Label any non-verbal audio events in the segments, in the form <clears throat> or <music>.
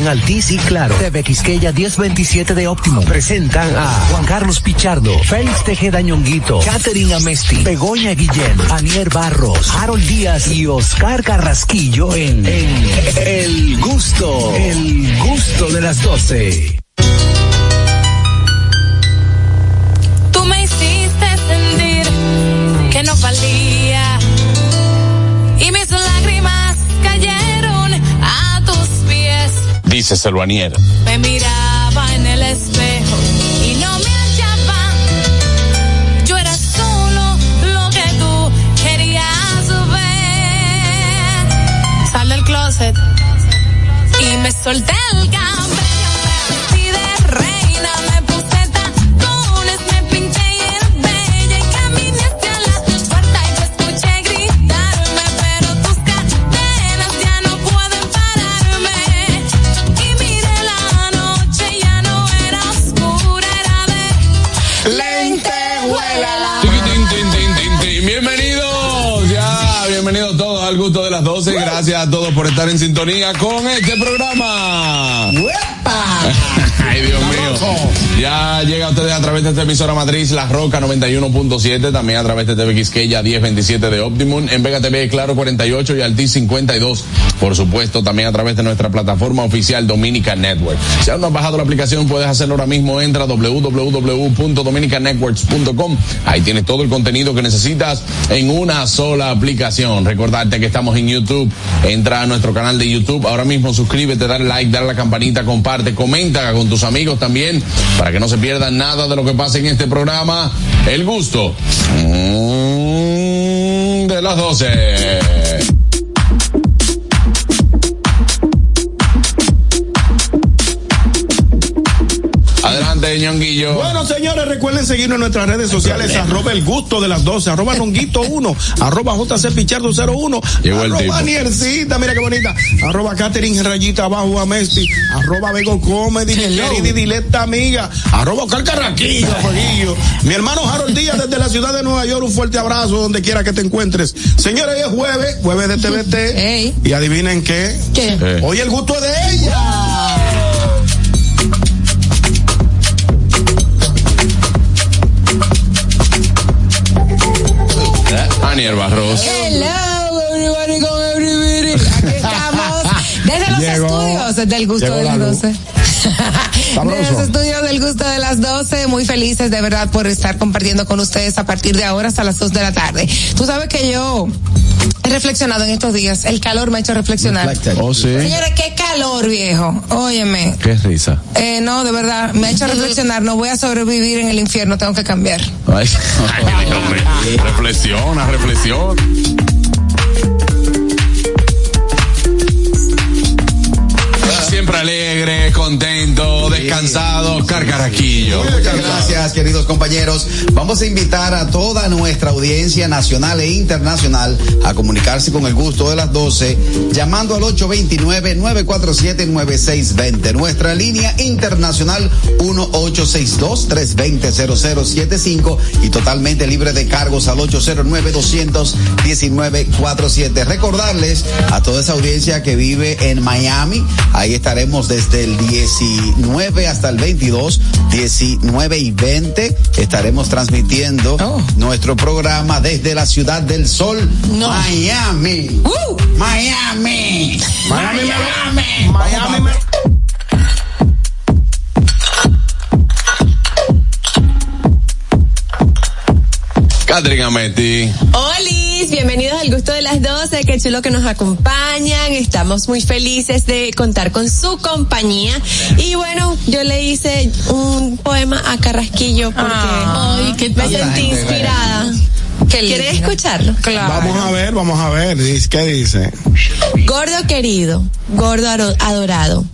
en Altis y Claro. TV Quisqueya 1027 de Óptimo. Presentan a Juan Carlos Pichardo, Félix Tejeda Ñonguito, Catherine Amesti, Begoña Guillén, Anier Barros, Harold Díaz y Oscar Carrasquillo en El Gusto, El Gusto de las 12. Dice Selvanier. Me miraba en el espejo y no me hallaba. Yo era solo lo que tú querías ver. Sal del closet y me solté el cabello. Gracias a todos por estar en sintonía con este programa. <laughs> Ay, Dios mío. Ya llega a ustedes a través de esta emisora matriz La Roca 91.7, también a través de TV Quisqueya 1027 de Optimum, en Vega TV Claro 48 y Altis 52. Por supuesto, también a través de nuestra plataforma oficial Dominica Network. Si aún no has bajado la aplicación, puedes hacerlo ahora mismo. Entra a www.dominicanetworks.com. Ahí tienes todo el contenido que necesitas en una sola aplicación. Recordarte que estamos en YouTube. Entra a nuestro canal de YouTube. Ahora mismo suscríbete, dale like, dale a la campanita, comparte, comenta con tus amigos también para que no se pierdan nada de lo que pasa en este programa. El gusto mm, de las 12. Adelante, ñonguillo. Bueno, señores, recuerden seguirnos en nuestras redes sociales, arroba el gusto de las 12, arroba nonguito 1, <laughs> arroba JC Pichardo 01, Llegó el tipo. arroba Niercita, mira qué bonita, arroba Catherine Rayita abajo a Messi, arroba Bego Comedy, mi amiga, arroba Oscar Carraquillo, <laughs> Fueguillo. mi hermano Harold Díaz desde la ciudad de Nueva York, un fuerte abrazo donde quiera que te encuentres. Señores, hoy es jueves, jueves de TVT, Ey. y adivinen qué, ¿Qué? Eh. hoy el gusto es de ella. Daniel Barros. Hello, everybody con everybody. Aquí estamos desde los Llegó. estudios del gusto Llegó de las 12. Sabroso. De estudios del gusto de las 12, muy felices de verdad por estar compartiendo con ustedes a partir de ahora hasta las 2 de la tarde. Tú sabes que yo he reflexionado en estos días, el calor me ha hecho reflexionar. Oh, sí. Señores, qué calor, viejo. Óyeme. Qué risa. Eh, no, de verdad, me ha hecho reflexionar, no voy a sobrevivir en el infierno, tengo que cambiar. Ay. <laughs> Ay, reflexiona, reflexiona. Siempre alegre, contento, descansado, carcaraquillo. Muchas gracias, queridos compañeros. Vamos a invitar a toda nuestra audiencia nacional e internacional a comunicarse con el gusto de las 12, llamando al 829-947-9620. Nuestra línea internacional 1862-320-0075 y totalmente libre de cargos al 809-219-47. Recordarles a toda esa audiencia que vive en Miami, ahí estaremos desde el 19 hasta el 22, 19 y 20. Estaremos transmitiendo Oh. nuestro programa desde la ciudad del sol, No. Miami. ¡Uh! Miami. Miami, Miami, Miami, me- Catherine Ametti. Bienvenidos al gusto de las 12, qué chulo que nos acompañan, estamos muy felices de contar con su compañía y bueno, yo le hice un poema a Carrasquillo porque Ay, qué me sentí inspirada. ¿Quieres escucharlo? Claro. Vamos a ver, vamos a ver, ¿qué dice? Gordo querido, gordo adorado,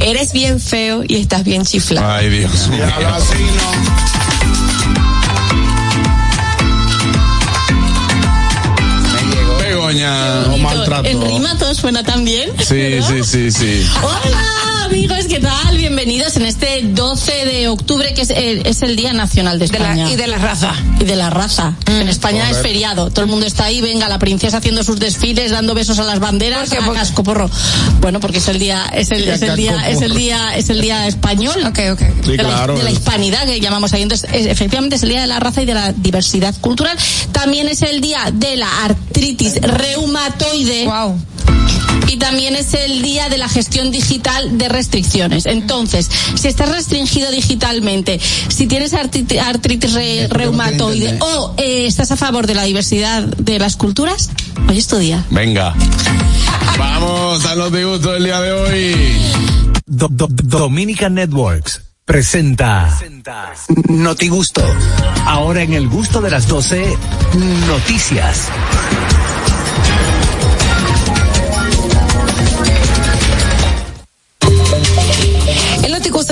eres bien feo y estás bien chiflado. Ay, Dios mío. Begoña. En rima todo suena tan bien. Sí, sí, sí, sí. Hola, amigos, ¿qué tal? Bienvenidos en este 12 de octubre, que es el, es el Día Nacional de De la- España. y de la raza. Y de la raza. en España es feriado. Todo el mundo está ahí, venga, la princesa haciendo sus desfiles, dando besos a las banderas, ¿Por qué? a Porque- casco porro. Bueno, porque es el día, es el, es el día, es el día, es el día español. Ok, ok. Sí, de, la, claro. de la hispanidad que llamamos ahí. Entonces, es- efectivamente es el día de la raza y de la diversidad cultural. También es el día de la artritis reumatoide. Wow. Y también es el día de la gestión digital de restricciones. Entonces, si estás restringido digitalmente, si tienes artriti- artritis re- reumatoide o eh, estás a favor de la diversidad de las culturas, hoy es tu día. Venga. Vamos a los del día de hoy. Do- do- Dominican Networks presenta Noti Gusto. Ahora en el gusto de las 12, noticias.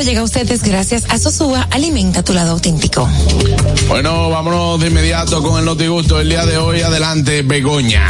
Llega a ustedes gracias a Sosúa Alimenta tu lado auténtico. Bueno, vámonos de inmediato con el notigusto del día de hoy. Adelante, Begoña.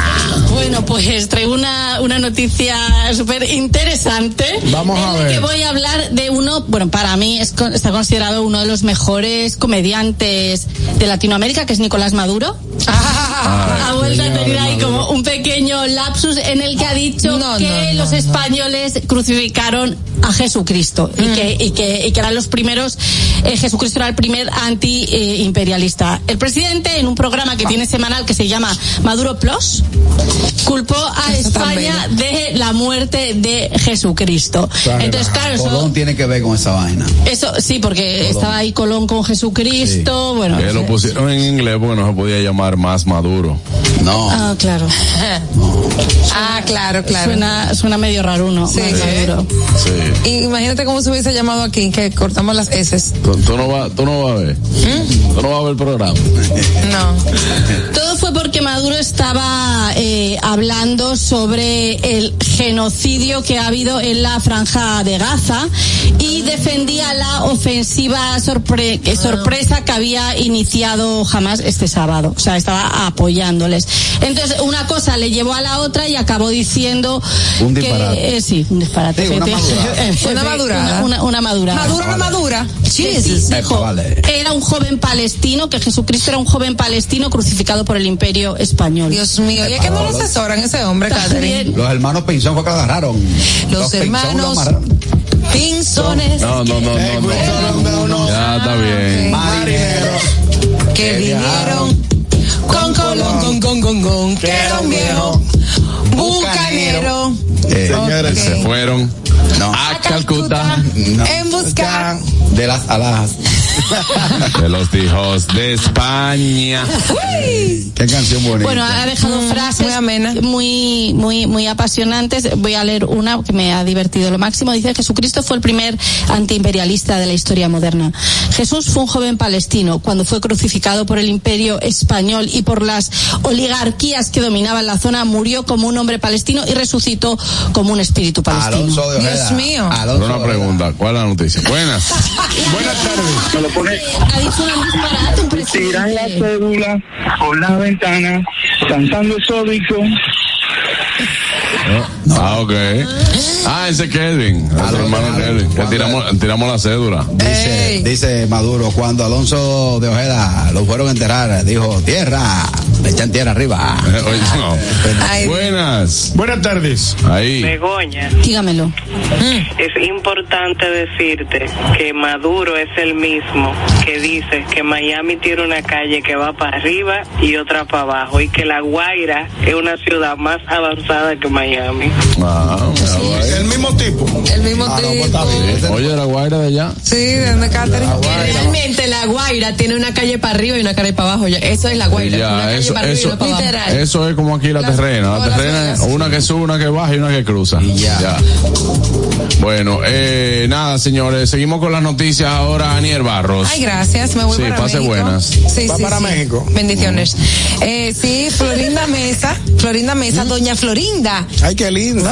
Bueno, pues traigo una, una noticia súper interesante. Vamos a ver. que voy a hablar de uno, bueno, para mí es está considerado uno de los mejores comediantes de Latinoamérica, que es Nicolás Maduro. <laughs> ha vuelto a tener ahí como un pequeño lapsus en el que ha dicho No, que no, no, los no. españoles crucificaron a Jesucristo y, que, y, que, y que eran los primeros, eh, Jesucristo era el primer anti-imperialista. El presidente, en un programa que tiene semanal que se llama Maduro Plus, culpó a Eso España de la muerte de Jesucristo. Entonces, claro, eso, Colón tiene que ver con esa vaina. eso sí, porque estaba ahí Colón con Jesucristo, bueno. Que lo pusieron en inglés porque no se podía llamar más maduro. No. Ah, claro. Ah, claro, claro. Suena, suena medio raro uno. Sí. Maduro. Sí. Imagínate cómo se hubiese llamado aquí, que cortamos las S. Tú, tú no vas, tú no vas a ver. Tú no vas a ver el programa. No. <laughs> Todo fue porque Maduro estaba eh, hablando sobre el genocidio que ha habido en la franja de Gaza y defendía la ofensiva sorpre- que sorpresa que había iniciado jamás este sábado. O sea, estaba apoyándoles. Entonces, una cosa le llevó a la otra y acabó diciendo Un que disparate. eh, sí, un disparate. Sí, una madurada. <laughs> Una madurada. Una, una, una madurada. Madura no madura. Sí, sí, Epa, dijo, era un joven palestino, que Jesucristo era un joven palestino crucificado por el imperio español. Dios mío, y es que no lo asesoran ese hombre, Catherine. Los hermanos Pinzón fue que lo agarraron. Los Pinzón lo hermanos. Pinzones No, no, no, no. no. Ya está bien. Marineros. que vinieron con Colón, con, con, con, con, que era un viejo bucanero. Eh, Señores. Se fueron No. a Calcuta No. En busca. De las alas. <laughs> de los hijos de España. Qué canción bonita. bueno, ha dejado Mm, frases muy amena. muy, muy, muy apasionantes. Voy a leer una que me ha divertido lo máximo. Dice Jesucristo fue el primer antiimperialista de la historia moderna. Jesús fue un joven palestino. Cuando fue crucificado por el imperio español y por las oligarquías que dominaban la zona, murió como un hombre palestino y resucitó como un espíritu palestino. Alonso de Ojeda. Dios mío. Alonso una de Ojeda. pregunta, ¿cuál es la noticia? Buenas. <laughs> Buenas tardes. Ha dicho una disparate un tiran la presidente. cédula por la ventana, cantando exódico. Ah, ok. Ah, ese Kelvin. Ese hermano. Kelvin. Que ¿Cuándo tiramos, tiramos la cédula. Dice, dice Maduro, cuando Alonso de Ojeda lo fueron a enterrar, dijo, tierra, echan tierra arriba. <laughs> Oye, no. Ay, Buenas. Buenas tardes. Ahí. Begoña, Dígamelo. es importante decirte que Maduro es el mismo que dice que Miami tiene una calle que va para arriba y otra para abajo y que La Guaira es una ciudad más avanzada que Miami. Ah, mira, ahí. El mismo tipo. el mismo Ah, no, pues tipo. bien. Oye, la guaira de allá. Sí, de Catherine. Realmente la Guaira tiene una calle para arriba y una calle para abajo. Ya, Eso es la Guaira. una Ya, calle eso, eso, es como aquí la Las- terrena. La terrena es una que sube, una que baja y una que cruza. Y ya. Bueno, eh, nada, señores, seguimos con las noticias ahora, Aniel Barros. Ay, gracias, me voy Sí, para pase México. buenas. Sí, Va sí, para sí. México. Bendiciones. Eh, sí, Florinda Mesa, Florinda Mesa, doña Florinda. Ay, qué lindo.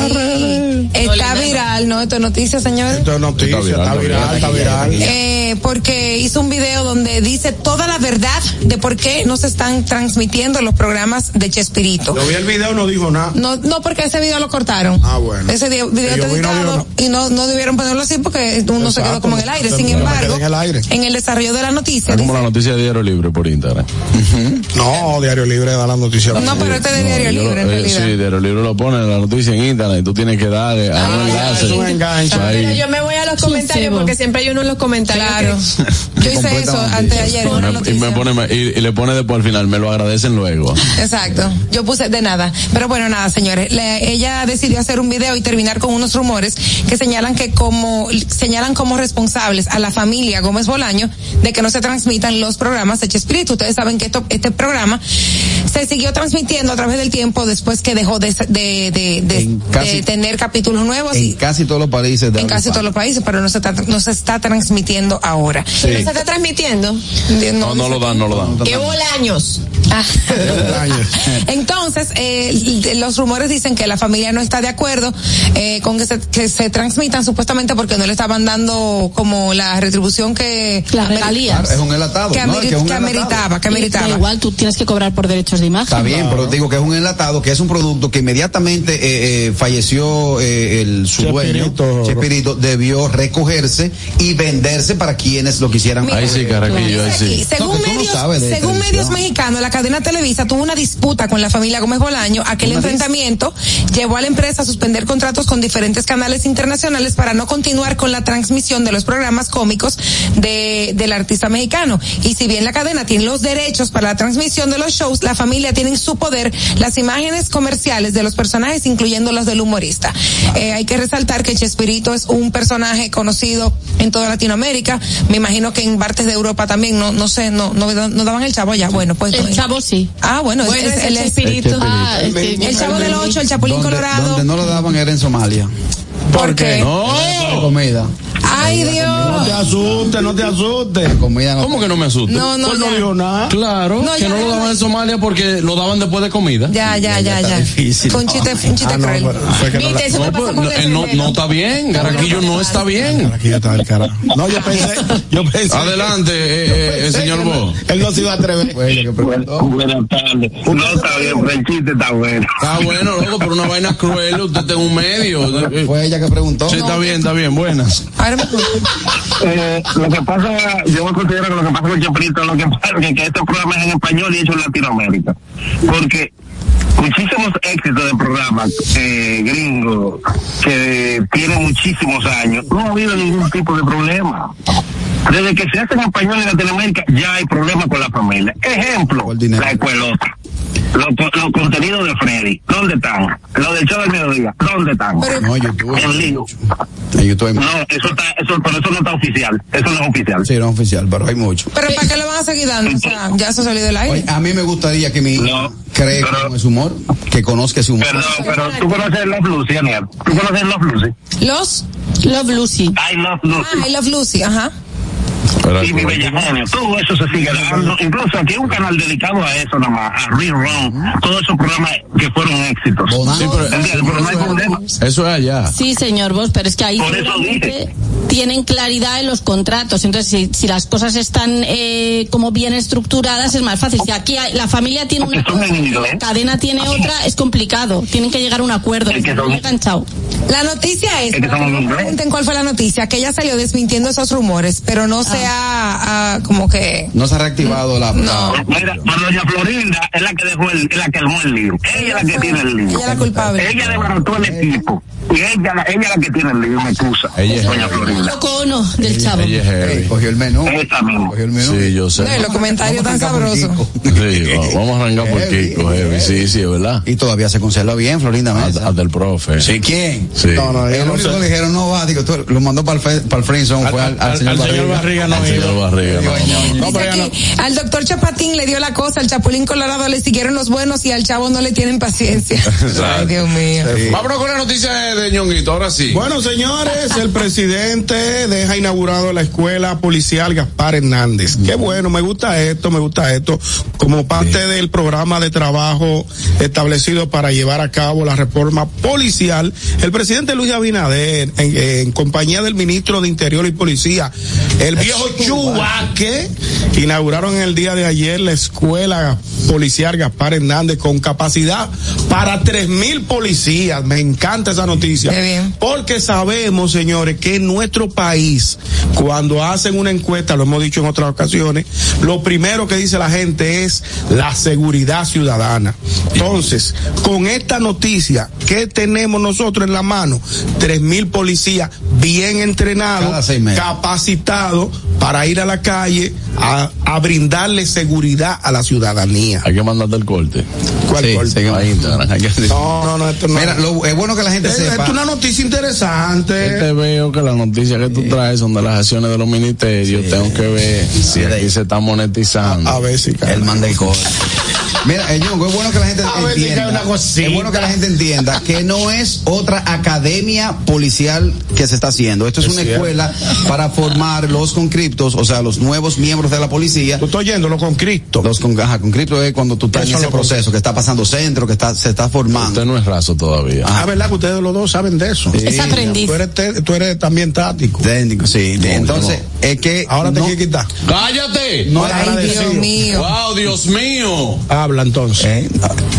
Está viral, ¿no? Esto es noticia, señores. Esto es noticia, Está viral, está está viral, está viral. Eh, porque hizo un video donde dice toda la verdad de por qué no se están transmitiendo los programas de Chespirito. Yo vi el video, no dijo nada. No, no, porque ese video lo cortaron. Ah, bueno. Ese video, video está no editado y no no, debieron ponerlo así porque uno se quedó como en el aire. Sin embargo, en el aire. en el desarrollo de la noticia, Es como la noticia de Diario Libre por Instagram. No, Diario Libre da la noticia. no, pero este de Diario lo- Libre, en eh, realidad. Sí, Diario Libre lo pone la noticia en Instagram y tú tienes que darle a un enlace. es un enganche. Ahí. Yo me voy a los comentarios porque siempre hay uno en los comentarios. Claro. que- <laughs> Yo hice eso antes de ayer Y me pone, y, y le pone después al final, me lo agradecen luego. Exacto. Yo puse de nada. Pero bueno, nada, señores. Le- ella decidió hacer un video y terminar con unos rumores que señalan que como, señalan como responsables a la familia Gómez Bolaño de que no se transmitan los programas de Chespirito. Ustedes saben que esto, este programa se siguió transmitiendo a través del tiempo después que dejó de, de, de, de- En casi- de tener capítulos nuevos En y casi todos los países. de en casi todos los países, pero no se está, no se está transmitiendo ahora. Sí. ¿No se está transmitiendo? No, no lo dan, no lo dan. ¡Qué bolaños! Ah. <laughs> Entonces, eh, los rumores dicen que la familia no está de acuerdo eh, con que se, que se transmitan supuestamente porque no le estaban dando como la retribución que Las regalías. Claro, es un enlatado. que, ¿no? que un que enlatado. ameritaba, que Da ameritaba. igual, tú tienes que cobrar por derechos de imagen. Está bien, pero digo que es un enlatado, que es un producto que inmediatamente eh, eh, falleció eh, el su dueño. Chespirito, debió recogerse y venderse para quienes lo quisieran. Ahí sí, Carraquillo, ahí sí. según Medios, de según medios mexicanos, la cadena Televisa tuvo una disputa con la familia Gómez Bolaño. Aquel ¿Una enfrentamiento llevó a la empresa a suspender contratos con diferentes canales internacionales para no continuar con la transmisión de los programas cómicos de, del artista mexicano. Y si bien la cadena tiene los derechos para la transmisión de los shows, la familia tiene en su poder las imágenes comerciales de los personajes, incluyendo los del humorista. Eh, hay que resaltar que Chespirito es un personaje conocido en toda Latinoamérica. Me imagino que en partes de Europa también, no, no sé, no, no, no daban el chavo ya. Bueno, pues. El chavo sí. Ah, bueno, Bueno, es, es el es- Chespirito. Ah, es que- el chavo del 8, el Chapulín donde, Colorado. donde no lo daban era en Somalia. ¿Por qué? No. Comida. Ay, No te Dios. asustes, no te asustes. Comida no. ¿Cómo que no me asusta? No, no, Pues no dijo nada. Claro, No, que ya, no lo daban ya. en Somalia porque lo daban después de comida. Ya, ya, ya, ya. difícil. Fue un chiste, un chiste Ah, no, cruel. no la- Viste, eso No, me pasó pues, por no, eh, no, no está bien, Carraquillo no está bien. Aquí está el carajo. No, yo pensé, <laughs> yo pensé. Adelante, eh, eh, señor Bo. Él no se iba a atrever. Buenas tardes. No está bien, pero el chiste está bueno. Está bueno, loco, pero una vaina cruel, usted está en un medio. Fue ella que preguntó. Sí, está bien, está bien, buenas. Ahora <laughs> Eh, lo que pasa, yo me considero que lo que pasa con Chespirito es lo que pasa, que, que este programa es en español y hecho en Latinoamérica. Porque muchísimos éxitos de programas eh, gringos que tienen muchísimos años, no ha habido ningún tipo de problema. Desde que se hace en español en Latinoamérica ya hay problemas con la familia. Ejemplo, la escuelota. Los, los contenidos de Freddy, ¿dónde están? Los del show del mediodía, ¿dónde están? Pero- No, YouTube. En lío. En YouTube hay No, mucho. eso está, eso, pero eso no está oficial. Eso no es oficial. Sí, no es oficial, pero hay mucho. Pero ¿para qué lo van a seguir dando? O sea, ya se salió del Oye, aire. a mí me gustaría que mi hija No, cree pero- con su humor, que conozca su humor. Perdón, pero tú conoces Love Lucy, Aniel. Tú conoces Love Lucy. Los, Love Lucy. I Love Lucy. ah, I Love Lucy, ajá. Pero- y mi bella genio, todo eso se sigue dando. Incluso aquí hay un canal dedicado a eso nada más, a Rerun. Todos esos programas que fueron éxitos. Sí, pero-. Pero no hay problema. Eso es allá. Sí, señor vos, pero es que ahí Por eso dije. tienen claridad en los contratos. Entonces, si, si las cosas están eh, como bien estructuradas, es más fácil. Si aquí hay- la familia tiene una cosa la cadena tiene otra, es complicado. Tienen que llegar a un acuerdo. Es que son- enganchado. La noticia es, que que pregunten cuál fue la noticia, que ella salió desmintiendo esos rumores, pero no se ha, como que, No se ha reactivado la. No. la- Mira, pero doña Florinda es la que dejó el, es la que armó el lío. Ella es la que tiene el lío. ella es la culpable. Ella desbarató el equipo. Y ella, la- ella es la que tiene el lío, me excusa. Ella es Doña heavy. Florinda. Loco o no, del chavo. Ella es heavy. cogió el menú. Esa misma. Cogió el menú. Sí, yo sé. No, los comentarios tan sabrosos. Sí, va- vamos a arrancar por Kiko, heavy. Sí, sí, es verdad. Y todavía se conserva bien, Florinda Mesa. Hasta, hasta el profe. Sí, ¿quién? Sí. No, no, El yo no dijeron no va, digo, tú lo mandó para el, para el friendzone, fue al, al señor Barriga. No Al señor iba. Barriga, no, no, no. No, Dice pero ella aquí, al doctor Chapatín le dio la cosa, al Chapulín Colorado le siguieron los buenos y al chavo no le tienen paciencia. <laughs> Ay, Dios mío. Vámonos con la noticia de, de Ñonguito, ahora sí. Bueno, señores, el presidente deja inaugurado la escuela policial Gaspar Hernández. Qué bueno, me gusta esto, me gusta esto, como parte del programa de trabajo establecido para llevar a cabo la reforma policial. El presidente Luis Abinader, en, en compañía del ministro de Interior y Policía, el viejo Chubaque, inauguraron el día de ayer la escuela policial Gaspar Hernández con capacidad para tres mil policías. Me encanta esa noticia. noticia. Qué bien. Porque sabemos, señores, que en nuestro país, cuando hacen una encuesta, lo hemos dicho en otras ocasiones, lo primero que dice la gente es la seguridad ciudadana. Entonces, con esta noticia, ¿qué tenemos nosotros en la mano? Tres mil policías bien entrenados, capacitados para ir a la calle a, a brindarle seguridad a la ciudadanía. Hay que mandarte el corte. ¿Cuál Sí, corte? seguimos. A Instagram. Hay que No, no, no, esto no. Mira, lo, es bueno que la gente es, sepa. es una noticia interesante. Te veo que las noticias que tú traes son de las acciones de los ministerios. Tengo que ver si aquí se está monetizando. A ver si cae. El man del cobre. Mira, eh, Ñongo, es bueno que la gente A ver entienda. una cosita. Es bueno que la gente entienda que no es otra academia policial que se está haciendo. Esto es, Es una cierto. escuela para formar los conscriptos, o sea, los nuevos miembros de la policía. Tú estás oyéndolo con Cristo. Los con, ajá, conscriptos es cuando tú estás en ese proceso, que está pasando centro, que está, se está formando. Usted no es raso todavía. Ah, verdad que ustedes los dos saben de eso. Es aprendiz. Tú eres, te- tú eres también táctico. Técnico, sí. Entonces, es que. Ahora te no- quiere quitar. ¡Cállate! No, Ay. Dios mío. ¡Wow, Dios mío! Habla entonces. ¿Eh?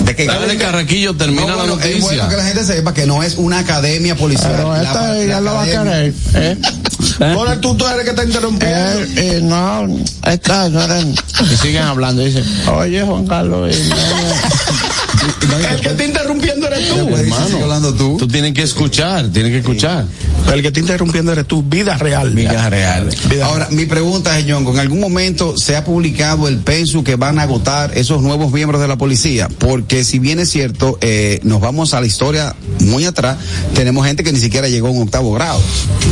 ¿De qué? Dale, Carraquillo, termina No, la bueno, es bueno noticia. que la gente sepa que no es una academia policial. Pero La- esta la ella lo va a querer. ¿eh? <laughs> Ahora tú, tú eres que está interrumpiendo. Eh, eh, no, esta señora. Y siguen hablando. Dice, oye, Juan Carlos. <laughs> El que está interrumpiendo eres tú. Pues, hermano. hablando tú. Tú tienes que escuchar, tienes que escuchar. El que está interrumpiendo eres tú. Vida real. Vida real. Vida Ahora, mi pregunta es, ¿en algún momento se ha publicado el pensu que van a agotar esos nuevos miembros de la policía? Porque si bien es cierto, eh, nos vamos a la historia muy atrás, tenemos gente que ni siquiera llegó a un octavo grado.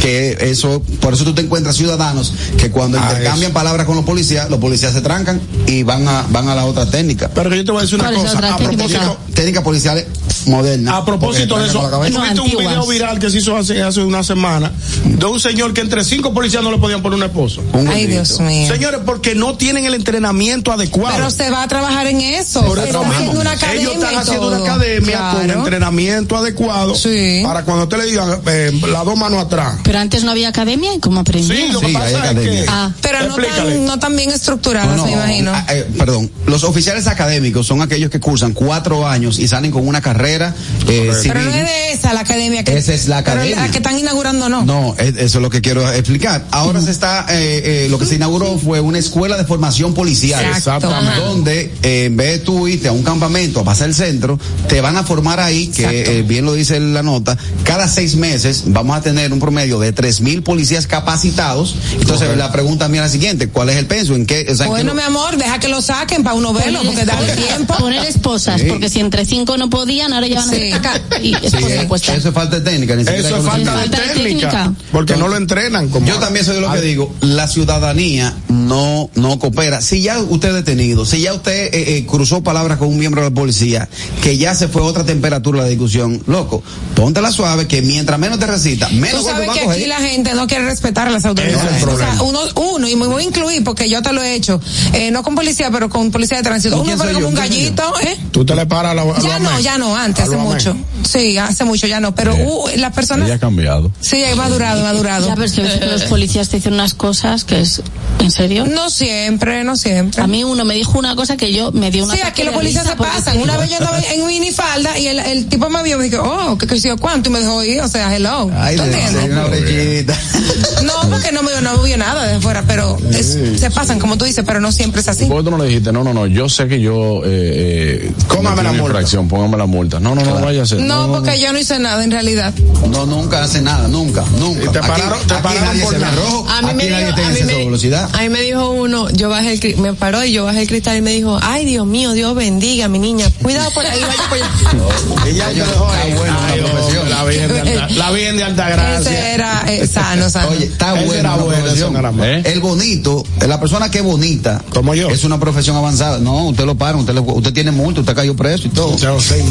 Que eso, por eso tú te encuentras ciudadanos que cuando Ah, intercambian palabras con los policías, los policías se trancan y van a, van a la otra técnica. Pero que yo te voy a decir una ¿Cuál es cosa. A técnica? Técnicas policiales modernas. a propósito de eso. No, ¿tuviste un video viral que se hizo hace, hace una semana de un señor que entre cinco policías no le podían poner un esposo? Un Ay. Dios mío. Señores, porque no tienen el entrenamiento adecuado. Pero se va a trabajar en eso. Por Se eso está mismo. haciendo una academia. Ellos están haciendo una academia con entrenamiento adecuado Sí. para cuando usted le digan eh, las dos manos atrás. Pero antes no había academia y cómo aprendí. Sí, lo que Sí, hay pasa es que. Ah. Pero no tan, no tan bien estructuradas, No, me imagino. ah, eh, perdón, los oficiales académicos son aquellos que cursan cuatro años y salen con una carrera eh, civil. Pero no es de esa la academia que. Esa es la pero academia. la que están inaugurando, no. No, es- eso es lo que quiero explicar. Ahora se está, eh, eh, lo que se inauguró fue una escuela de formación policial. Exacto. Exactamente. Donde eh, en vez de tú irte a un campamento a pasar el centro, te van a formar ahí, que eh, bien lo dice la nota, cada seis meses vamos a tener un promedio de tres mil policías capacitados. Entonces la pregunta mía es la siguiente, ¿cuál es el peso? ¿En qué? o sea, en qué Bueno, lo- mi amor, deja que lo saquen para uno verlo, porque da el tiempo. Poner esposas, Sí. Porque si entre cinco no podían, ahora ya van Sí. a sacar. Y Sí, esposas eh, eso es falta de técnica, ni siquiera Eso es falta de Falta de técnica, técnica. porque no lo entrenan como Yo también soy de lo que digo, la ciudadanía no no coopera. Si ya usted es detenido, si ya usted eh, eh, cruzó palabras con un miembro de la policía, que ya se fue a otra temperatura la discusión, loco, ponte la suave, que mientras menos te recita, menos Tú sabes va a que coger. aquí la gente no quiere respetar a las autoridades. Es o sea, uno, uno, y me voy a incluir porque yo te lo he hecho, eh, no con policía, pero con policía de tránsito. ¿Y Uno soy como un gallito, ¿eh? Tú te le paras a la, Ya no, ya no, antes, hace mucho. Sí, hace mucho, ya no. Pero uh, las personas. Ella ha cambiado. Sí, ha madurado, madurado. Ya, pero es que los policías te dicen unas cosas que es. ¿En serio? No siempre, no siempre. A mí uno me dijo una cosa que yo me dio una. Sí, aquí los policías se pasan. Una vez yo andaba en minifalda y el, el tipo me vio y me dijo, oh, ¿qué yo cuánto? Y me dijo, oye, o sea, hello. Ay, ¿Tú entiendes? una. <laughs> No, porque no me vio, no vio nada de afuera, pero es- se pasan, como tú dices, pero no siempre es así. ¿Por qué tú no le dijiste? No, no, no, yo sé que yo, eh, eh, Cometí la multa. infracción, póngame la multa. No, no, no, vaya a ser. No, porque yo no hice nada en realidad. No, nunca hace nada, nunca, nunca. Y te Aquí- pararon- te aquí pararon nadie por se ve nada. rojo, A mí aquí me nadie dijo, a mí me, velocidad. a mí me dijo uno, yo bajé el, me paró y yo bajé el cristal y me dijo, ay Dios mío, Dios bendiga mi niña, cuidado por ahí, vaya por allá. <laughs> Ella te Señor, dejó está ahí. bueno la Ay, profesión. hombre, La Virgen de Alta, la Virgen de Altagracia. Ese era eh, sano, sano. Oye, está Ese bueno la profesión. no. ¿Eh? El bonito, la persona que es bonita, Como yo. es una profesión avanzada. No, usted lo para, usted tiene multa, usted cayó preso y todo. Tengo seis.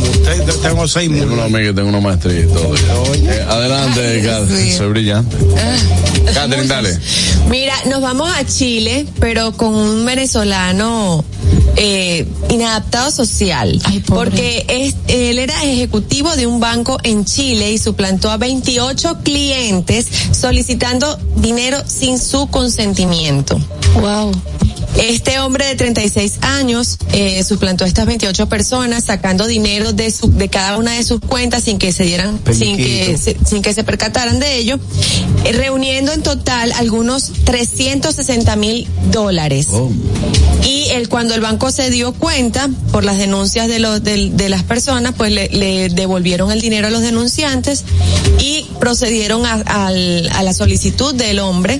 Tengo seis Tengo una amiga que tengo una maestría y todo. Eh, adelante, Catherine, soy brillante. Catherine, dale. Mira, nos vamos a Chile, pero con un venezolano eh, inadaptado social, Ay, porque es, él era ejecutivo de un banco en Chile y suplantó a 28 clientes solicitando dinero sin su consentimiento. Wow. Este hombre de 36 años eh, suplantó a estas 28 personas sacando dinero de su, de cada una de sus cuentas sin que se dieran, sin que se, sin que se percataran de ello, eh, reuniendo en total algunos 360 mil dólares. Y el, cuando el banco se dio cuenta por las denuncias de los de, de las personas, pues le, le devolvieron el dinero a los denunciantes y procedieron a, al- a la solicitud del hombre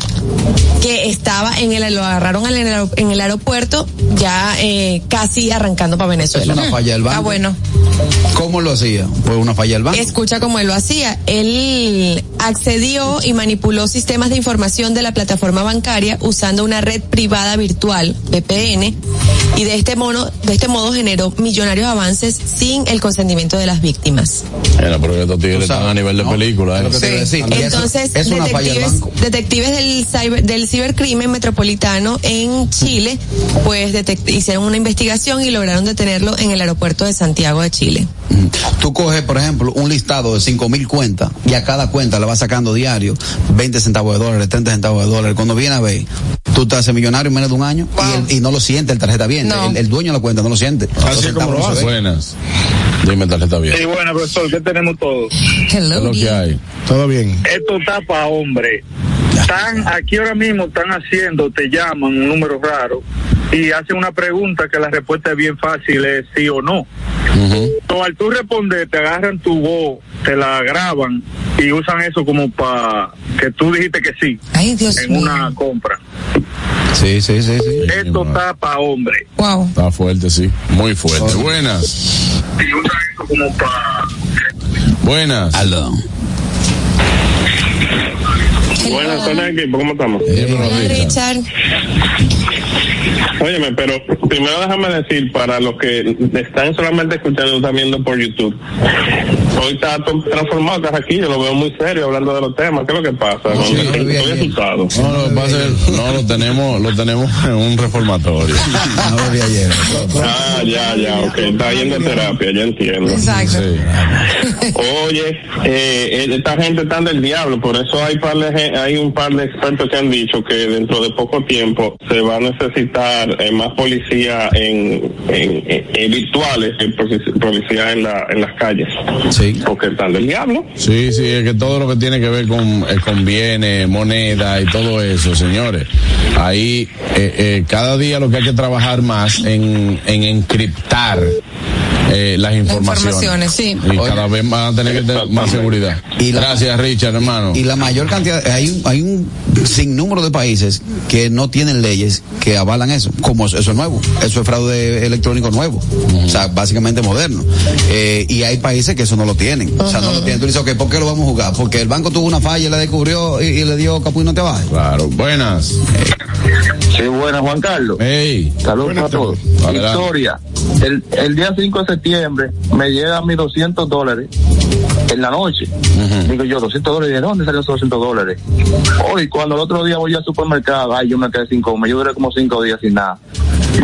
que estaba en el lo agarraron en el, en el aeropuerto ya eh, casi arrancando para Venezuela. Es una falla del banco. Ah, bueno. ¿Cómo lo hacía? Fue una falla del banco. Escucha cómo él lo hacía. Él accedió y manipuló sistemas de información de la plataforma bancaria usando una red privada virtual, VPN, y de este modo, de este modo generó millonarios avances sin el consentimiento de las víctimas. Mira, pero estos tigres están a nivel de película. ¿eh? Entonces, es una falla del detectives, detectives del, cyber- del cibercrimen metropolitano en Chile, pues detect- hicieron una investigación y lograron detenerlo en el aeropuerto de Santiago de Chile. Tú coges, por ejemplo, un listado de cinco mil cuentas y a cada cuenta le vas sacando diario 20 centavos de dólares, 30 centavos de dólares. Cuando viene a ver, tú te haces millonario en menos de un año y, el- y no lo siente el tarjeta bien. No. El, el dueño de la cuenta no lo siente. Los centavos no se ven. Buenas. Dime, tarjeta bien. Sí, bueno, profesor, ¿qué tenemos todos? ¿Qué es lo que hay? Todo bien. Esto está para hombre. Están aquí ahora mismo, están haciendo, te llaman un número raro y hacen una pregunta que la respuesta es bien fácil, es sí o no. So, al tú responder, te agarran tu voz, te la graban y usan eso como para que tú dijiste que sí en una compra. Sí, sí, sí, sí. Esto está para hombre. Wow. Está fuerte, sí. Muy fuerte. Buenas. Y usan eso como para... Buenas. Aló. Buenas tardes, equipo. ¿Cómo estamos? Richard. Óyeme, pero primero déjame decir para los que están solamente escuchando, están viendo por YouTube. Hoy está transformado Carraquillo, lo veo muy serio hablando de los temas. ¿Qué es lo que pasa? estoy asustado. No, lo que pasa es, no, lo tenemos, lo tenemos en un reformatorio. <laughs> Ah, ya, ya, ok. Está yendo a terapia, ya entiendo. Exacto. Oye, eh, eh, esta gente está del diablo, por eso hay, par de hay un par de expertos que han dicho que dentro de poco tiempo se va a necesitar eh, más policía en, en, en- en virtuales que policía en, la, en las calles. Sí. Porque están del diablo. Sí, sí, es que todo lo que tiene que ver con, eh, con bienes, moneda y todo eso, señores. Ahí, eh, eh, cada día lo que hay que trabajar más en, en encriptar eh, las informaciones. informaciones, sí. Y cada vez van a tener que tener más seguridad. Gracias, Richard, hermano. Y la mayor cantidad, hay un, hay un sinnúmero de países que no tienen leyes que avalan eso, como eso es nuevo, eso es fraude electrónico nuevo, o sea, básicamente moderno. Eh, y hay países que eso no lo tienen, o sea, no lo tienen. Tú dices, ok, ¿por qué lo vamos a jugar? Porque el banco tuvo una falla y la descubrió y, y le dio capu y no te bajes. Claro, buenas. Sí, buenas, Juan Carlos. Hey. Saludos a todos. Historia. El, el día 5 de septiembre me llegan mis 200 dólares en la noche. Digo yo, 200 dólares, ¿de dónde salen esos 200 dólares? Hoy, cuando el otro día voy al supermercado, ay, yo me quedé sin comer, yo duré como 5 días sin nada.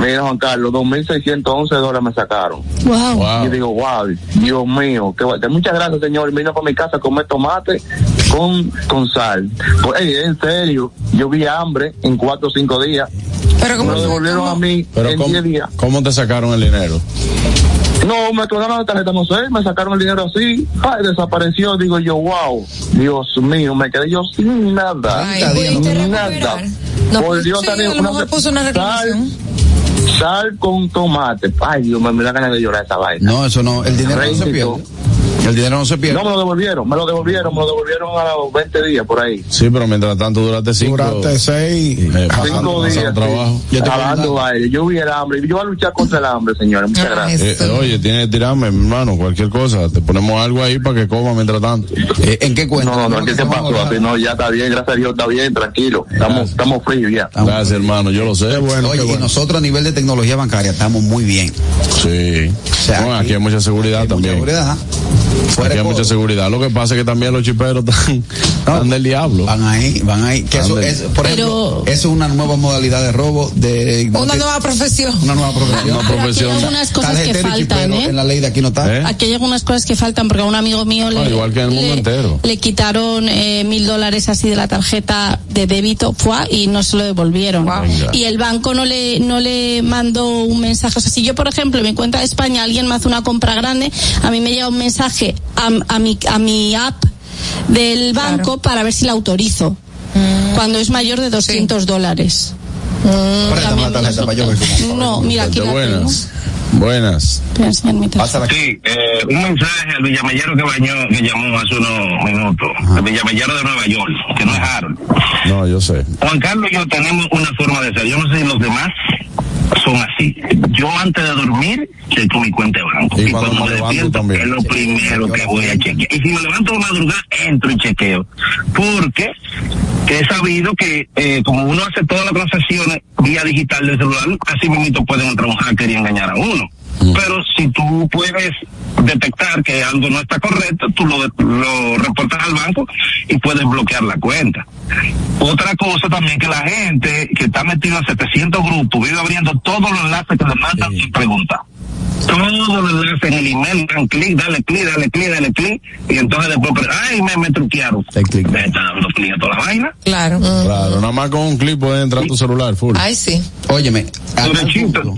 Mira, Juan Carlos, 2.611 dólares me sacaron. Wow. Yo digo, wow, Dios mío, qué guay. muchas gracias, señor. Vino para mi casa a comer tomate con, con sal. Pues, en serio, yo vi hambre en 4 o 5 días. Pero me lo devolvieron a mí Pero en ¿cómo, 10 días. ¿cómo te sacaron el dinero? No, me clonaron la tarjeta, no sé, me sacaron el dinero así, ay, desapareció, digo yo, wow, Dios mío, me quedé yo sin nada, nada. Por Dios, Sí, Daniel, a lo mejor puso una reclamación. Sal, sal con tomate, ay Dios, me, me da ganas de llorar esa vaina. No, eso no, el dinero no se pierde. El dinero no se pierde. No, me lo devolvieron, me lo devolvieron, me lo devolvieron a los 20 días por ahí. Sí, pero mientras tanto duraste cinco. Duraste seis. eh, pasando, Cinco días, trabajo. sí, jalando baile. Yo vi el hambre, yo voy a luchar contra el hambre, señores, muchas gracias. Eh, eh, oye, tienes que tirarme, hermano, cualquier cosa. Te ponemos algo ahí para que coma mientras tanto. Eh, ¿En qué cuenta? No, no, no, ¿qué te pasó? Así no, ya está bien, gracias a Dios, está bien, tranquilo. Estamos, estamos fríos ya. Gracias, hermano, yo lo sé. Oye, y nosotros a nivel de tecnología bancaria estamos muy bien. Sí. sea, Bueno, aquí hay mucha seguridad también. Seguridad. Aquí hay mucha seguridad. Lo que pasa es que también los chiperos <laughs> están, están del diablo. Van ahí, van ahí. Que eso es, por ejemplo, eso es una nueva modalidad de robo de Una nueva profesión. una nueva profesión. Una profesión. Hay algunas cosas que faltan, ¿eh? En la ley de aquí no está. ¿Eh? Aquí hay algunas cosas que faltan porque a un amigo mío le, Ah, igual que en el mundo le- entero. le quitaron eh, mil dólares así de la tarjeta de débito fue, y no se lo devolvieron. Y el banco no le no le mandó un mensaje. O sea, si yo, por ejemplo, en mi cuenta de España alguien me hace una compra grande, a mí me llega un mensaje a, a mi, a mi app del banco para ver si la autorizo. Cuando es mayor de 200 dólares. Tarjeta cómo. No, mira, aquí la. Buenas. Buenas. Sí, eh, un mensaje al villamellero que, bañó, que llamó hace unos minutos, el villamellero de Nueva York, que no es Harold. No, yo sé. Juan Carlos y yo tenemos una forma de ser. Yo no sé si los demás son así. Yo antes de dormir chequeo mi cuenta de banco. Y Y, cuando cuando, me despierto también. es lo primero que voy a chequear. Y si me levanto de madrugada, entro y chequeo. Porque que he sabido que eh, como uno hace todas las transacciones vía digital del celular, así mismo pueden entrar un hacker y engañar a uno. Pero si tú puedes detectar que algo no está correcto, tú lo, lo reportas al banco y puedes bloquear la cuenta. Otra cosa también que la gente que está metida en 700 grupos vive abriendo todos los enlaces que le mandan sin preguntar. Todos los enlaces en el email, dan clic, dale clic, dale clic, dale clic, y entonces después, pero, ay, me, me truquearon. Me está dando clic a toda la vaina. Claro. Claro, nada más con un clip puede entrar a tu celular, full. Ay, sí. Óyeme, a tal, punto,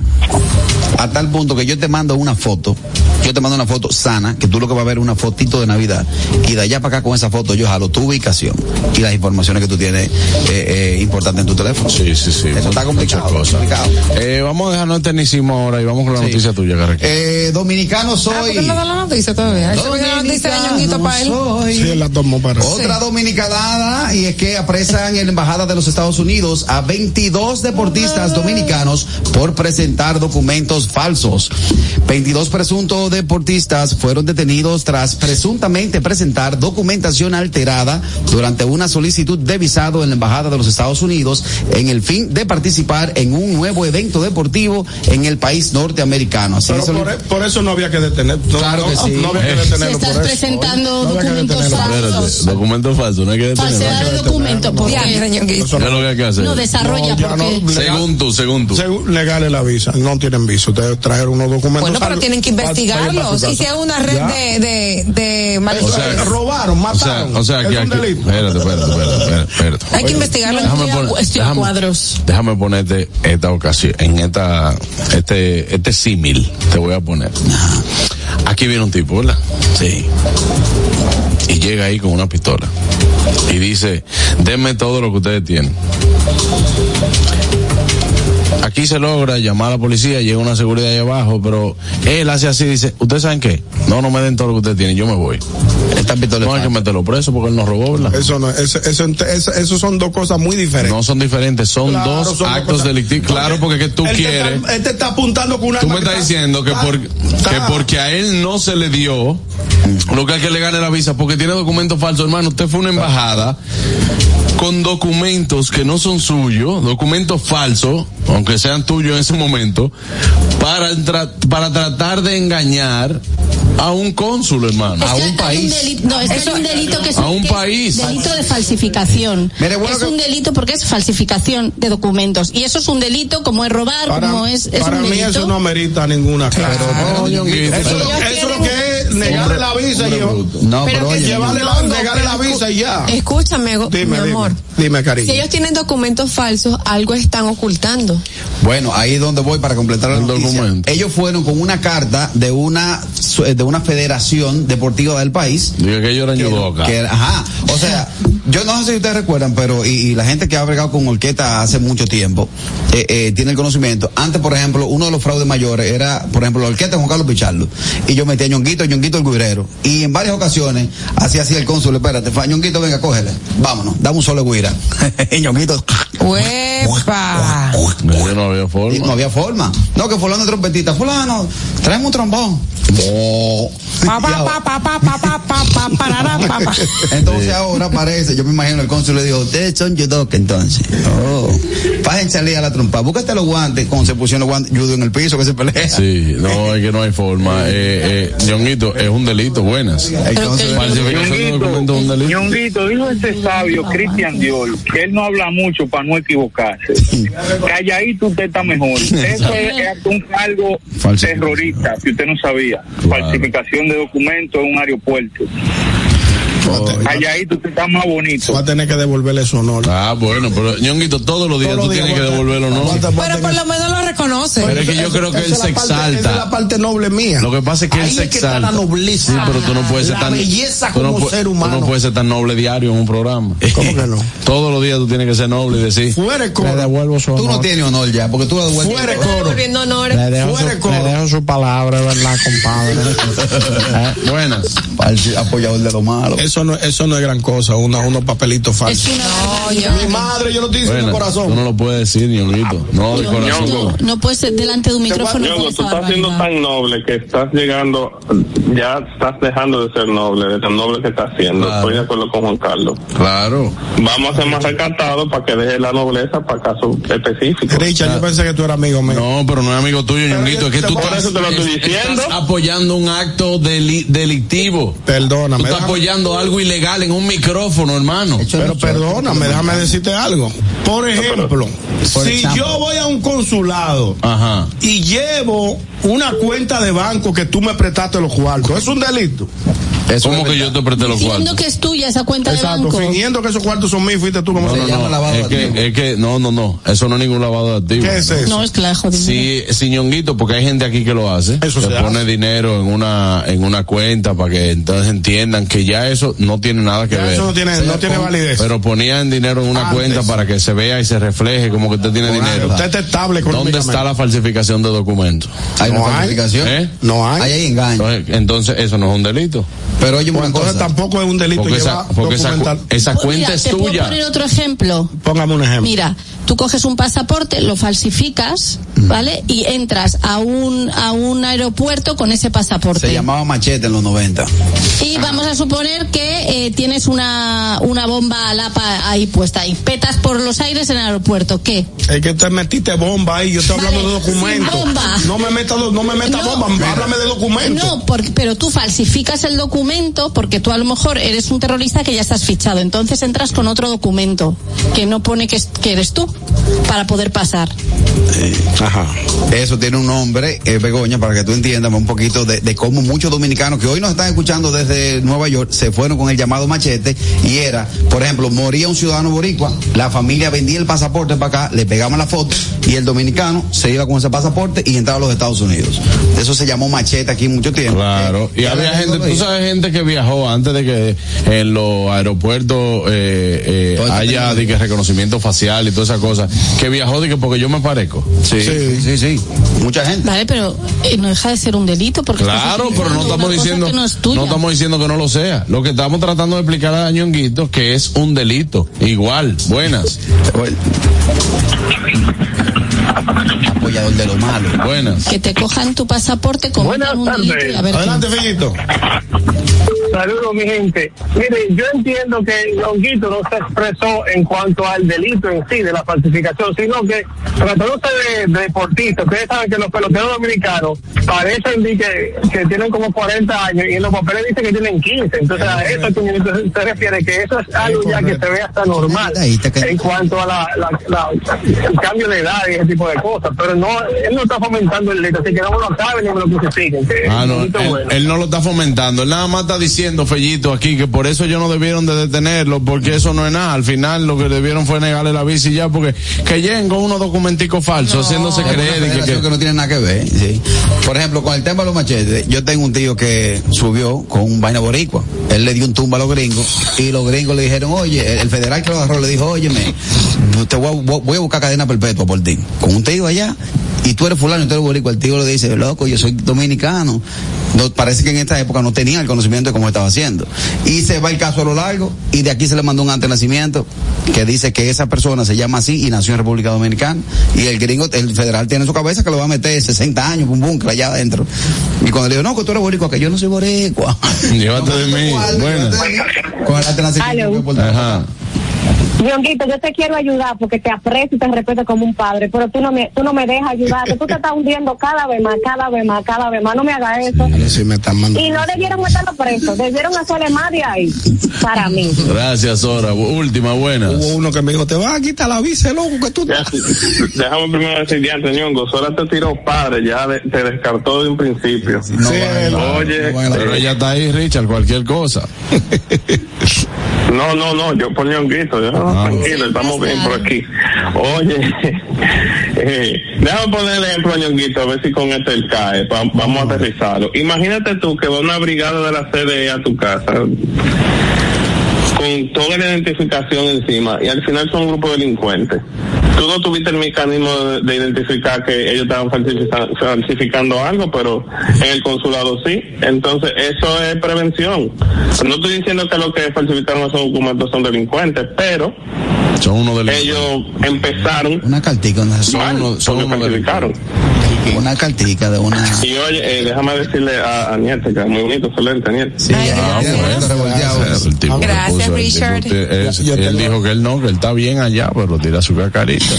a tal punto que yo te mando una foto, yo te mando una foto sana, que tú lo que vas a ver es una fotito de Navidad, y de allá para acá con esa foto yo jalo tu ubicación y las informaciones que tú tienes eh, eh, importantes en tu teléfono. Sí, sí, sí. Eso está complicado. Muchas cosas. Eh, vamos a dejarnos tecnicismo ahora y vamos con la noticia tuya, Carrequín. Eh, dominicano soy. Ah, ¿por qué no da la noticia todavía? Ve la para él. Sí, la para Otra dominicanada y es que apresan en la embajada de los Estados Unidos a 22 deportistas dominicanos por presentar documentos falsos. 22 presuntos deportistas fueron detenidos tras presuntamente presentar documentación alterada durante una solicitud de visado en la embajada de los Estados Unidos en el fin de participar en un nuevo evento deportivo en el país norteamericano. Así Pero eso- por, e- por eso no había que detener. No, Claro no, que sí. no había que Eh. detenerlo Si estás por eso. presentando No documentos detenerlo. falsos. Espérate, documento falso, no hay que Falsedad detenerlo. de documento, Diablo, porque Ñonguito. ¿Qué es lo que hay que hacer? no desarrolla No, porque no. Según tú, según tú. Según legales la visa, no tienen visa. Ustedes trajeron unos documentos. Bueno, pero falsos tienen que investigarlos. es una red de, de, de O sea, robaron, O sea, mataron. o sea, que Es un aquí. delito. Espérate, espérate, espérate, espérate, espérate. Hay que investigarlo. Déjame estoy a- poner- estoy a déjame- cuadros. Déjame ponerte esta ocasión, en esta, este, este símil, te voy a poner. Aquí viene un tipo, ¿verdad? Sí. Y llega ahí con una pistola. Y dice, denme todo lo que ustedes tienen. Aquí se logra llamar a la policía, llega una seguridad ahí abajo, pero él hace así, dice, ¿ustedes saben qué? No, no me den todo lo que ustedes tienen, yo me voy. Pistola No hay que meterlo preso porque él nos robó, ¿verdad? Eso no, eso, eso, eso, eso son dos cosas muy diferentes. No son diferentes, son Claro, dos son actos delictivos. Claro, porque que tú Él te quieres. está- él te está apuntando con una Tú me estás está- diciendo que, está- por, que está- porque a él no se le dio lo que hay que le gane la visa, porque tiene documentos falsos, hermano. Usted fue a una embajada con documentos que no son suyos, documentos falsos, aunque sean tuyos en ese momento, para, tra- para tratar de engañar a un cónsul, hermano. Hay un delito, no, un delito que es A un que es país. delito de falsificación. Mire, bueno es que- un delito porque es falsificación de documentos y eso es un delito como es robar, Para, como es, es para un mí delito. eso no merita ninguna cara. No, Ñonguito, eso, eso es lo que es negarle la visa y No, Pero pero que oye, llevarle la, negarle la visa y ya. Escúchame, Dime, mi amor. dime, dime, cariño. Si ellos tienen documentos falsos, algo están ocultando. Bueno, ahí es donde voy para completar El documento. Ellos fueron con una carta de una de una federación deportiva del país. Diga que ellos eran que- ajá, o sea, <laughs> yo no sé si ustedes recuerdan, pero y, y la gente que ha bregado con orquesta hace mucho tiempo eh, eh, tiene el conocimiento. Antes, por ejemplo, uno de los fraudes mayores era, por ejemplo, la orquesta de Juan Carlos Pichardo. Y yo metía a Ñonguito, Ñonguito el Guirero. Y en varias ocasiones, así así el cónsul, espérate, Fañonquito, venga, cógele. Vámonos, dame un solo guira. y <laughs> Ñonquito. ¡Uepa! no había forma. Y no había forma. No, que fulano trompetista. Fulano, traemos un trombón. Entonces ahora aparece, yo me imagino el cónsul le dijo, ustedes son judoc entonces. Oh. Pájense a la trompa. Búscate los guantes, con se pusieron los guantes judo en el piso que se pelea. Sí, no, es que no hay forma. <laughs> Eh, eh, Ñonguito, es un delito, buenas. Entonces, Falsificación de documentos es un delito. Ñonguito, dijo este sabio Cristian Dior que él no habla mucho para no equivocarse. Calladito usted está mejor. <laughs> Eso es, es un cargo terrorista, si usted no sabía. Falsificación de documentos en un aeropuerto. Calladito usted está más bonito. Va a tener que devolverle su honor. Ah, bueno, pero Ñonguito, todos los días Todos tú los días tienes que ¿no? aguanta- Pero por lo menos lo reconoce. Pero es que yo creo que él se la esa es exalta. la parte noble mía. Lo que pasa es que él Ahí se exalta. la nobleza. Sí, pero tú no puedes ser La tan. belleza tú no como ser Tú humano. no puedes ser tan noble diario en un programa. <laughs> ¿Cómo que no? Todos los días tú tienes que ser noble y decir. Fuera de Le coro. devuelvo su Tú no honor. tienes honor ya, porque tú lo devuelves. Está coro. Le dejo, su, coro. le dejo su palabra, ¿verdad, compadre? <laughs> ¿Eh? Buenas. Apoyador de lo malo. Eso no, eso no es gran cosa, una, unos papelitos Es falsos. una No, yo- Mi madre, yo no estoy diciendo Buenas. corazón. Tú no lo puedes decir, Ñonguito. No, de No, corazón. no, no puedes ser delante de un micrófono. Con tú estás siendo tan noble que estás llegando, ya estás dejando de ser noble, de tan noble que estás siendo. Claro. Estoy de acuerdo con Juan Carlos. Claro. Vamos a ser más recatados para que deje la nobleza para casos específicos. Richard, yo pensé que tú eras amigo mío. No, pero no es amigo tuyo, Ñonguito. Es que tú por estás, eso te lo estoy diciendo. estás apoyando un acto deli- delictivo. Tú Perdóname. estás déjame- apoyando algo ilegal en un micrófono, hermano. Pero perdóname, déjame decirte algo. Por ejemplo, si yo voy a un consulado Ajá. y llevo una cuenta de banco que tú me prestaste los cuartos, es un delito. ¿Cómo que yo te presté los Diciendo cuartos? que es tuya esa cuenta de Exacto, banco. fingiendo que esos cuartos son míos, fuiste tú como No, Se no, llama no. lavado Es de activos. que, es que, no, no, no. Eso no es ningún lavado de activos. ¿Qué es eso? No, es que la dejo de Sí, sí, ñonguito, porque hay gente aquí que lo hace. Eso se pone hace. dinero en una en una cuenta para que entonces entiendan que ya eso no tiene nada que Ya ver. eso no tiene, no tiene validez. Pero ponían dinero en una Antes. cuenta para que se vea y se refleje como que usted tiene dinero. Usted está estable ¿Dónde económicamente. está la falsificación de documentos? Hay una No hay. falsificación. ¿Eh? No hay. Ahí hay engaño. Entonces, entonces eso no es un delito. Pero oye, una entonces cosa. tampoco es un delito Porque esa, llevar porque esa, documental. cu- esa Pues cuenta mira, es te puedo tuya. poner otro ejemplo. Póngame un ejemplo. Mira, tú coges un pasaporte, lo falsificas, ¿vale? Y entras a un a un aeropuerto con ese pasaporte. Se llamaba machete en los 90. Y vamos a suponer que eh, tienes una, una bomba alapa ahí puesta y petas por los aires en el aeropuerto. ¿Qué? Es que te metiste bomba ahí, yo estoy Vale, hablando de documentos. No me metas no me meta No. bomba, háblame de documentos. No, porque, pero tú falsificas el documento porque tú a lo mejor eres un terrorista que ya estás fichado. Entonces entras con otro documento que no pone que, es- que eres tú para poder pasar. Ajá. Eso tiene un nombre, eh, Begoña, para que tú entiendas un poquito de, de cómo muchos dominicanos que hoy nos están escuchando desde Nueva York se fueron con el llamado machete y era, por ejemplo, moría un ciudadano boricua, la familia vendía el pasaporte para acá, le pegaban la foto y el dominicano se iba con ese pasaporte y entraba a los Estados Unidos. Eso se llamó machete aquí mucho tiempo. Claro, y había gente, tú sabes, gente que viajó antes de que en los aeropuertos eh, eh, este haya de que reconocimiento facial y todas esas cosas, que viajó de que porque yo me parezco. Sí. Sí, sí, sí. Mucha gente. Vale, pero eh, no deja de ser un delito porque Claro, pero no estamos cosa diciendo, que no es no estamos diciendo que no lo sea. Lo que estamos tratando de explicar a Ñonguito que es un delito. Igual, buenas, Apoyador de lo malo. buenas. que te cojan tu pasaporte como Buenas un tardes. Adelante, Fellito. Saludos, mi gente. Mire, yo entiendo que Longuito no se expresó en cuanto al delito en sí de la falsificación, sino que tratándose de, de deportistas, ustedes saben que los peloteros dominicanos parecen de que, que tienen como 40 años y en los papeles dicen que tienen 15. Entonces, a eso que se, se refiere, que eso es algo ya que se ve hasta normal en cuanto a la, la- la- el cambio de edad y ese tipo de cosas. Pero no, él no está fomentando el delito, así que no me lo saben ni me lo crucifiquen. que Ah, no, él, bueno. él no lo está fomentando, él nada más está diciendo, Fellito, aquí, que por eso ellos no debieron de detenerlo, porque eso no es nada. Al final lo que debieron fue negarle la visa y ya, porque que lleguen con unos documenticos falsos, haciéndose creer y que- que, que no tiene nada que ver. sí. Por ejemplo, con el tema de los machetes, yo tengo un tío que subió con un vaina boricua. Él le dio un tumba a los gringos y los gringos le dijeron, oye, el, el federal que lo agarró le dijo, óyeme, te voy a, voy a buscar cadena perpetua por ti. Con un tío allá y tú eres fulano y tú eres boricua, el tío le dice, loco, yo soy dominicano. No, parece que en esta época no tenía el conocimiento de cómo estaba haciendo. Y se va el caso a lo largo y de aquí se le mandó un antenacimiento que dice que esa persona se llama así y nació en República Dominicana. Y el gringo, el federal tiene en su cabeza que lo va a meter 60 años, un búnker allá adentro. Y cuando le digo, no, que tú eres boricua, que yo no soy boricua. <laughs> Llévate de mí. Bueno. Con el antenacimiento Ajá. Dionguito, yo te quiero ayudar porque te aprecio y te respeto como un padre, pero tú no me, tú no me dejas ayudar, tú te estás hundiendo cada vez más, cada vez más, cada vez más, no me hagas eso. Sí, me están mandando. Y no debieron meterlo preso, debieron hacerle más de ahí, para mí. Gracias, Sora. Última, buena. Hubo uno que me dijo, te vas a quitar la visa, loco, que tú... Déjame primero decir, antes, Ñongo, Sora te tiró padre, ya de- te descartó de un principio. Oye, Pero ella está ahí, Richard, cualquier cosa. No, no, no, yo por Ñonguito, yo, tranquilo, estamos bien por aquí. Oye, <laughs> eh, déjame poner el ejemplo a Ñonguito, a ver si con este él cae, va- vamos a aterrizarlo. Imagínate tú que va una brigada de la CDE a tu casa, con toda la identificación encima, y al final son un grupo de delincuentes. Tú no tuviste el mecanismo de, de identificar que ellos estaban falsifica- falsificando algo, pero en el consulado sí. Entonces, eso es prevención. No estoy diciendo que los que falsificaron esos documentos son delincuentes, pero Son uno de los. ellos empezaron Una cartica, una, mal, porque falsificaron. Una cartica de una... Y oye, eh, déjame decirle a, a Niete, que es muy bonito su lente, Niete. Ah, bueno, el tipo le Gracias, puso- el tipo Richard. es- él dijo que él no, que él está bien allá, pero tira su cacarita. <laughs>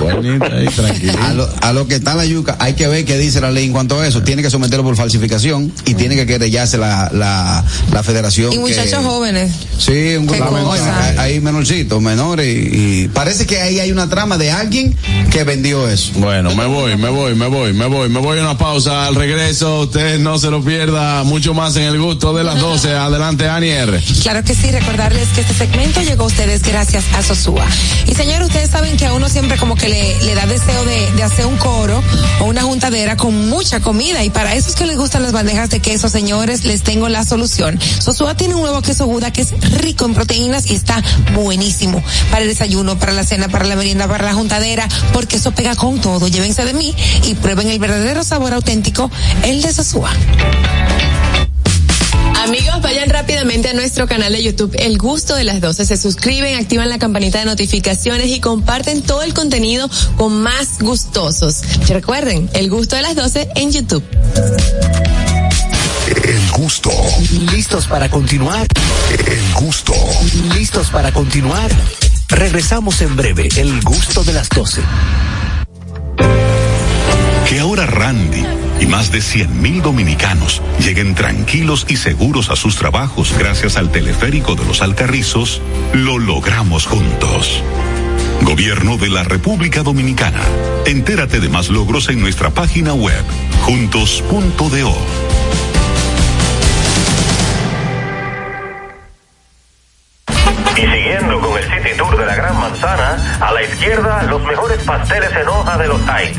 tranquilo. A lo, a lo que está en la yuca, hay que ver qué dice la ley en cuanto a eso. Tiene que someterlo por falsificación y tiene que querellarse la, la, la federación. Y que- muchachos jóvenes. Sí, un grupo hay, hay menorcitos, menores y, y parece que ahí hay una trama de alguien que vendió eso. Bueno, me voy, me voy, me voy, me voy, me voy a una pausa. Al regreso, usted no se lo pierda. Mucho más en el gusto de las 12. Adelante, Ani R. Claro que sí, recordarles que este segmento llegó a ustedes gracias a Sosúa. Y señores, ustedes saben que a uno siempre como que le, da deseo de, hacer un coro o una juntadera con mucha comida. Y para esos que les gustan las bandejas de queso, señores, les tengo la solución. Sosúa tiene un nuevo queso Buda que es rico en proteínas y está buenísimo para el desayuno, para la cena, para la merienda, para la juntadera, porque eso pega con todo. Llévense de mí y prueben el verdadero sabor auténtico, el de Sosúa. Amigos, vayan rápidamente a nuestro canal de YouTube El Gusto de las 12. Se suscriben, activan la campanita de notificaciones y comparten todo el contenido con más gustosos. Y recuerden, El Gusto de las 12 en YouTube. El gusto. ¿Listos para continuar? El gusto. ¿Listos para continuar? Regresamos en breve. El gusto de las 12. Que ahora Randy y más de 100.000 dominicanos lleguen tranquilos y seguros a sus trabajos gracias al teleférico de los Alcarrizos, lo logramos juntos. Gobierno de la República Dominicana. Entérate de más logros en nuestra página web, juntos.do. Y siguiendo con el City Tour de la Gran Manzana, a la izquierda los mejores pasteles en hoja de los Heights.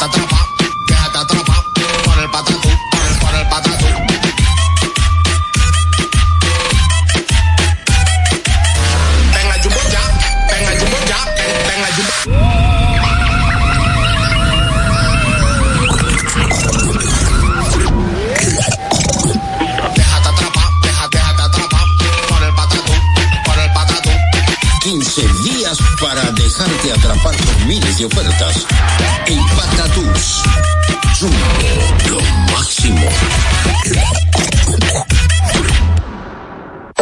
Déjate atrapar, 15 días para dejarte atrapar por miles de ofertas. En Patatús. Jumbo, lo máximo.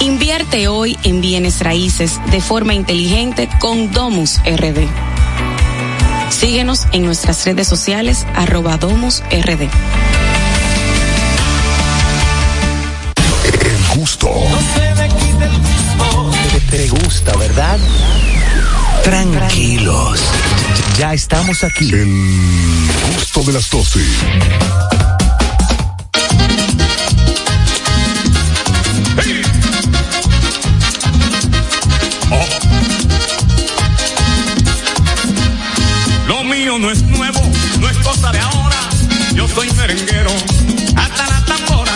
Invierte hoy en bienes raíces de forma inteligente con Domus RD. Síguenos en nuestras redes sociales arroba Domus RD. El gusto. Te, te gusta, ¿verdad? Tranquilos. Ya estamos aquí. El gusto de las 12. No es nuevo, no es cosa de ahora. Yo soy merenguero, hasta la tambora.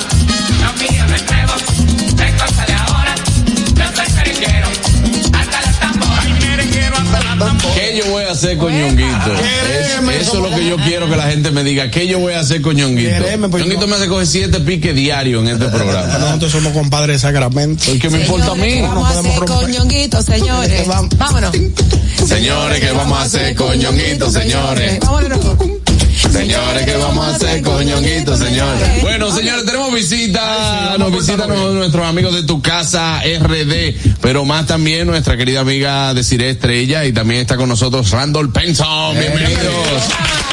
Lo mío no es nuevo, no es cosa de ahora. Yo soy merenguero, hasta la tambora. Ay, merenguero hasta la tambora. ¿Qué yo voy a hacer con Ñonguito? Es- eso es lo que yo quiero que la gente me diga. ¿Qué yo voy a hacer con Ñonguito? Pues, Ñonguito me hace coger siete piques diarios en este programa. Nosotros somos compadres de Sacramento. ¿Qué me importa a mí? Vamos a hacer coñonguito, señores. Vámonos. Señores, ¿qué vamos a hacer con Ñonguito, señores? Señores, ¿qué vamos a hacer con Ñonguito, señores? Bueno, señores, tenemos visita, nos visitan nuestros amigos de tu casa RD, pero más también nuestra querida amiga de Cire Estrella y también está con nosotros Randall Penson. Bienvenidos.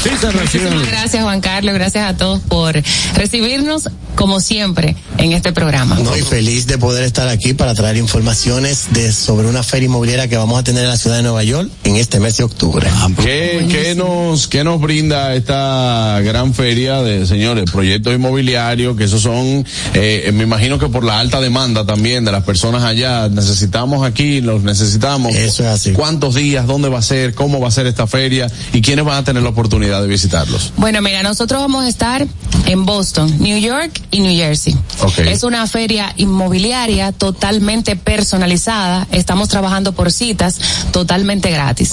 Así se Muchísimas gracias Juan Carlos, gracias a todos por recibirnos como siempre en este programa. Muy feliz de poder estar aquí para traer informaciones de sobre una feria inmobiliaria que vamos a tener en la ciudad de Nueva York en este mes de octubre. ¿Qué, qué nos, ¿Qué nos brinda esta gran feria de, señores, proyectos inmobiliarios? Que esos son, eh, me imagino que por la alta demanda también de las personas allá, necesitamos aquí, los necesitamos. Eso es así. ¿Cuántos días? ¿Dónde va a ser? ¿Cómo va a ser esta feria? ¿Y quiénes van a tener la oportunidad de visitarlos? Bueno, mira, nosotros vamos a estar en Boston, New York y New Jersey. Ok. Es una feria inmobiliaria totalmente personalizada. Estamos trabajando por citas totalmente gratis.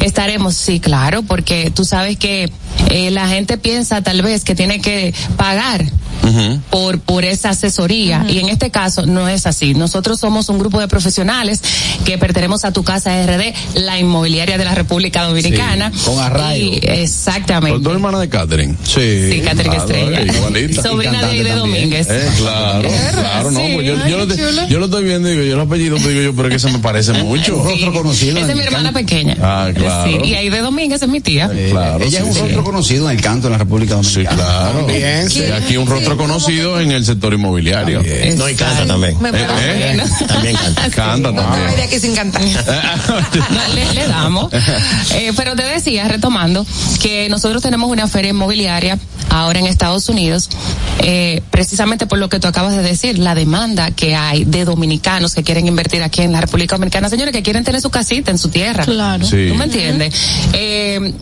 Estaremos, sí, claro, porque tú sabes que eh, la gente piensa tal vez que tiene que pagar por, por esa asesoría. Y en este caso no es así. Nosotros somos un grupo de profesionales que pertenecemos a tu casa RD, la inmobiliaria de la República Dominicana. Sí, con arraigo. Y- exactamente. ¿Tu hermana de Catherine? Sí. Sí, Catherine Claro, Estrella. eh, igualita. Sobrina de Aide Domínguez. Eh, claro, claro, no, Sí, pues yo, ay, yo, lo, te- yo lo estoy viendo y digo, yo el apellido te digo yo, pero es que se me parece mucho. rostro conocido. Esa es mi hermana pequeña. Ah, claro. Sí, y Aide Domínguez es mi tía. Claro, Ella es un sí, rostro sí. conocido en el canto en la República Dominicana. Sí, claro. También. Sí, aquí un rostro conocido en el sector inmobiliario. No, y canta también. Me Eh, eh. También canta. <laughs> Canta No también. de aquí sin cantar. <laughs> No, le, le damos. <laughs> Eh, pero te decía, retomando, que nosotros tenemos una feria inmobiliaria ahora en Estados Unidos, eh, precisamente por lo que tú acabas de decir, la demanda que hay de dominicanos que quieren invertir aquí en la República Dominicana, señores, que quieren tener su casita en su tierra. Claro. Sí. ¿Tú me entiendes?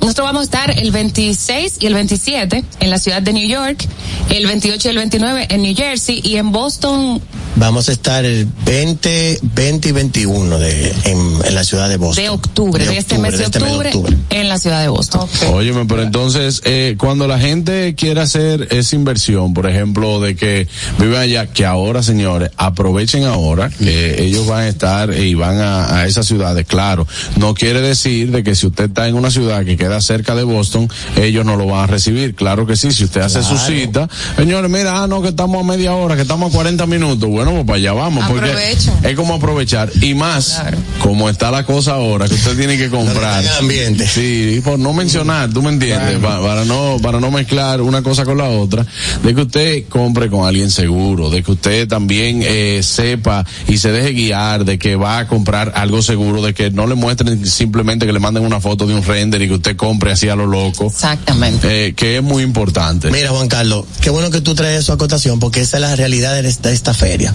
Nosotros vamos a estar el 26 y el 27 en la ciudad de New York, el 28 y el 29 en New Jersey y en Boston Vamos a estar el 20, 20 y 21 de, en, en la ciudad de Boston. de octubre, de, este mes de de este mes de octubre, octubre. en la ciudad de Boston. Óyeme, pero entonces, eh, cuando la gente quiere hacer esa inversión, por ejemplo, de que viven allá, que ahora, señores, aprovechen ahora, que ellos van a estar y van a, a esas ciudades, claro, no quiere decir de que si usted está en una ciudad que queda cerca de Boston, ellos no lo van a recibir, claro que sí, si usted hace su cita, señores, mira, ah, no, que estamos a media hora, que estamos a 40 minutos, bueno, bueno, pues para allá vamos, porque es como aprovechar. Y más, como está la cosa ahora, que usted tiene que comprar. el ambiente. Sí, por no mencionar, tú me entiendes, Pa- para, no, para no mezclar una cosa con la otra, de que usted compre con alguien seguro, de que usted también eh, sepa y se deje guiar de que va a comprar algo seguro, de que no le muestren simplemente que le manden una foto de un render y que usted compre así a lo loco. Exactamente. Eh, que es muy importante. Mira, Juan Carlos, qué bueno que tú traes su acotación porque esa es la realidad de esta, de esta feria.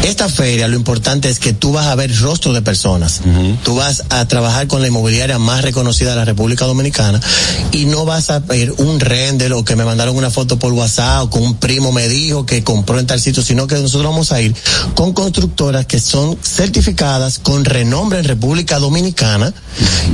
Esta feria, lo importante es que tú vas a ver rostro de personas. Tú vas a trabajar con la inmobiliaria más reconocida de la República Dominicana y no vas a ver un render o que me mandaron una foto por WhatsApp o con un primo me dijo que compró en tal sitio, sino que nosotros vamos a ir con constructoras que son certificadas con renombre en República Dominicana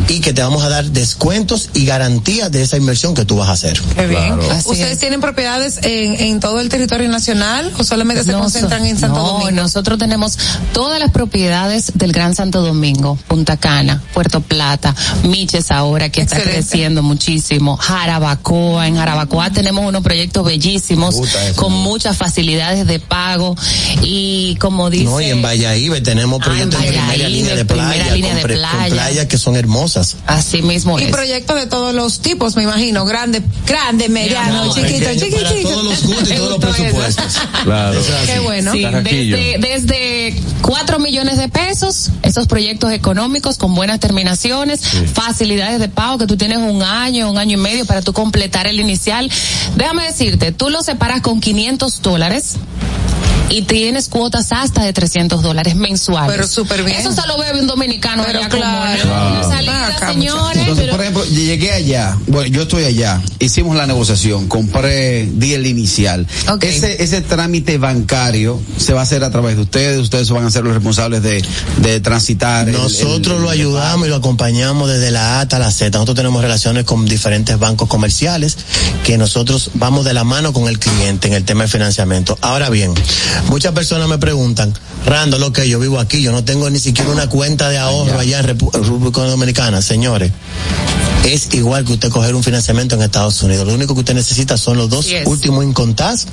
y que te vamos a dar descuentos y garantías de esa inversión que tú vas a hacer. Qué bien. ¿Ustedes es. tienen propiedades en, en todo el territorio nacional o solamente se No, concentran so- en Santo no, Domingo? Nosotros tenemos todas las propiedades del Gran Santo Domingo, Punta Cana, Puerto Plata, Miches ahora que está creciendo muchísimo, Jarabacoa, en Jarabacoa tenemos unos proyectos bellísimos eso. con muchas facilidades de pago y como dice No, y en Valladolid tenemos Ah, en proyectos en primera línea de primera playa, línea con, de pre- con playa. playas que son hermosas. así mismo Y es. proyectos de todos los tipos, me imagino, grandes, grandes, medianos, No, para chiquitos. todos los gustos y todos <laughs> los presupuestos. Claro. Qué bueno. Sí, desde, desde 4 millones de pesos, esos proyectos económicos con buenas terminaciones, facilidades de pago que tú tienes un año, un año y medio para tú completar el inicial. Déjame decirte, tú lo separas con 500 dólares y tienes cuotas hasta de 300 dólares mensuales. Pero súper bien. Eso se lo bebe un dominicano Pero allá como, claro. ¿no? Claro. salida, Acá, señores. Entonces, pero- por ejemplo, llegué allá, bueno, yo estoy allá, hicimos la negociación, compré, di el inicial. Ese, ese trámite bancario se va a hacer a través de ustedes, ustedes van a ser los responsables de, de transitar. Nosotros el- lo el ayudamos y lo acompañamos desde la A hasta la Z. Nosotros tenemos relaciones con diferentes bancos comerciales que nosotros vamos de la mano con el cliente en el tema de financiamiento. Ahora bien, muchas personas me preguntan, Rando, lo que yo vivo aquí, yo no tengo ni siquiera una cuenta de ahorro allá en República Dominicana, señores. Es igual que usted coger un financiamiento en Estados Unidos. Lo único que usted necesita son los dos últimos incontas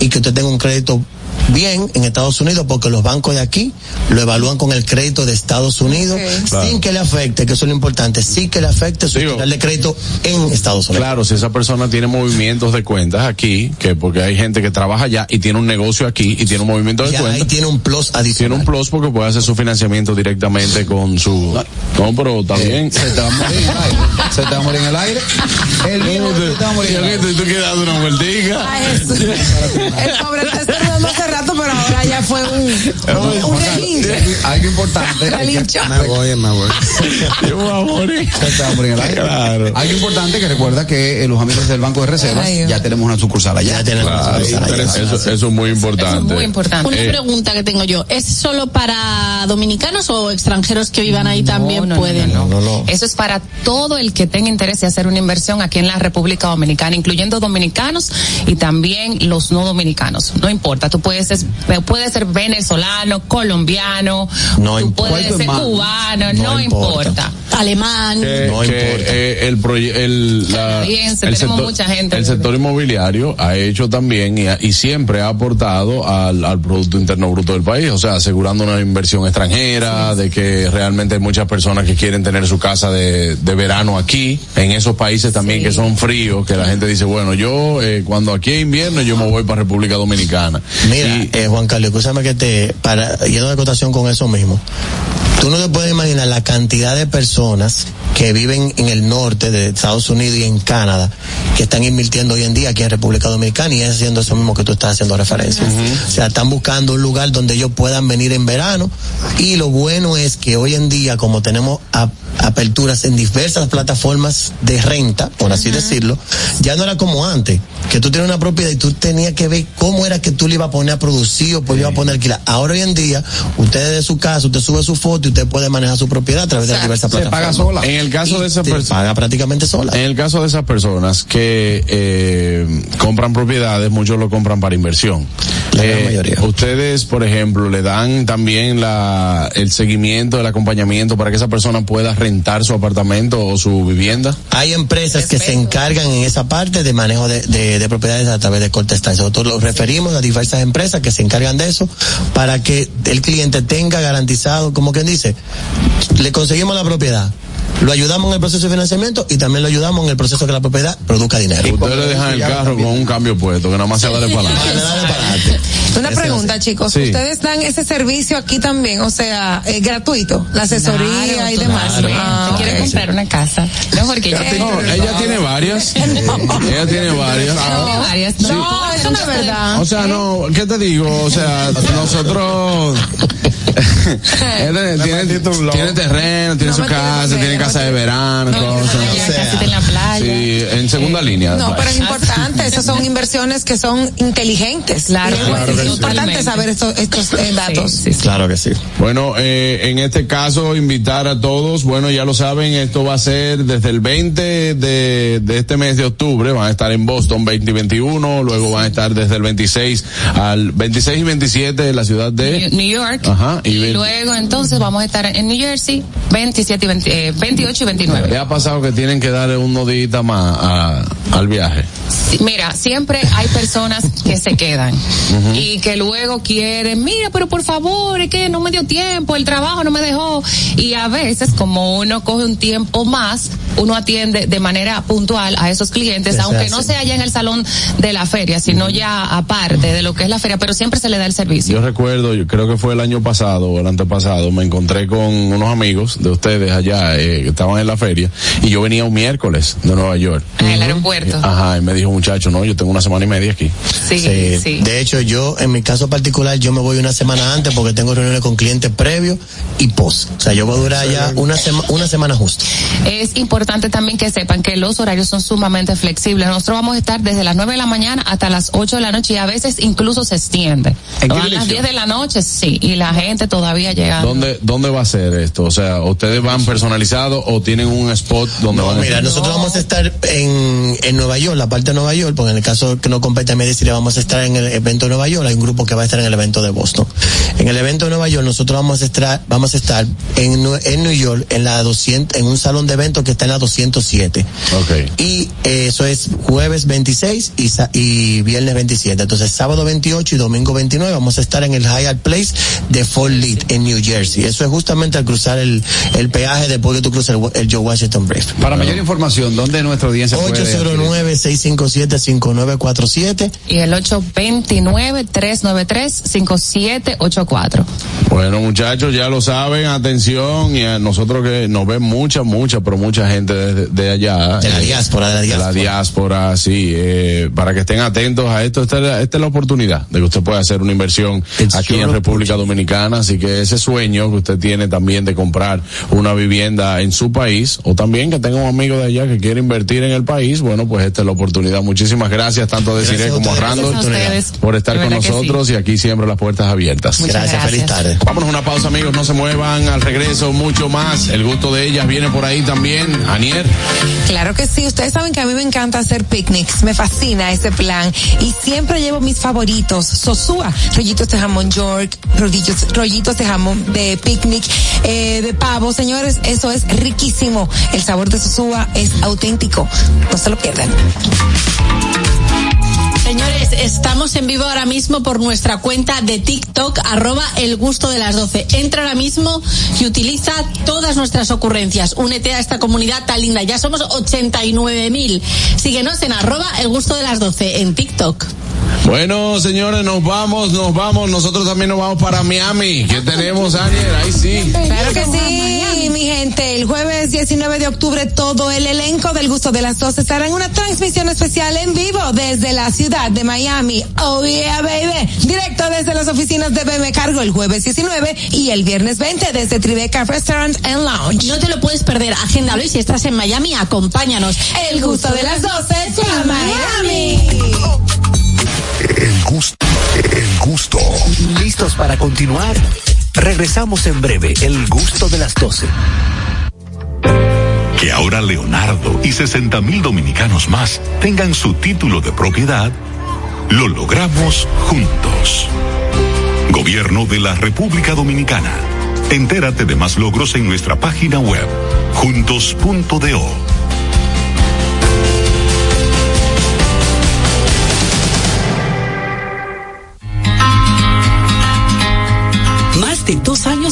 y que usted tenga un crédito bien en Estados Unidos porque los bancos de aquí lo evalúan con el crédito de Estados Unidos sin que le afecte, que eso es lo importante, sin que le afecte su historial de crédito en Estados Unidos. Claro, si esa persona tiene movimientos de cuentas aquí, que porque hay gente que trabaja allá y tiene un negocio aquí y tiene un movimiento de Ya ahí cuentas. tiene un plus Tiene adicional. un plus porque puede hacer su financiamiento directamente con su. No, pero también. Se te va a morir en el aire. Se te va a morir en el aire. El viejo se te va a morir en el aire. tú quieres dar una vueltica. Ay, Jesús. El pobre está estornudando hace rato, pero ahora ya fue un, <laughs> un, un relinche. Algo importante. <laughs> Relincho. Me voy, me voy. <laughs> Yo voy a morir. Claro. Algo importante que recuerda que eh, los amigos del Banco de Reservas Ay, ya tenemos una sucursal allá. Ya tenemos Claro, una sucursal allá. eso, eso es muy importante. muy importante. Una Eh, pregunta que tengo yo, ¿es solo para dominicanos o extranjeros que vivan ahí también No, no, pueden? no, no, No, no. Eso es para todo el que tenga interés de hacer una inversión aquí en la República Dominicana, incluyendo dominicanos y también los no dominicanos. No importa, tú puedes ser, puedes ser venezolano, colombiano, No tú importa. puedes ser más? cubano, No no, importa. importa. Alemán. que, No que, importa. eh, el, el, la- el tenemos mucha gente. el sector inmobiliario ha hecho también y, ha- y siempre ha aportado al, al Producto Interno Bruto del país, o sea, asegurando una inversión extranjera, de que realmente hay muchas personas que quieren tener su casa de, de verano aquí, en esos países también Sí. que son fríos, que la gente dice, bueno, yo eh, cuando aquí es invierno yo me voy para República Dominicana. Mira, Eh, Juan Carlos, escúchame que te, para, yendo de cotación con eso mismo. Tú no te puedes imaginar la cantidad de personas que viven en el norte de Estados Unidos y en Canadá que están invirtiendo hoy en día aquí en República Dominicana y es haciendo eso mismo que tú estás haciendo referencia. O sea, están buscando un lugar donde ellos puedan venir en verano y lo bueno es que hoy en día como tenemos a- aperturas en diversas plataformas de renta, por así decirlo, ya no era como antes, que tú tienes una propiedad y tú tenías que ver cómo era que tú le ibas a poner a producir o pues le ibas a poner a alquilar. Ahora hoy en día, usted de su casa, usted sube su foto y usted puede manejar su propiedad a través de las diversas Se plataformas. paga sola. En el caso de esas personas. paga prácticamente sola. En el caso de esas personas que eh, compran propiedades, muchos lo compran para inversión. La gran Eh, mayoría. Ustedes, por ejemplo, le dan también la, el seguimiento, el acompañamiento para que esa persona pueda rentar su apartamento o su vivienda. Hay empresas que se encargan en esa parte de manejo de, de- de propiedades a través de corta estancia. Nosotros lo referimos a diversas empresas que se encargan de eso para que el cliente tenga garantizado, como quien dice, le conseguimos la propiedad. Lo ayudamos en el proceso de financiamiento y también lo ayudamos en el proceso que la propiedad produzca dinero. Ustedes le dejan el carro con un cambio puesto, que nada más se va de para adelante. Una pregunta, chicos. Sí. ¿Ustedes dan ese servicio aquí también? O sea, eh, gratuito, la asesoría Claro, y demás. claro. Ah, Si quiere comprar una casa, no porque ya No, ella tiene varias. Ella tiene varias. <laughs> Tiene varias. No, eso no es verdad. O sea, no, ¿qué te digo? O sea, nosotros. Él <laughs> tiene, tiene terreno, tiene su casa, tiene casa de verano, cosas. casita en la playa. Sí, en segunda línea. No, pero es importante, esas son inversiones que son inteligentes. Claro, es claro sí. importante saber estos, estos eh, datos. Claro que sí. Bueno, eh, en este caso, invitar a todos, bueno, ya lo saben, esto va a ser desde el 20 de, de este mes de octubre, van a estar en Boston 20 y 21, luego van a estar desde el 26 al 26 y 27 en la ciudad de... New York. Ajá, y Y luego entonces vamos a estar en New Jersey 27 y 20, eh, 28 y 29. ¿Le ha pasado que tienen que darle un nodita más a- al viaje? Mira, siempre hay personas que se quedan y que luego quieren, mira, pero por favor, es que no me dio tiempo, el trabajo no me dejó. Y a veces, como uno coge un tiempo más, uno atiende de manera puntual a esos clientes, aunque no sea ya en el salón de la feria, sino ya aparte de lo que es la feria, pero siempre se le da el servicio. Yo recuerdo, yo creo que fue el año pasado o el antepasado, me encontré con unos amigos de ustedes allá eh, que estaban en la feria y yo venía un miércoles de Nueva York. En el aeropuerto. Ajá, y me dijo muchacho, no, yo tengo una semana y media aquí. Sí, sí. De hecho, yo, en mi caso particular, yo me voy una semana antes porque tengo reuniones con clientes previos y post. O sea, yo voy a durar ya una, sema- una semana justo. Es importante también que sepan que los horarios son sumamente flexibles. Nosotros vamos a estar desde las 9 de la mañana hasta las 8 de la noche y a veces incluso se extiende. ¿En qué a las dirección? 10 de la noche, sí, y la gente todavía llega. ¿Dónde, ¿Dónde va a ser esto? O sea, ¿ustedes van personalizados o tienen un spot donde van a Mira, estar? nosotros vamos a estar en, en Nueva York, la parte de Nueva York, porque en el caso que no compete a mí decirle vamos a estar en el evento de Nueva York, hay un grupo que va a estar en el evento de Boston. En el evento de Nueva York nosotros vamos a estar, vamos a estar en, en New York en la 200, en un salón de eventos que está en la 207. Ok. Y eh, eso es jueves 26 y, y viernes 27. Entonces sábado 28 y domingo 29 vamos a estar en el Hyatt Place de Fort Lee en New Jersey. Eso es justamente al cruzar el, el peaje después que tú cruzas el, el Joe Washington Bridge. Para mayor información, ¿dónde nuestra audiencia puede? 809-657-5947. Y el 829-393-5784. Bueno, muchachos, ya lo saben, atención, y a nosotros que nos ven mucha, mucha, pero mucha gente de, de allá. De la eh, diáspora, de la diáspora. diáspora, sí, eh, para que estén atentos a esto. Esta es, la, esta es la oportunidad de que usted pueda hacer una inversión aquí en República Dominicana, así que ese sueño que usted tiene también de comprar una vivienda en su país, o también que tenga un amigo de allá que quiere invertir en el país, bueno, pues esta es la oportunidad. Muchísimas gracias, tanto a Desiree como a. Randall, por estar con nosotros y aquí siempre las puertas abiertas. Muchas Gracias, feliz tarde. Vámonos a una pausa, amigos, no se muevan, al regreso mucho más. El gusto de ellas viene por ahí también. Anier. Claro que sí, ustedes saben que a mí me encanta hacer picnics, me fascina ese plan y siempre llevo mis favoritos, Sosúa, rollitos de jamón York, rollitos, rollitos de jamón de picnic, eh, de pavo, señores, eso es riquísimo, el sabor de Sosúa es auténtico, no se lo pierdan. Señores, estamos en vivo ahora mismo por nuestra cuenta de TikTok, arroba el gusto de las 12. Entra ahora mismo y utiliza todas nuestras ocurrencias. Únete a esta comunidad tan linda. Ya somos 89 mil. Síguenos en arroba el gusto de las 12 en TikTok. Bueno, señores, nos vamos, nos vamos. Nosotros también nos vamos para Miami. ¿Qué tenemos, Anier? Ahí sí. Claro que sí, mi gente. El jueves 19 de octubre todo el elenco del gusto de las 12 estará en una transmisión especial en vivo desde la ciudad de Miami. Oh yeah, baby. Directo desde las oficinas de BM Cargo el jueves 19 y el viernes 20 desde Tribeca Restaurant and Lounge. No te lo puedes perder. Agéndalo y si estás en Miami, acompáñanos. El gusto de las 12 a Miami. El gusto, el gusto. ¿Listos para continuar? Regresamos en breve, el gusto de las 12. Que ahora Leonardo y 60 mil dominicanos más tengan su título de propiedad, lo logramos juntos. Gobierno de la República Dominicana. Entérate de más logros en nuestra página web, juntos.do.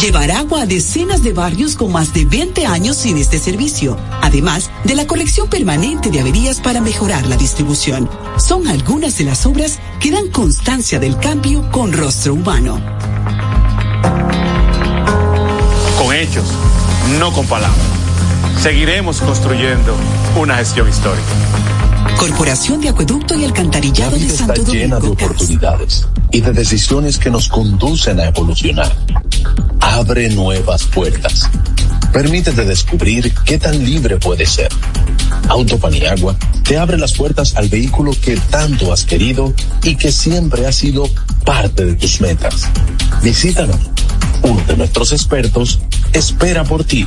Llevar agua a decenas de barrios con más de 20 años sin este servicio, además de la colección permanente de averías para mejorar la distribución. Son algunas de las obras que dan constancia del cambio con rostro humano. Con hechos, no con palabras. Seguiremos construyendo una gestión histórica. Corporación de Acueducto y Alcantarillado La de vida Santo está llena de Domingo. oportunidades y de decisiones que nos conducen a evolucionar. Abre nuevas puertas. Permítete descubrir qué tan libre puedes ser. Auto Paniagua te abre las puertas al vehículo que tanto has querido y que siempre ha sido parte de tus metas. Visítanos. Uno de nuestros expertos espera por ti.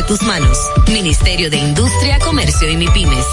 tus manos. Ministerio de Industria, Comercio y MIPIMES.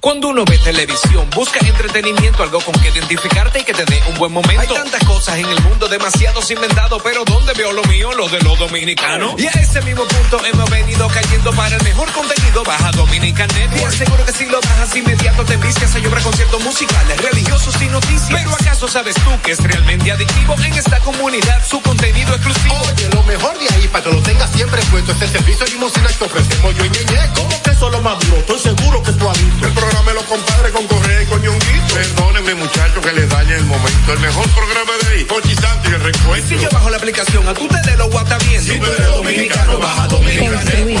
Cuando uno ve televisión, busca entretenimiento, algo con que identificarte y que te dé un buen momento. Hay tantas cosas en el mundo, demasiados inventados, pero ¿dónde veo lo mío? Lo de los dominicanos. Y a ese mismo punto hemos venido cayendo para el mejor contenido. Baja Dominican Network. Seguro que si lo bajas inmediato te vicias a llorar conciertos musicales, religiosos y noticias. Pero ¿acaso sabes tú que es realmente adictivo en esta comunidad su contenido exclusivo? Oye, lo mejor de ahí para que lo tengas siempre puesto es el servicio limosina que ofrecemos yo y Ñeñe. ¿Cómo que eso es lo más duro? Estoy seguro que tú has visto. El programa de los compadres con Correa y con Ñonguito. Perdónenme, muchachos, que les dañe el momento. El mejor programa de ahí, Pochi Santo y el recuento. Si yo bajo la aplicación, a tú te de lo guata bien. Si tú eres dominicano, baja Dominican Construir,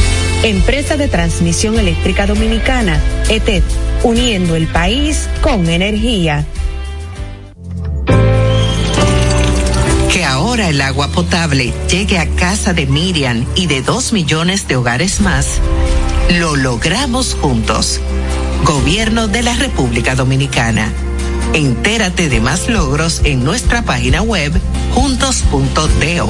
Empresa de Transmisión Eléctrica Dominicana, ETED, uniendo el país con energía. Que ahora el agua potable llegue a casa de Miriam y de dos millones de hogares más, lo logramos juntos. Gobierno de la República Dominicana. Entérate de más logros en nuestra página web juntos.do.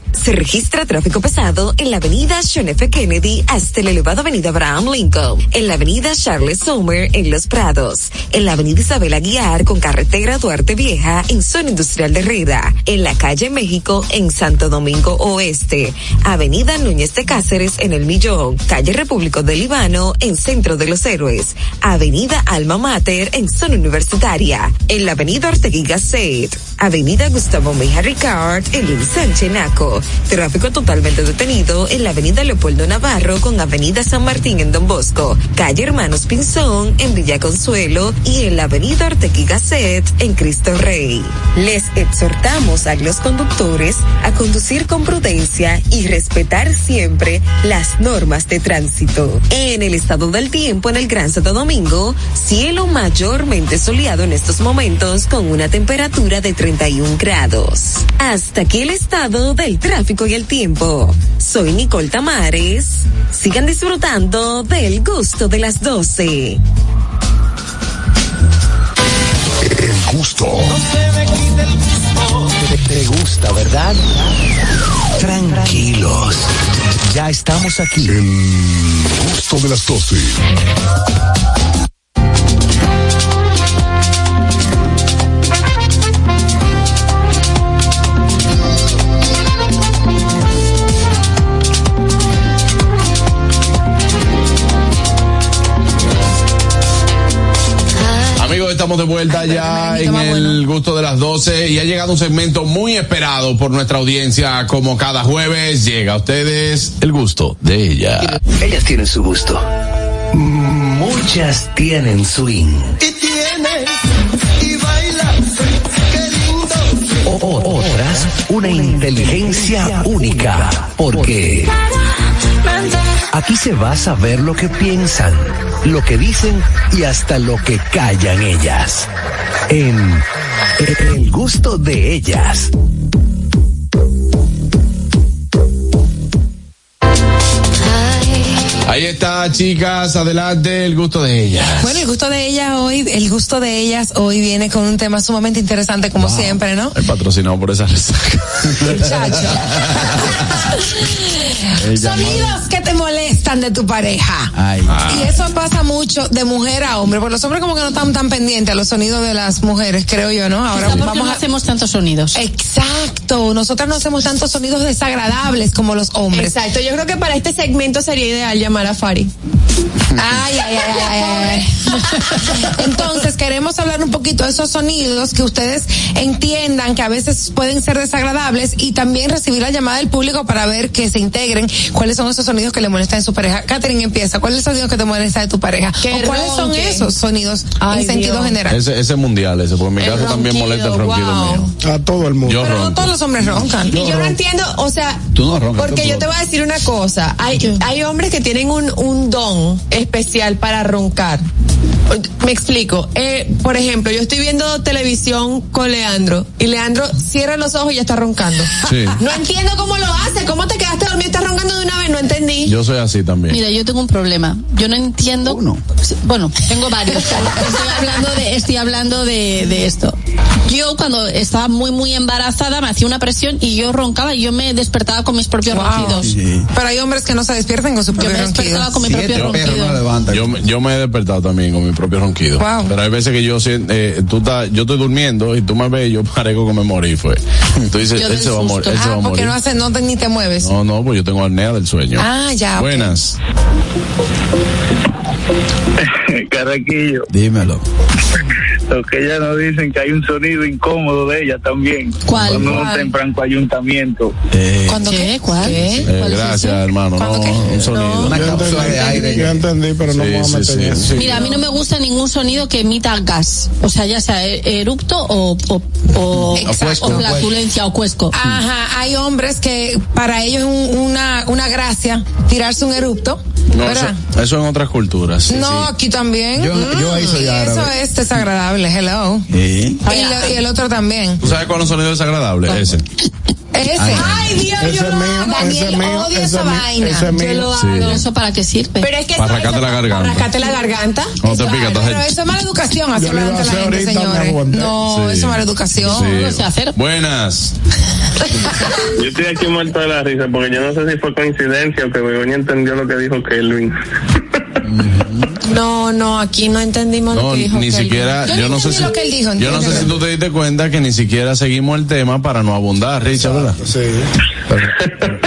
Se registra tráfico pesado en la avenida John F. Kennedy hasta la elevada avenida Abraham Lincoln, en la avenida Charles Sommer en Los Prados, en la avenida Isabel Aguiar con carretera Duarte Vieja en zona industrial de Herrera, en la calle México en Santo Domingo Oeste, avenida Núñez de Cáceres en El Millón, calle Repúblico del Líbano en Centro de los Héroes, avenida Alma Mater en zona universitaria, en la avenida Ortegui Gasset, avenida Gustavo Meija Ricard en el Sánchez Naco, tráfico totalmente detenido en la avenida Leopoldo Navarro con avenida San Martín en Don Bosco, calle Hermanos Pinzón en Villa Consuelo y en la avenida Ortegui Gasset en Cristo Rey. Les exhortamos a los conductores a conducir con prudencia y respetar siempre las normas de tránsito. En el estado del tiempo en el Gran Santo Domingo, cielo mayormente soleado en estos momentos con una temperatura de 30 31 grados. Hasta aquí el estado del tráfico y el tiempo. Soy Nicole Tamares. Sigan disfrutando del gusto de las 12. El gusto. Te, te gusta, ¿verdad? Tranquilos. Ya estamos aquí. El gusto de las 12. Estamos de vuelta ya en el gusto de las 12 y ha llegado un segmento muy esperado por nuestra audiencia. Como cada jueves llega a ustedes el gusto de ella. Ellas tienen su gusto. Muchas tienen swing. Y tienes y bailas, qué lindo. O- otras, una inteligencia única. Porque aquí se va a saber lo que piensan, lo que dicen y hasta lo que callan ellas. En El gusto de ellas. Ahí está, chicas, adelante, el gusto de ellas. Bueno, el gusto de ellas hoy, el gusto de ellas hoy viene con un tema sumamente interesante como siempre, ¿no? El patrocinado por esa resaca. Muchacho. <laughs> Sonidos que te molestan de tu pareja. Ay. Y eso pasa mucho de mujer a hombre, porque los hombres como que no están tan pendientes a los sonidos de las mujeres, creo yo, ¿no? Ahora vamos no a hacemos tantos sonidos. Exacto, nosotras no hacemos tantos sonidos desagradables como los hombres. Exacto, yo creo que para este segmento sería ideal llamar a Fari. Ay, ay, ay, ay, ay. <laughs> Entonces, queremos hablar un poquito de esos sonidos que ustedes entiendan que a veces pueden ser desagradables y también recibir la llamada del público para ver que se integren cuáles son esos sonidos que le molestan en su pareja. Catherine empieza. ¿Cuál es el sonido que te molesta de tu pareja? ¿O cuáles son esos sonidos Ay, en sentido Dios. general? Ese, ese es mundial, ese, porque en mi caso también molesta el ronquido wow. mío. A todo el mundo. Yo Pero no todos los hombres roncan. Y yo no entiendo, o sea, Tú no roncas, porque tú yo te voy a decir una cosa, hay, hay hombres que tienen un, un don especial para roncar. Me explico. Eh, por ejemplo, yo estoy viendo televisión con Leandro y Leandro cierra los ojos y ya está roncando. Sí. No entiendo cómo lo hace. ¿Cómo te quedaste dormido y estás roncando de una vez? No entendí. Yo soy así también. Mira, yo tengo un problema. Yo no entiendo. Bueno, tengo varios. estoy hablando de, estoy hablando de, de esto. Yo cuando estaba muy muy embarazada me hacía una presión y yo roncaba y yo me despertaba con mis propios Wow. ronquidos. Pero hay hombres que no se despiertan con su Yo propio me despertaba ronquido. con mi Siete propio perros ronquido. no. Yo, me- yo me he despertado también con mi propio ronquido. Wow. Pero hay veces que yo siento, eh, tú estás, yo estoy durmiendo y tú me ves y yo parezco que me morí, fue. Tú dices, Yo él del se va a morir, se va Ah, porque no hace, no te, ni te mueves. No, no, pues yo tengo apnea del sueño. Ah, ya. ok. Buenas. <laughs> Carraquillo, Dímelo. <laughs> que ellas nos dicen que hay un sonido incómodo de ella también. ¿Cuál? Cuando uno está en franco ayuntamiento. Eh, ¿Cuándo ¿Qué? ¿Cuál? ¿Qué? Eh, ¿Cuál es gracias, hermano. No, un sonido. Una Yo cápsula de entendí, aire. yo entendí, pero no Sí, me voy a sí, meter sí, sí. Mira, a mí no me gusta ningún sonido que emita gas. O sea, ya sea e- eructo o, o, o, Exacto. o flatulencia o cuesco. Ajá, hay hombres que para ellos es un- una, una gracia tirarse un erupto, No, eso, ¿verdad? eso en otras culturas. sí, no, sí. aquí también. Yo- yo ahí soy y árabe. eso es desagradable, hello. Sí. Y, lo- y el otro también. ¿Tú sabes cuál es un sonido desagradable? Ese. Ese. Ay, Dios, Ese yo es lo mío, ese Daniel mío, odia ese esa es mío, vaina. ese es Yo mío. lo Sí. hago. ¿Eso para qué sirve? Pero es que Para rascarte la garganta. Para rascarte la garganta. Cuando te pica, Pero eso es mala educación, hacerlo delante de la gente, señores. No, Sí. eso es mala educación. Sí. No sé hacer. Buenas. <laughs> Yo estoy aquí muerto de la risa porque yo no sé si fue coincidencia o que Begoña entendió lo que dijo Kelvin. No, no, aquí no entendimos lo No, que dijo. ni siquiera, Yo yo, no sé si, lo que él dijo, yo no sé entiéndelo. si tú te diste cuenta que ni siquiera seguimos el tema para no abundar, Richard, ¿verdad? Sí.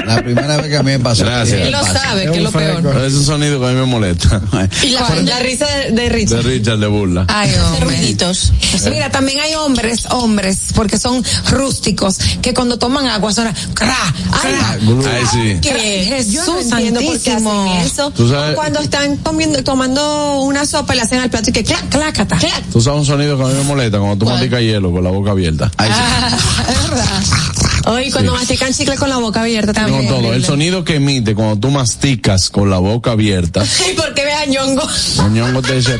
La primera vez que a mí me pasó. Gracias. Él lo Pasa. sabe, Es que es lo peor. Pero es un sonido que a mí me molesta. Y la, la risa de, de De Richard. Richard de burla. Ay, ruiditos. Mira, también hay hombres, hombres, porque son rústicos, que cuando toman agua suena cra. Ay, sí. ¿Qué? Jesús Yo no entiendo por qué santísimo. hacen eso. Tú sabes- cuando están comiendo, tomando una sopa y le hacen al plato y que clac, Clácata. clac. Tú sabes un sonido que a mí me molesta cuando tú ¿Cuál? masticas hielo con la boca abierta. Ay, sí. Ah, es verdad. Oye, cuando mastican chicle con la boca abierta No también. todo. El sonido que emite cuando tú masticas con la boca abierta. <laughs> Ay, ¿por qué ve a Ñongo? el ñongo te dice,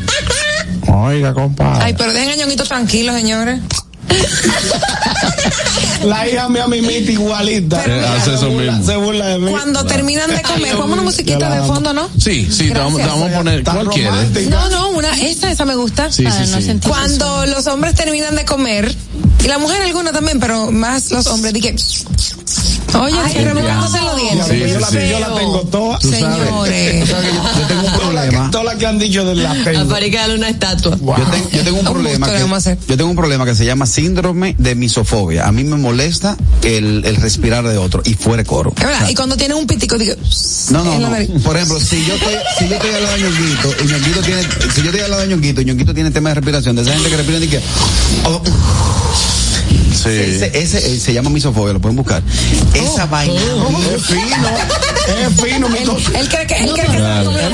oiga, compadre. Ay, pero dejen a ñonguito tranquilo, señores. <laughs> La hija mía mimita igualita. Hace eso mismo. Se burla de mí. Cuando terminan de comer, pongo una musiquita de fondo, ¿no? Sí, sí, te vamos, te vamos a poner. ¿Cuál quieres? No, no, una, esa, esa me gusta. Sí, sí, sí. Cuando los hombres terminan de comer, y la mujer alguna también, pero más los hombres, dije, oye, Ay, que remojándose los dientes. Sí, yo, la, yo la tengo toda. Tú sabes, Señores. tú sabes que yo, yo tengo un problema. Todas las que han dicho de la A tengo. Fari que darle una estatua. Yo, tengo, yo tengo un problema que, yo tengo un problema que se llama síndrome de misofobia. A mí me molesta el, el respirar de otro y fuera coro. Es verdad, y cuando tienen un pitico, digo, No, no, no. Por ejemplo, si yo estoy, si yo estoy al lado de Ñonguito y Ñonguito tiene, si yo estoy al lado de Ñonguito y Ñonguito tiene tema de respiración, de esa gente que respira y que, oh, Sí. ese, ese, eh, se llama misofobia, lo pueden buscar. Esa vaina. Es fino. Es fino, mi co- Él cree que, él cree que Claro. la-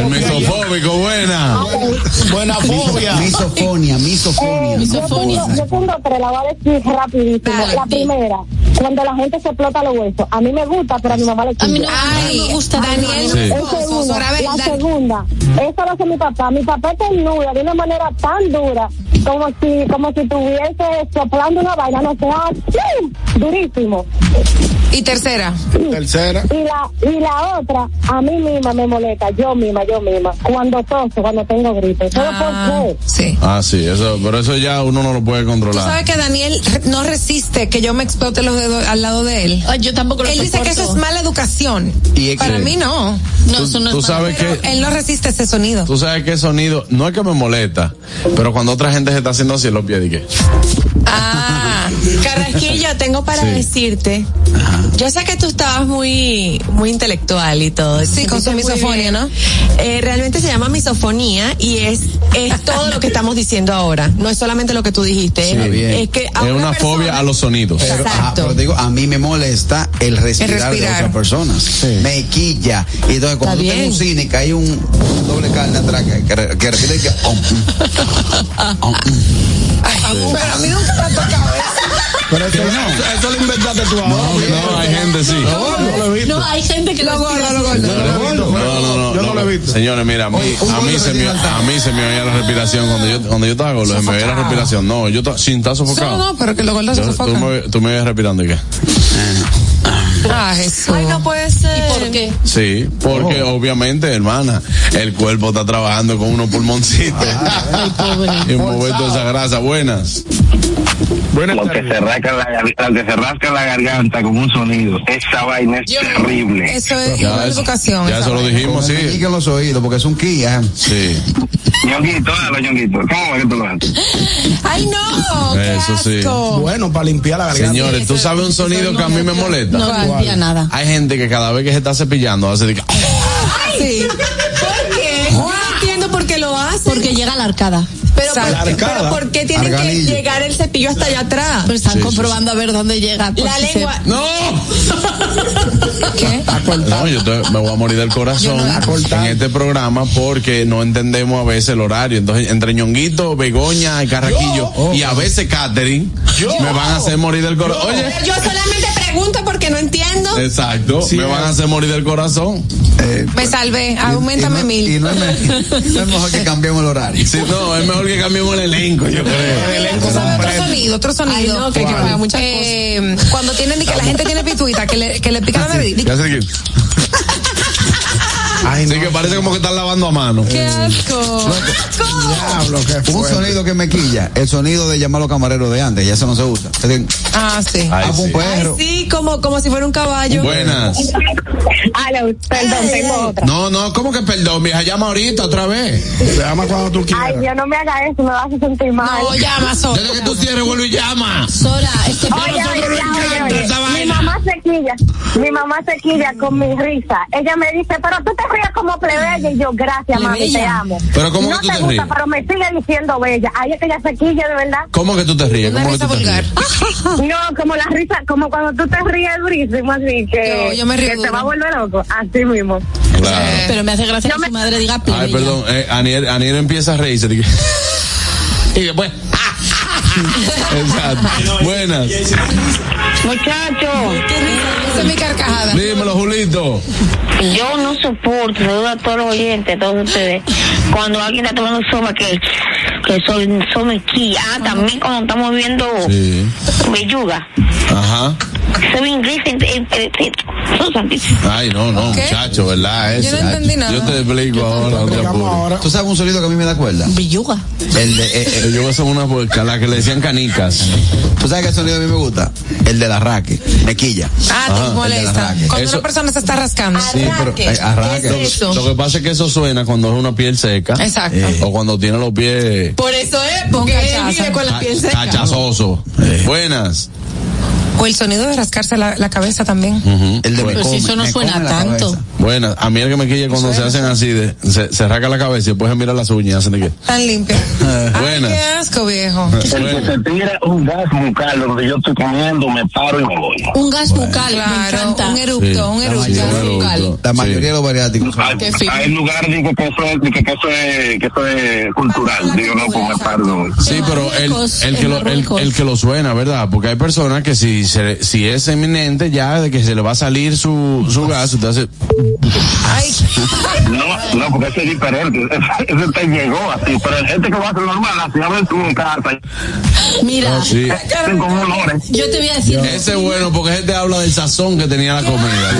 El misofóbico, buena. <laughs> Buena fobia. Misofonia, misofonia. Yo tengo, yo tengo tres, la voy a decir rapidísimo. Dale, la primera, cuando la gente se explota los huesos. A mí me gusta, pero a mi mamá le A mí no. Ay, no me gusta Daniel, Sí. Es ver, la segunda, eso lo hace mi papá. Mi papá estornuda de una manera tan dura, como si, como si estuviese una vaina, no sea durísimo. Y tercera. Tercera. Y la, y la otra, a mí misma me molesta, yo misma, yo misma, cuando toso, cuando tengo gripe. ¿Todo Ah, por qué? sí. Ah, sí, eso, pero eso ya uno no lo puede Tú controlar. sabes que Daniel no resiste que yo me explote los dedos al lado de él. Ay, yo tampoco lo Él dice que eso es mala educación. Y es Para que- mí no. No, eso no Tú es sabes que, él no resiste ese sonido. tú sabes que sonido, no es que me molesta, pero cuando otra gente se está haciendo así los pies, dije, Ah, Carrasquillo, tengo para Sí. decirte. Yo sé que tú estabas muy, muy intelectual y todo. Sí, con su misofonía. ¿no? Eh, realmente se llama misofonía y es, es <laughs> todo lo que estamos diciendo ahora. No es solamente lo que tú dijiste. Sí, es, bien. es que a es una persona- fobia a los sonidos. Pero, ajá, Exacto. pero digo, a mí me molesta el respirar, El respirar. de otras personas. Me quilla. Y entonces cuando tú tengo un cine que hay un, un doble carne atrás que, que, que respira y que... oh, mm, oh, mm. pero a mí nunca me ha tocado eso. Pero eso, eso, eso lo inventaste tú ahora. No, hay gente sí. No, no lo he visto. No, hay gente que Lo lo gordo, lo gordo. Yo no lo he visto. No, no, no. Yo no lo he visto. Señores, mira, a mí, a mí gordo se me, a mí se me oía la respiración cuando yo, cuando yo estaba gordo, se me oía la respiración. No, yo sin estar sofocado. No, no, pero que los gordos se Yo- tú, me, tú me ibas respirando y qué. Ah, Jesús. Ay, no puede ser. ¿Y por qué? Sí, porque obviamente, hermana, el cuerpo está trabajando con unos pulmoncitos. <laughs> y mover toda esa grasa. Buenas. Buenas Lo que se rasca la, gar- lo que se rasca la garganta con un sonido. Esa vaina es terrible. Eso es Ya eso- educación. ya eso lo dijimos, sí. meñique en los oídos, porque es un quilla. Sí. Ñonguito, Ñonguito. ¿Cómo es que tú lo haces? Ay, no. qué Eso sí. Bueno, para limpiar la garganta. Señores, ¿tú sabes un sonido que a mí me molesta? No limpia nada. Hay gente que cada vez que se está cepillando hace de que- Sí. ¿Por qué? No entiendo por qué lo hacen. Porque llega a la arcada. Pero, por, pero ¿por qué tienen Arganillo. que llegar el cepillo hasta allá atrás? Pero están Sí, sí, comprobando a ver dónde llega. La si se- lengua. ¡No! ¿Qué? No, yo te- me voy a morir del corazón en este programa porque no entendemos a veces el horario. Entonces, entre Ñonguito, Begoña y Carraquillo y a veces Catherine me van a hacer morir del corazón. Oye, Yo solamente pregunto porque no entiendo. exacto, me van a hacer morir del corazón. Eh, Me salvé. Aumentame y no, mil. Y no es, me- no es mejor que cambiemos el horario. Sí, no, es mejor que cambiemos el elenco, yo creo. ¿Tú sabes otro sonido, otro sonido. Ay, no, que que pagar muchas Eh, Cuando tienen que la gente tiene pituita, que le, que le pica la nariz. Ya sé <laughs> que. Así que parece como que están lavando a mano. Qué asco. Diablo, qué Un fuerte. sonido que me quilla, el sonido de llamar a los camareros de antes, ya eso no se usa. Ah, sí. Ay, "Ah, un sí. perro. Sí, como, como si fuera un caballo. Buenas. Aló, perdón, tengo otra. No, no, ¿cómo que perdón? Vieja, llama ahorita otra vez. Llama cuando tú Ay, quieras. Dios, no me haga eso, me vas a sentir mal. No, llama sola. Desde que tú cierres, vuelve y llama. Sora, este Oye, oye, oye, oye, esa oye. Mi vaina. mamá se quilla, mi mamá se quilla con mi risa. Ella me dice, pero tú te como plebeya. Y yo, gracias, mami, te amo. Pero ¿cómo no que tú te te gusta, ríes? pero me sigue diciendo bella. Ay, es que ella se quilla, de verdad. ¿Cómo que tú te ríes? ¿Cómo que risa tú te vulgar. ríes? No, como la risa, como cuando tú te ríes durísimo, así que, Yo- yo me río que te va a volver loco. Así mismo. Claro. Pero me hace gracia No que me- su madre diga plebeya. Ay, perdón, eh, Aniel, Aniel empieza a reírse. Y <laughs> después. <laughs> Exacto. Buenas. Muchachos. Esa es mi carcajada. Dímelo, Julito. Yo no soporto, saludo a todos los oyentes, a todos ustedes. Cuando alguien está tomando sopa, que, que son, son aquí. Ah, también cuando estamos viendo Sí. belluga. Ajá. Soy inglés, en, en- son santísimos. Ay, no, no, ¿Qué? muchacho, ¿verdad? Yo no entendí nada. Yo te explico ahora. no te apures. ¿Tú sabes un sonido que a mí me da cuerda? Villuga. El de, eh, eh, Yo son una puerca, la que le decían canicas. ¿Tú sabes qué sonido a mí me gusta? El de la raque, mequilla. Ah, te molesta. Cuando una persona se está rascando. Sí, pero eh, arranque. Lo, lo que pasa es que eso suena cuando es una piel seca. Exacto. O cuando tiene los pies Por eso es, porque él vive con la piel seca. cachazosos. Buenas. O el sonido de rascarse la, la cabeza también. El de Pero si eso no suena tanto. Buenas. A mí el que me quilla cuando se hacen así, de, se, se rasca la cabeza y después se mira las uñas hacen de qué. Tan limpio. <laughs> Ay, Buenas. qué asco, viejo. El que se tira un gas bucal donde yo estoy comiendo, me paro y me voy. Un gas bucal, me Claro, encanta. un eructo, un eructo. La mayoría de los bariátricos. Hay, hay lugares digo, que eso es, que, que eso es, que eso es cultural. Digo, no, pues me paro me. Sí, pero el, el, que lo, el, el que lo suena, ¿verdad? Porque hay personas que si, se, si es eminente ya de que se le va a salir su, su gas, usted hace... No, no, porque ese es diferente. Ese, ese te llegó así, pero hay gente que lo hace normal, así a ver tú en casa. Mira, Ah, sí. Yo te voy a decir. Ese es bueno porque ese te habla del sazón que tenía la comida.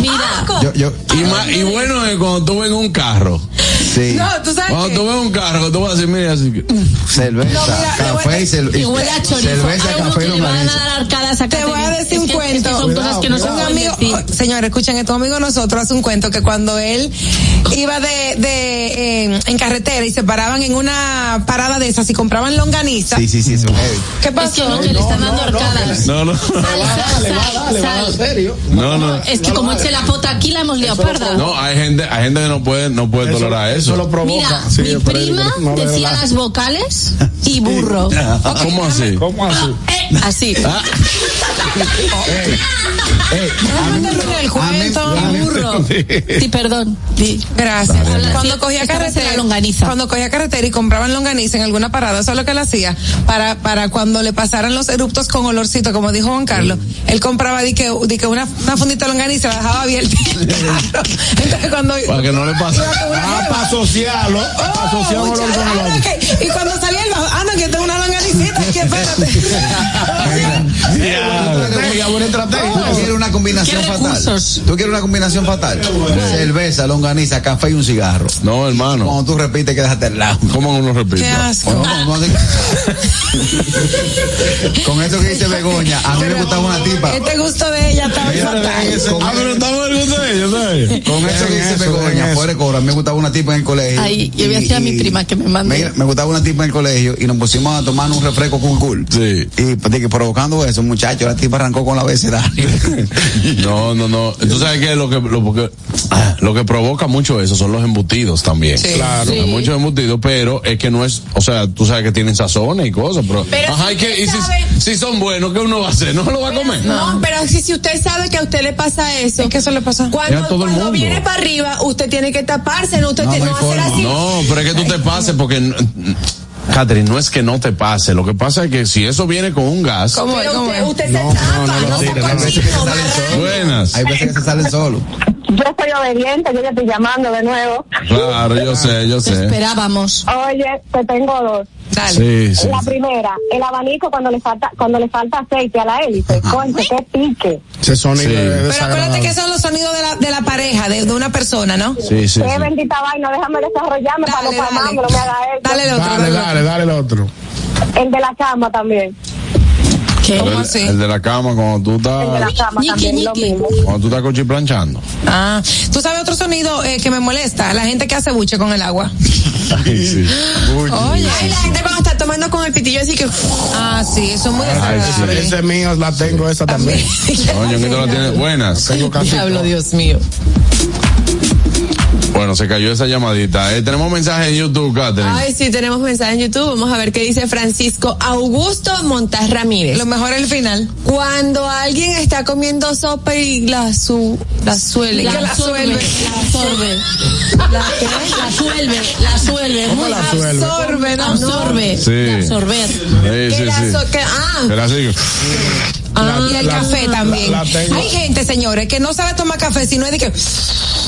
Mira, Y, ma- y bueno es cuando tú ves un carro. Sí. No, tú sabes Cuando que- tú ves un carro, tú vas a decir, mira, así que... Cerveza, café y, cel- y huele a chorizo. cerveza, Hay uno café que y le Te voy a decir Es un que- cuento. Es que son cosas que no se un pueden amigo, decir. oh, señores, escuchen esto, un amigo de nosotros hace un cuento que cuando él iba de, de eh, en carretera y se paraban en una parada de esas y compraban longaniza. Sí, sí, sí, eso es. ¿Qué Es pasó? que no, que le están dando arcadas. No, no. En serio. No, no. Es que como eche la pota aquí la hemos liado parda. No, hay gente, hay gente que no puede, no puede tolerar eso. Eso lo provoca. Mira, Sí, mi prima no decía las vocales y burro. <laughs> ¿Cómo así? ¿Cómo así? Eh, así. Ah, Déjame terminar el cuento. Y burro. Sí, perdón. Di. Gracias. Cuando Sí, cogía carretera, longaniza. cuando cogía carretera y compraban longaniza en alguna parada, eso es lo que él hacía para para cuando le pasaran los eruptos con olorcito, como dijo Juan Carlos, él compraba di que, di que una, una fundita de longaniza la dejaba abierta. <laughs> Entonces cuando para que no le pase. Ah, para asociarlo. Para asociar un olor con el Ah, ok. Y cuando salía el bajo, anda que tengo una <laughs> espérate. Buena estrategia. ¿Tú quieres una combinación ¿Qué fatal? ¿Tú quieres una combinación fatal? Cerveza, longaniza, café y un cigarro. No, hermano. Cuando tú repites, quédate al lado. ¿Cómo uno repite? Qué asco. Bueno, Con eso que dice Begoña, a mí me gustaba una tipa. Este gusto de ella estaba fatal. Ah, pero estamos en el gusto de ellos, ¿sabes? Con eso que dice Begoña, fuera de cobra, me gustaba una tipa en el colegio. Ay, yo voy a mi prima que me mande. Mira, me gustaba una tipa en el colegio y nos pusimos a tomar un refresco con cool. Sí. Y que provocando eso, muchacho, la tipa arrancó con la abecedario. <laughs> No, no, no. Tú sabes que lo que lo, porque- lo que provoca mucho eso son los embutidos también. Sí. Claro. Sí. Muchos embutidos, pero es que no es, o sea, tú sabes que tienen sazones y cosas, pero, Pero ajá, si y que, y si, si son buenos, ¿qué uno va a hacer? ¿No lo va a comer? No, pero si, si usted sabe que a usted le pasa eso. ¿Es que eso le pasa? Cuando, todo viene para arriba, usted tiene que taparse, no usted No, tiene no hacer así. No, pero es que tú te pases porque, Catherine, no es que no te pase. Lo que pasa es que si eso viene con un gas, ¿Cómo es? Pero ¿Cómo usted, es? usted No, se no, tapa, no, no, no, se no, hay veces que se no, salen no, solos. buenas. Hay veces que se salen solos. Yo soy obediente, yo ya estoy llamando de nuevo. Claro, yo sé, yo Te sé. esperábamos. Oye, te tengo dos. Dale. Sí, sí. La primera, el abanico cuando le falta cuando le falta aceite a la hélice. Conche, qué pique. Ese sonido Sí. es Pero acuérdate que son los sonidos de la, de la pareja, de, de una persona, ¿no? Sí, sí, Qué sí. bendita vaina, déjame desarrollarme para no Dale, dale. palmarme, no me haga eso. Dale el otro. Dale, dale dale, dale el otro. El de la cama también. ¿Qué? ¿Cómo El, así? el de la cama cuando tú El de la estás, cama Ñiqui, también, lo ñiqui. mismo. cuando tú estás cochiplanchando. Ah, ¿tú sabes otro sonido eh, que me molesta? La gente que hace buche con el agua. <laughs> Ay, sí. Oye. Ay, la gente cuando está tomando con el pitillo así que Ah, sí, eso es muy Ay, sí. desagradable. Ese es mío, la tengo esa también. Coño, que tú la tienes. Buenas. Tengo <laughs> casi Diablo. Dios mío. Bueno, se cayó esa llamadita. Eh, tenemos mensaje en YouTube, Catherine. Ay, sí, tenemos mensaje en YouTube. Vamos a ver qué dice Francisco Augusto Montaz Ramírez. Lo mejor es el final. Cuando alguien está comiendo sopa y la su la suele. La ¿Qué absorbe, la absorbe. ¿La qué? La suelve, la suelve. ¿Cómo Muy la suelve? Absorbe, ¿no? Absorbe. Sí. absorber. Sí, Que sí, la so- que- ah, así. Ah, y el la- café la- también. la. Hay gente, señores, que no sabe tomar café, sino es de que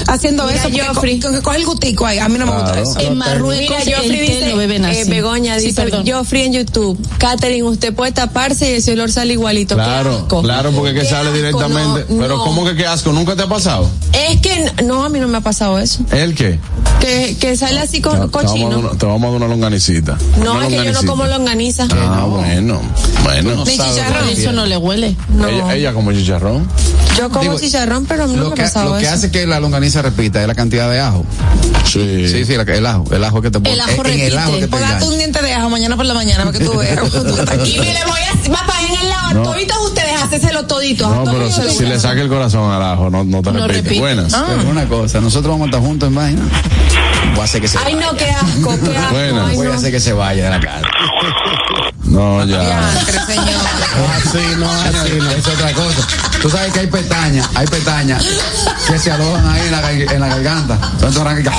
haciendo Mira, eso, que, Joffrey. co- que coge el gustico ahí. A mí no me gusta eso. En Marruecos Mira, Joffrey el té dice, lo beben así. eh, Begoña Sí, dice, perdón. Joffrey en YouTube, Catherine, usted puede taparse y ese olor sale igualito. Claro, asco. claro, porque que sale asco, directamente. no, Pero no. ¿cómo que qué asco? ¿Nunca te ha pasado? Es que, no, a mí no me ha pasado eso. ¿El qué? Que, que sale así con te cochino. te vamos a dar una longanicita. No, Una es que yo no como longaniza. Ah, bueno, bueno. Ni chicharrón. Eso no le huele. No. Ella, ella como chicharrón. Yo como Digo, chicharrón, pero no Lo me que, ha pasado lo que eso. hace que la longaniza repita es la cantidad de ajo. Sí. Sí, sí, la- el ajo. El ajo que te pone. El ajo en el repite. ajo que te un diente de ajo mañana por la mañana para que tú veas. <laughs> Y me le voy a, papá, en el lado, No. toditos ustedes, hacéselo todito. No, pero si, si le saca el corazón al ajo, no, no te No repite. repite. Buenas. Pero una cosa, nosotros vamos a estar juntos en vaina. Voy a hacer que se Ay, vaya. no, qué asco, qué <laughs> asco. Buenas. Ay, Voy a hacer que se vaya de la casa. No, ya. Diantre, señor. Así no, así no. Es otra cosa. Tú sabes que hay pestañas, hay pestañas que se alojan ahí en la, gar- en la garganta. Entonces, ahora que-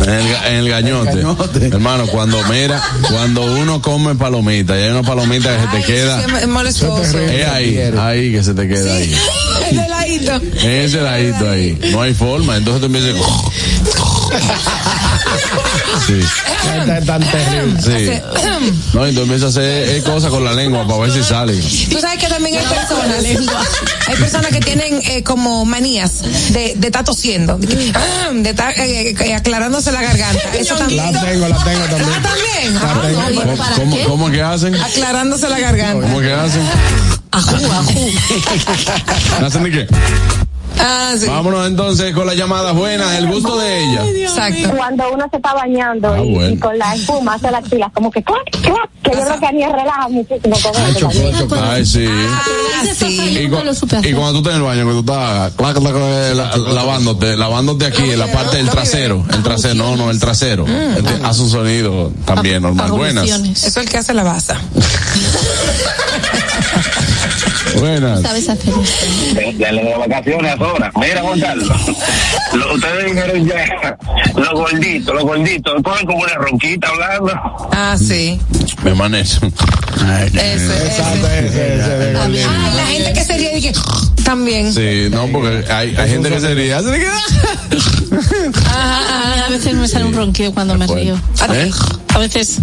En el, en el gañote. El gañote. Hermano, cuando mira, cuando uno come palomita y hay una palomita que se te Ay, queda, sí, es es ahí, ahí que se te queda ahí. <laughs> El de ladito. Ese ladito ahí. No hay forma. Entonces tú empiezas. Sí, Este es tan terrible. sí. <clears throat> No, y tú empiezas a hacer eh, cosas con la lengua para ver si sale. Tú sabes que también hay personas, hay personas que tienen eh, como manías de, de estar tosiendo, de, ah, estar eh, aclarándose la garganta. Eso también. La tengo, la tengo Ah, también. también. La Ah, tengo. ¿Cómo, cómo que hacen? aclarándose la garganta. ¿Cómo que hacen? Ajú, ajú. <laughs> ¿Hacen de qué? Ah, sí. Vámonos entonces con la llamada buena, el gusto de ella. Exacto. Cuando uno se está bañando Ah, y, bueno. y con la espuma hace las pilas, como que clac, clac, que yo creo que a mí relaja muchísimo con eso. también. Ay, sí. Ah, sí. Y, cu- y cuando tú estás en el baño, que tú estás clac, clac, clac, la- lavándote, lavándote aquí, en la parte del trasero, el trasero, no, no, el trasero. Este Hace un sonido también normal. Buenas. Eso es el que hace la baza. <laughs> Buenas. ¿Sabes hacer eso? de, de las vacaciones ahora. Mira, Juan Carlos, lo- ustedes dijeron ya, los gorditos, los gorditos, cogen como una ronquita hablando. Ah, sí. Me manejo. Exacto, ese. ese. Ah, la gente que se ríe y que también. Sí, no, porque hay, hay gente que se ríe. Ajá, <laughs> a veces me sale un ronquido cuando me río. ¿Eh? A veces,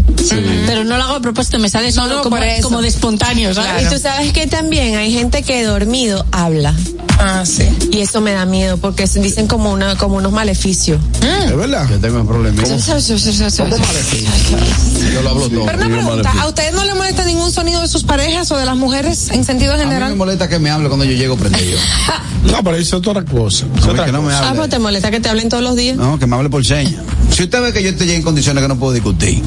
pero no lo hago a propósito, me sale solo no, como, por eso. como de espontáneo, ¿sabes? Y tú sabes que también hay gente que dormido habla. Ah, sí. Y eso me da miedo porque se dicen como una como unos maleficios. ¿Es verdad? Yo tengo un problema. Yo lo hablo todo. Pero una pregunta, ¿a ustedes no les molesta ningún sonido de sus parejas o de las mujeres en sentido A mí me general? molesta que me hable cuando yo llego prendido. <laughs> No, pero eso es otra cosa. Es otra que no me cosa. Ah, hable. pues te molesta que te hablen todos los días. No, que me hable por señas. Si usted ve que yo estoy ya en condiciones que no puedo discutir,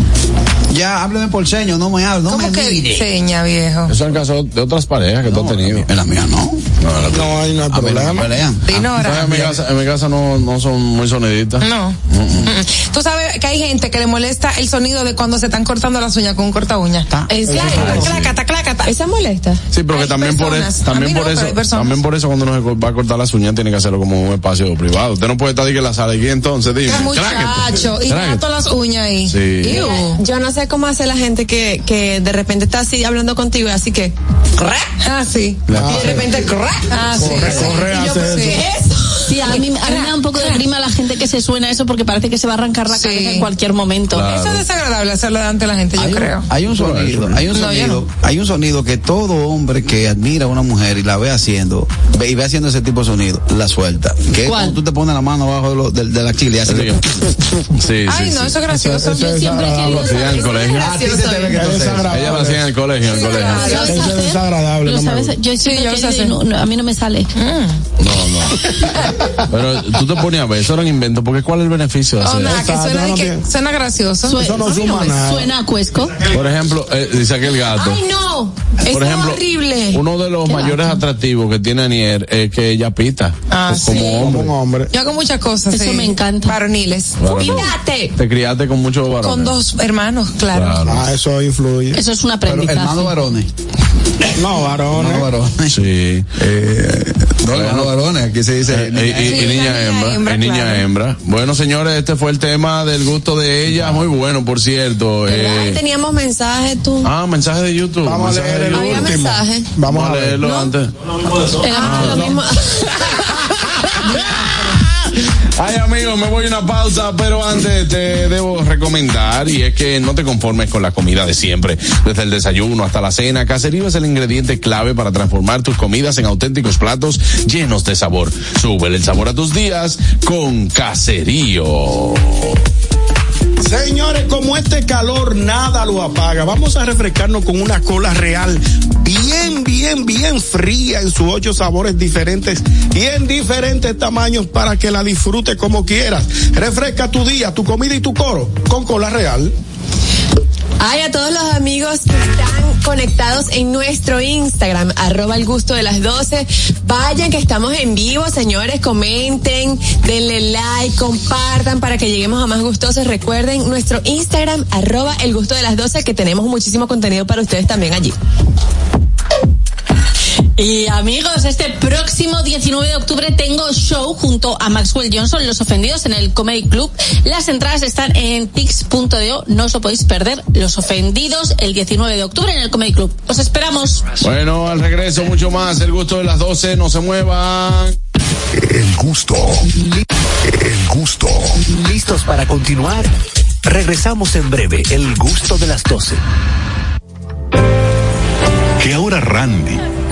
ya hábleme por señas, no me hable, no ¿Cómo me que mire. seña, viejo? Eso es el caso de otras parejas que tú has tenido. En la mía no. No, la- No hay nada problema. ¿Sabes? Ignora. En mi casa, en mi casa no, no son muy sonidistas. No. Tú sabes que hay gente que le molesta el sonido de cuando se están cortando las uñas con un corta uña. ¿En serio? Clácata, clácata. ¿Esa molesta? Sí, pero que también por, también no, por eso, también por eso cuando uno va a cortar las uñas tiene que hacerlo como un espacio privado. Usted no puede estar ahí que la sala aquí entonces, dime. Muchacho, y gato las uñas ahí. Sí. Iu. Yo no sé cómo hace la gente que, que de repente está así hablando contigo y así que. Ah, sí. Y de repente. Ah, sí. Corre, corre, Y yo, hace pues, eso. ¿qué es eso? Sí, a mí, a mí me da un poco de grima la gente que se suena eso porque parece que se va a arrancar la Sí. cabeza en cualquier momento. Claro. Eso es desagradable hacerlo delante de la gente, yo Hay un- creo. Hay un sonido, hay un No, yo sonido, hay un sonido que todo hombre que admira a una mujer y la ve haciendo, ve y ve haciendo ese tipo de sonido, la suelta. Que es ¿Cuál? cuando tú te pones la mano abajo de, lo- de- de la chile y hace que- Sí, sí, Ay, no, sí. eso es gracioso. Eso Yo es siempre he querido Lo hacía en el colegio. A ti se te ve que Es tú haces eso. desagradable. Ella lo hacía en el colegio, en el colegio. ¿Sabes Eso es desagradable. Yo siempre yo lo sé a mí no me sale. No, no. <laughs> Pero tú te ponías a ver, eso era un invento, porque ¿cuál es el beneficio de Oh, hacer nada, que eso? suena, de que suena gracioso. Sue- Eso no suma nada. Suena a cuesco. Por ejemplo, eh, dice aquel gato. Ay, no. Eso Por ejemplo, es horrible. uno de los mayores atractivos que tiene Anier es que ella pita. Ah, como sí. hombre. Un hombre. Yo hago muchas cosas. Eso sí. me encanta. Varoniles. Fíjate. Te criaste con muchos varones. Con dos hermanos, claro. Claro. Ah, eso influye. Eso es un Pero aprendizaje. hermano varones. No, varones. Hermano varones. Sí. Eh, no, hermano varones. Aquí se dice. Eh, y, y- y Sí, niña hembra, hembra, y niña claro. hembra. Bueno, señores, este fue el tema del gusto de ella, muy bueno, por cierto. Eh, Teníamos mensajes tú. ah, mensaje de YouTube. Vamos a leer el último. mensaje. Vamos a Vamos a leerlo ¿No? antes. Era lo mismo. <laughs> <laughs> Ay, amigos, me voy a una pausa, pero antes te debo recomendar, y es que no te conformes con la comida de siempre. Desde el desayuno hasta la cena, Caserío es el ingrediente clave para transformar tus comidas en auténticos platos llenos de sabor. Súbele el sabor a tus días con Caserío. Señores, como este calor nada lo apaga, vamos a refrescarnos con una cola real, bien, bien, bien fría en sus ocho sabores diferentes y en diferentes tamaños para que la disfrutes como quieras. Refresca tu día, tu comida y tu coro con cola real. Ay, a todos los amigos que están conectados en nuestro Instagram, arroba el gusto de las 12. Vayan que estamos en vivo, señores, comenten, denle like, compartan para que lleguemos a más gustosos. Recuerden nuestro Instagram, arroba el gusto de las 12, que tenemos muchísimo contenido para ustedes también allí. Y amigos, este próximo 19 de octubre tengo show junto a Maxwell Johnson, Los Ofendidos, en el Comedy Club. Las entradas están en tix.do, no os lo podéis perder. Los Ofendidos, el 19 de octubre en el Comedy Club. Os esperamos. Bueno, al regreso mucho más, el gusto de las 12, no se muevan. El gusto. El gusto. ¿Listos para continuar? Regresamos en breve, el gusto de las 12. Que ahora Randy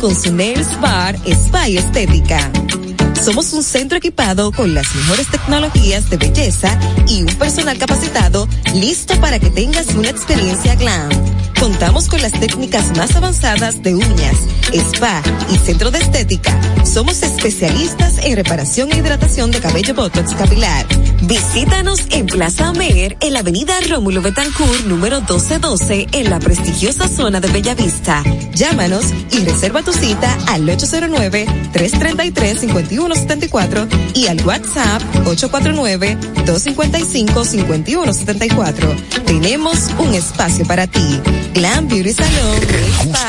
Con su Bar Spa y Estética. Somos un centro equipado con las mejores tecnologías de belleza y un personal capacitado listo para que tengas una experiencia glam. Contamos con las técnicas más avanzadas de uñas, spa y centro de estética. Somos especialistas en reparación e hidratación de cabello botox capilar. Visítanos en Plaza Amer, en la avenida Rómulo Betancourt, número 1212, en la prestigiosa zona de Bellavista. Llámanos y reserva tu cita al 809-333-5174 y al WhatsApp 849-255-5174. Tenemos un espacio para ti. Glam Beauty Salon. Spa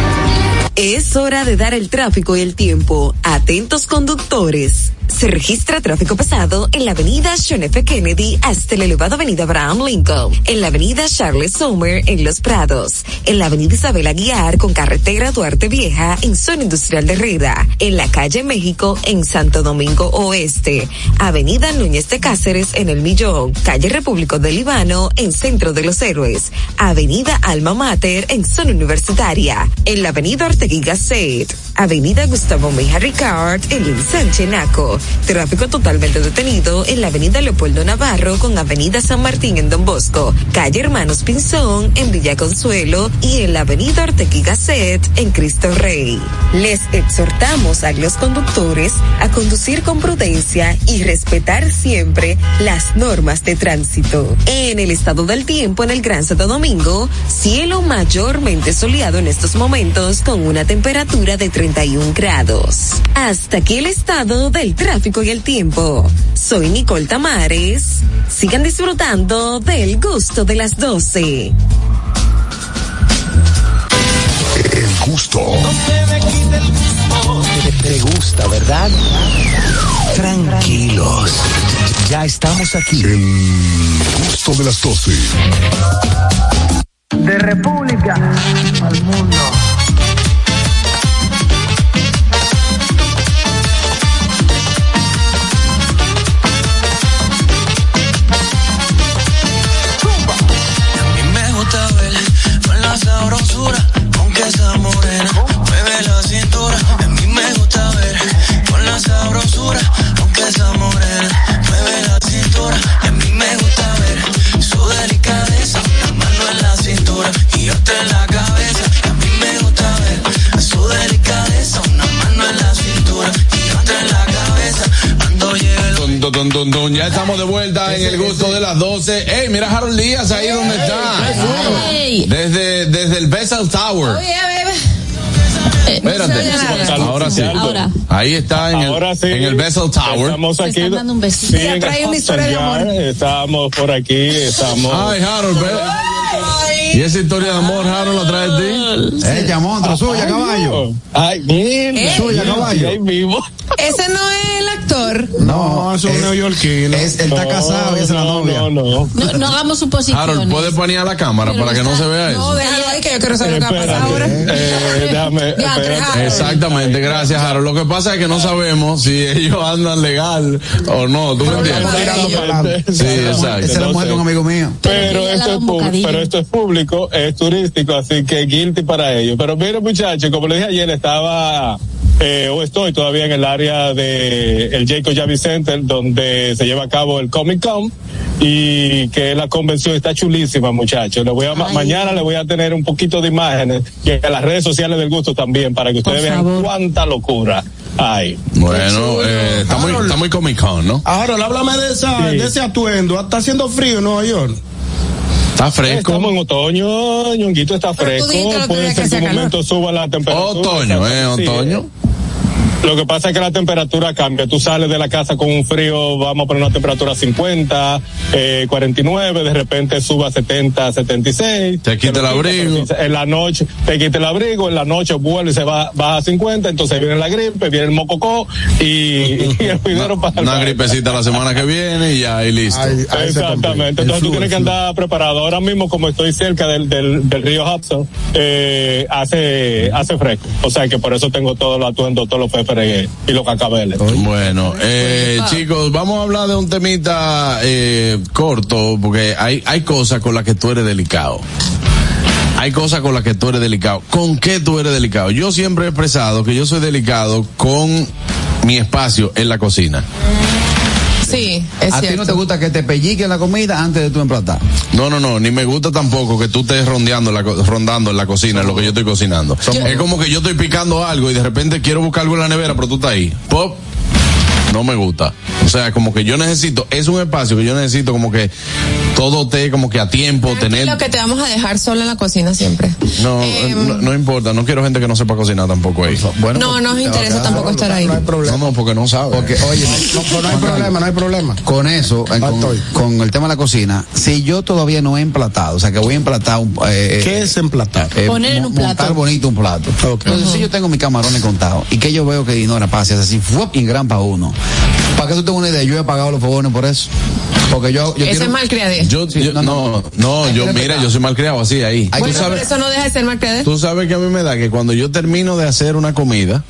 Es hora de dar el tráfico y el tiempo. Atentos conductores. Se registra tráfico pesado en la avenida John F. Kennedy hasta la elevada avenida Abraham Lincoln, en la avenida Charles Sommer en Los Prados, en la avenida Isabel Aguiar con carretera Duarte Vieja en zona industrial de Herrera, en la calle México en Santo Domingo Oeste, avenida Núñez de Cáceres en El Millón, calle Repúblico del Líbano en Centro de los Héroes, avenida Alma Mater en zona universitaria, en la avenida Ortegui Gasset, Avenida Gustavo Meija Ricard, en el Sánchez Naco. Tráfico totalmente detenido en la Avenida Leopoldo Navarro con Avenida San Martín en Don Bosco, calle Hermanos Pinzón en Villa Consuelo y en la Avenida Ortequi Gasset en Cristo Rey. Les exhortamos a los conductores a conducir con prudencia y respetar siempre las normas de tránsito. En el estado del tiempo en el Gran Santo Domingo, cielo mayormente soleado en estos momentos con una temperatura de 31 grados. Hasta aquí el estado del tráfico y el tiempo. Soy Nicole Tamares. Sigan disfrutando del gusto de las 12. El gusto. Te, te gusta, ¿verdad? Tranquilos. Ya estamos aquí. El gusto de las 12. De República al mundo. Esa morena mueve la cintura. A mí me gusta ver con la sabrosura, aunque esa morena mueve la cintura. A mí me gusta ver su delicadeza, la mano en la cintura y otra en la cabeza. A mí me gusta ver su delicadeza, lleno Dun, dun, dun, dun, dun. Ya estamos de vuelta en el gusto de las 12. Ey, mira a Harold Díaz ahí donde está. Desde, desde el Bessel Tower. Espérate. Ahora sí. Ahora. Ahí está en el, en el Bessel Tower. Estamos aquí. dando un besito. Sí, Hudson Yard, Estamos por aquí, estamos. Ay, Harold, ve. ¿Y esa historia de amor, Harold, la trae de ti? Ella, monstruo, suya, caballo. Ay, bien. ¿Eh? Suya, caballo. Ahí vivo. Ese no es el actor. No, eso es un neoyorquino. Es, él está casado y es la novia. No, no. No, no hagamos suposiciones. Harold, ¿puede poner la cámara Pero para que no se vea No, eso? déjalo ahí que yo quiero saber lo que va a pasar ahora. Eh, déjame. Exactamente, gracias, Harold. Lo que pasa es que no sabemos si ellos andan legal o no. ¿Tú me entiendes? tirando para adelante. Sí, Esa es exacto. la mujer de un amigo mío. Pero Pero esto, es un es público, es turístico, así que guilty para ellos. Pero mire muchachos, como les dije ayer, estaba eh, o estoy todavía en el área de el Jacob Javits Center, donde se lleva a cabo el Comic Con y que la convención está chulísima, muchachos. Le voy a, ma- Ay. mañana le voy a tener un poquito de imágenes y en las redes sociales del gusto también para que ustedes vean cuánta locura hay. Bueno, eh, está, muy, está muy Comic Con, ¿no? Ahora, háblame de, esa, Sí. de ese atuendo. Está haciendo frío en Nueva York. Está fresco. Estamos en otoño, ñonguito está fresco, puede ser que que un momento suba la temperatura. Otoño, ¿eh? Sí, Otoño. Lo que pasa es que la temperatura cambia. Tú sales de la casa con un frío, vamos a poner una temperatura 50, eh, 49, de repente suba a 70, 76. Te quita el abrigo. En la noche te quita el abrigo, en la noche vuelve y se va, baja a 50, entonces viene la gripe, viene el mococó y, y <laughs> el pidero para Una gripecita la semana que viene y ya, y listo. Ahí- ahí. Exactamente, El entonces tú flu, tienes que el flu. andar preparado. Ahora mismo, como estoy cerca del, del, del río Hudson, eh, hace, hace fresco. O sea que por eso tengo todos los atuendos, todos los y los cacabeles. Bueno, eh, chicos, vamos a hablar de un temita eh, corto, porque hay, hay cosas con las que tú eres delicado. Hay cosas con las que tú eres delicado. ¿Con qué tú eres delicado? Yo siempre he expresado que yo soy delicado con mi espacio en la cocina. Sí, es ¿A ti no te gusta que te pelliquen la comida antes de tú emplatar? No, no, no, ni me gusta tampoco que tú estés rondeando, la, co- rondando en la cocina, en lo que yo estoy cocinando. Es como que yo estoy picando algo y de repente quiero buscar algo en la nevera, pero tú estás ahí. Pop. No me gusta. O sea, como que yo necesito, es un espacio que yo necesito como que todo esté como que a tiempo, tener... Lo que te vamos a dejar solo en la cocina siempre. No, no, no importa, no quiero gente que no sepa cocinar tampoco ahí. Bueno, no nos interesa tampoco estar ahí. No hay problema. No, no, porque no sabe. porque, oye, No, no hay problema, no hay problema. con eso, eh, con, el tema de la cocina, si yo todavía no he emplatado, o sea que voy a emplatar un... eh, ¿Qué es emplatar? eh, Poner en un mo- montar plato. bonito un plato. Entonces, si yo tengo mis camarones contados y que yo veo que Dinora pasa así, ¡fuop! y gran para uno. Para que tú tengas una idea, yo he pagado los fogones por eso. Porque yo, yo Eso quiero- es malcriadez. Yo, Sí, yo- no, no, no. no, Hay yo, que mira, yo soy malcriado así ahí. Tú que Bueno, pero sabes, eso no deja de ser malcriadez. tú sabes que a mí me da que cuando yo termino de hacer una comida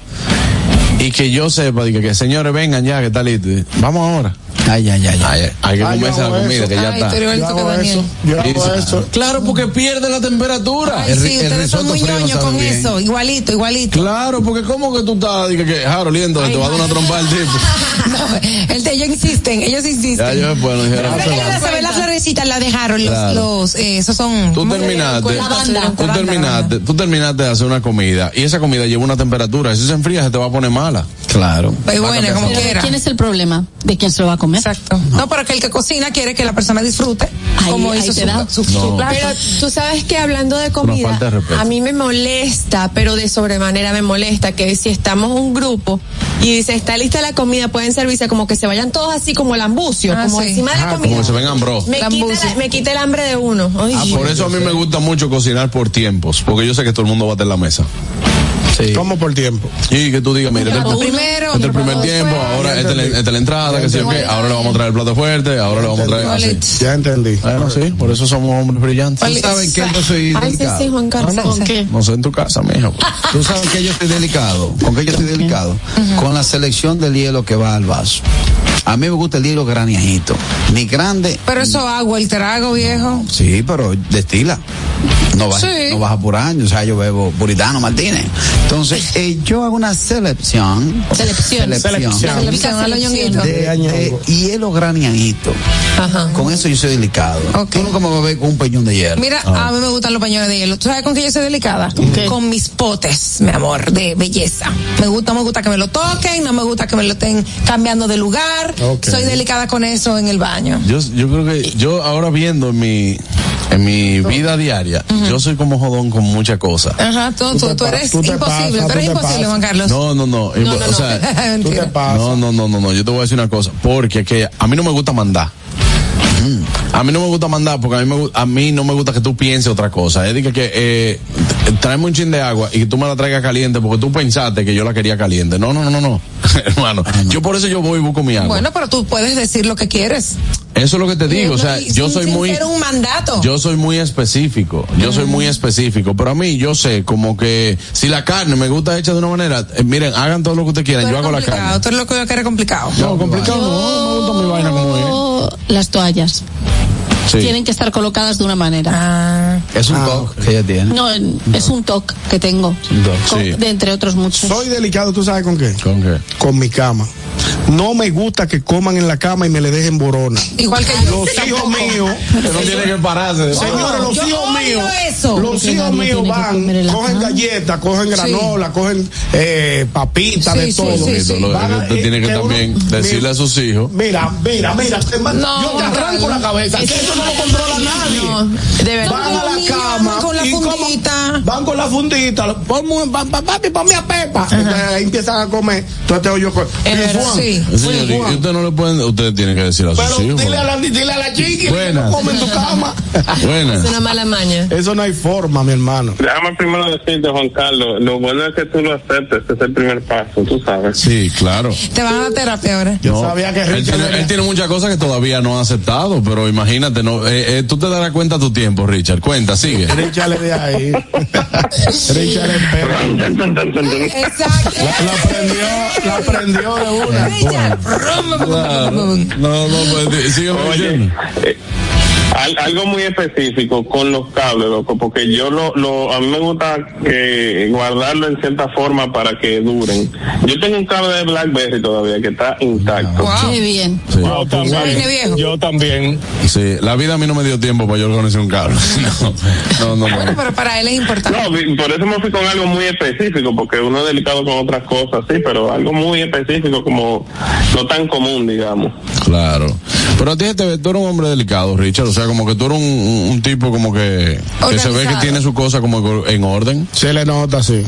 y que yo sepa, diga que señores vengan ya, que está listo. Vamos ahora. Ay, ay, ay. ay. Hay que comerse la comida eso. que ya Ay, está. Yo que hago eso. Yo hago eso. Claro, porque pierde la temperatura. Ay, El sí, el ustedes son muy ñoños con bien. eso. Igualito, igualito. Claro, porque como que tú estás, dije que, Jaro, liendo, te va a dar una trompa al tipo. <laughs> No, el de ellos insisten, ellos insisten. Ya yo después no dijeron. Pero "Ah, se ve la florecita, la dejaron, los, Claro. los, eh, esos son. Tú ¿cómo se terminaste, tú terminaste, tú terminaste de hacer una comida y esa comida lleva una temperatura, si se enfría se te va a poner mala. Claro. Pues buena, como Pero ¿de quiera. ¿Quién es el problema? ¿De quién se lo va a comer? Exacto. No, pero que el que cocina quiere que la persona disfrute Ahí- como ahí hizo te su, da. su, su No. plato. Pero tú sabes que hablando de comida, falta de respeto. a mí me molesta, pero de sobremanera me molesta que si estamos un grupo y dice está lista la comida, pueden servirse como que se vayan todos así como el ambucio, Ah, como sí. encima de la comida. como que se ven ambros. Me quita, la- me quita el hambre de uno. Ay, Ah, por eso a mí me gusta mucho cocinar por tiempos, porque yo sé que todo el mundo va a tener la mesa. Sí. ¿Cómo por tiempo? Y que tú digas, mira, este, este primero, es el primer tiempo, ahora esta es la- esta es la entrada, que yo qué, ahora le vamos a traer el plato fuerte, ahora le vamos a traer así. Ya entendí. Bueno, sí, por eso somos hombres brillantes. ¿Tú sabes que yo soy Ay, sí, delicado? sí, Juan Carlos. No, no, ¿Con qué? no sé en tu casa, mijo. ¿Tú sabes que yo estoy delicado? ¿Con qué yo estoy delicado? Con la selección del hielo que va al vaso. A mí me gusta el hielo graniajito. Ni grande. Pero eso agua, el trago, viejo. Sí, pero destila. No baja, Sí. no baja por año. O sea, yo bebo Puritano Martínez. Entonces, eh, yo hago una selección. Selección. Selección. Selección ñonguitos. De, de hielo graniajito. Ajá. Con eso yo soy delicado. Ok. Tú nunca me vas a ver con un peñón de hielo. Mira, a mí me gustan los pañuelos de hielo. ¿Tú sabes con qué yo soy delicada? Con mis potes, mi amor, de belleza. Me gusta, me gusta que me lo toquen, no me gusta que me lo estén cambiando de lugar. Ok. Soy delicada con eso en el baño. Yo, yo creo que yo ahora viendo en mi, en mi vida diaria, yo soy como jodón con muchas cosas. Ajá, tú, tú, tú eres tú imposible, pasas, tú eres imposible. Juan Carlos. No, no, no. No, no, o no. sea, <laughs> Tú te Mentira. pasas. no, no, no, no, no. Yo te voy a decir una cosa. Porque que a mí no me gusta mandar. A mí no me gusta mandar porque a mí, me, a mí no me gusta que tú pienses otra cosa. Es decir, que eh, t- tráeme un chin de agua y que tú me la traigas caliente porque tú pensaste que yo la quería caliente. No, no, no, no, no. <laughs> Hermano, yo por eso yo voy y busco mi agua. Bueno, pero tú puedes decir lo que quieres. Eso es lo que te digo. O sea, yo soy sin muy... ser un mandato. Yo soy muy específico, yo soy muy específico, pero a mí yo sé como que si la carne me gusta hecha de una manera, eh, miren, hagan todo lo que ustedes quieran, yo hago la carne. Tú eres lo que yo quiero complicado. No, complicado no, me gusta mi vaina como es. Las toallas fallas. Sí. Tienen que estar colocadas de una manera. Ah, Es un toque que ella tiene. No, es un toque que tengo. Un toque, Con- sí. De entre otros muchos. Soy delicado, ¿tú sabes con qué? ¿Con qué? Con mi cama. No me gusta que coman en la cama y me le dejen borona. igual que yo. Los hijos <laughs> míos, Que no tiene que pararse. señores, los hijos míos, eso. los hijos míos van, cogen galletas, cogen granola, cogen eh, papitas, Sí, de sí, todo. sí, usted tiene que que uno- también decirle a sus hijos. Mira, mira, mira, No, yo te arranco la cabeza, que eso no lo controla nadie. No, de verdad. Van a la cama van con la y como- fundita. van con la fundita, ponme un- pa- pa- papi, ponme a Pepa. Entonces ahí empiezan a comer. Entonces te oyo con verdad, sí. Señor, y usted no le pueden, usted tiene que decir a sus Pero hijos. dile a la, dile a la chiqui que Buenas. no come en tu cama. <laughs> Es una mala maña. Eso no hay forma, mi hermano. Déjame primero decirte, Juan Carlos, lo bueno es que tú lo aceptes, ese es el primer paso, tú sabes. Sí, claro. Te van a terapia ahora. Yo No, sabía que tiene, él tiene muchas cosas que todavía no ha aceptado, pero imagínate, no, eh, eh, tú te darás cuenta a tu tiempo, Richard. Cuenta, sigue. Richard le de ahí. <laughs> Richard espera. Exacto. La, la prendió, la prendió de una. Richard. Claro. No, no, pues sigue diciendo. Al- algo muy específico con los cables, loco, porque yo lo, lo, a mí me gusta eh, guardarlo en cierta forma para que duren. Yo tengo un cable de BlackBerry todavía que está intacto. Qué bien. Sí. Yo Viene viejo. Yo también. Sí, la vida a mí no me dio tiempo para yo organizar un cable. <laughs> No, no, no. no. Pero para él es importante. No, por eso me fui con algo muy específico, porque uno es delicado con otras cosas, sí, pero algo muy específico como no tan común, digamos. Claro. Pero a ti te ve, tú eres un hombre delicado, Richard. O sea, como que tú eres un, tipo como que, que se ve que tiene su cosa como en orden. Se le nota, sí.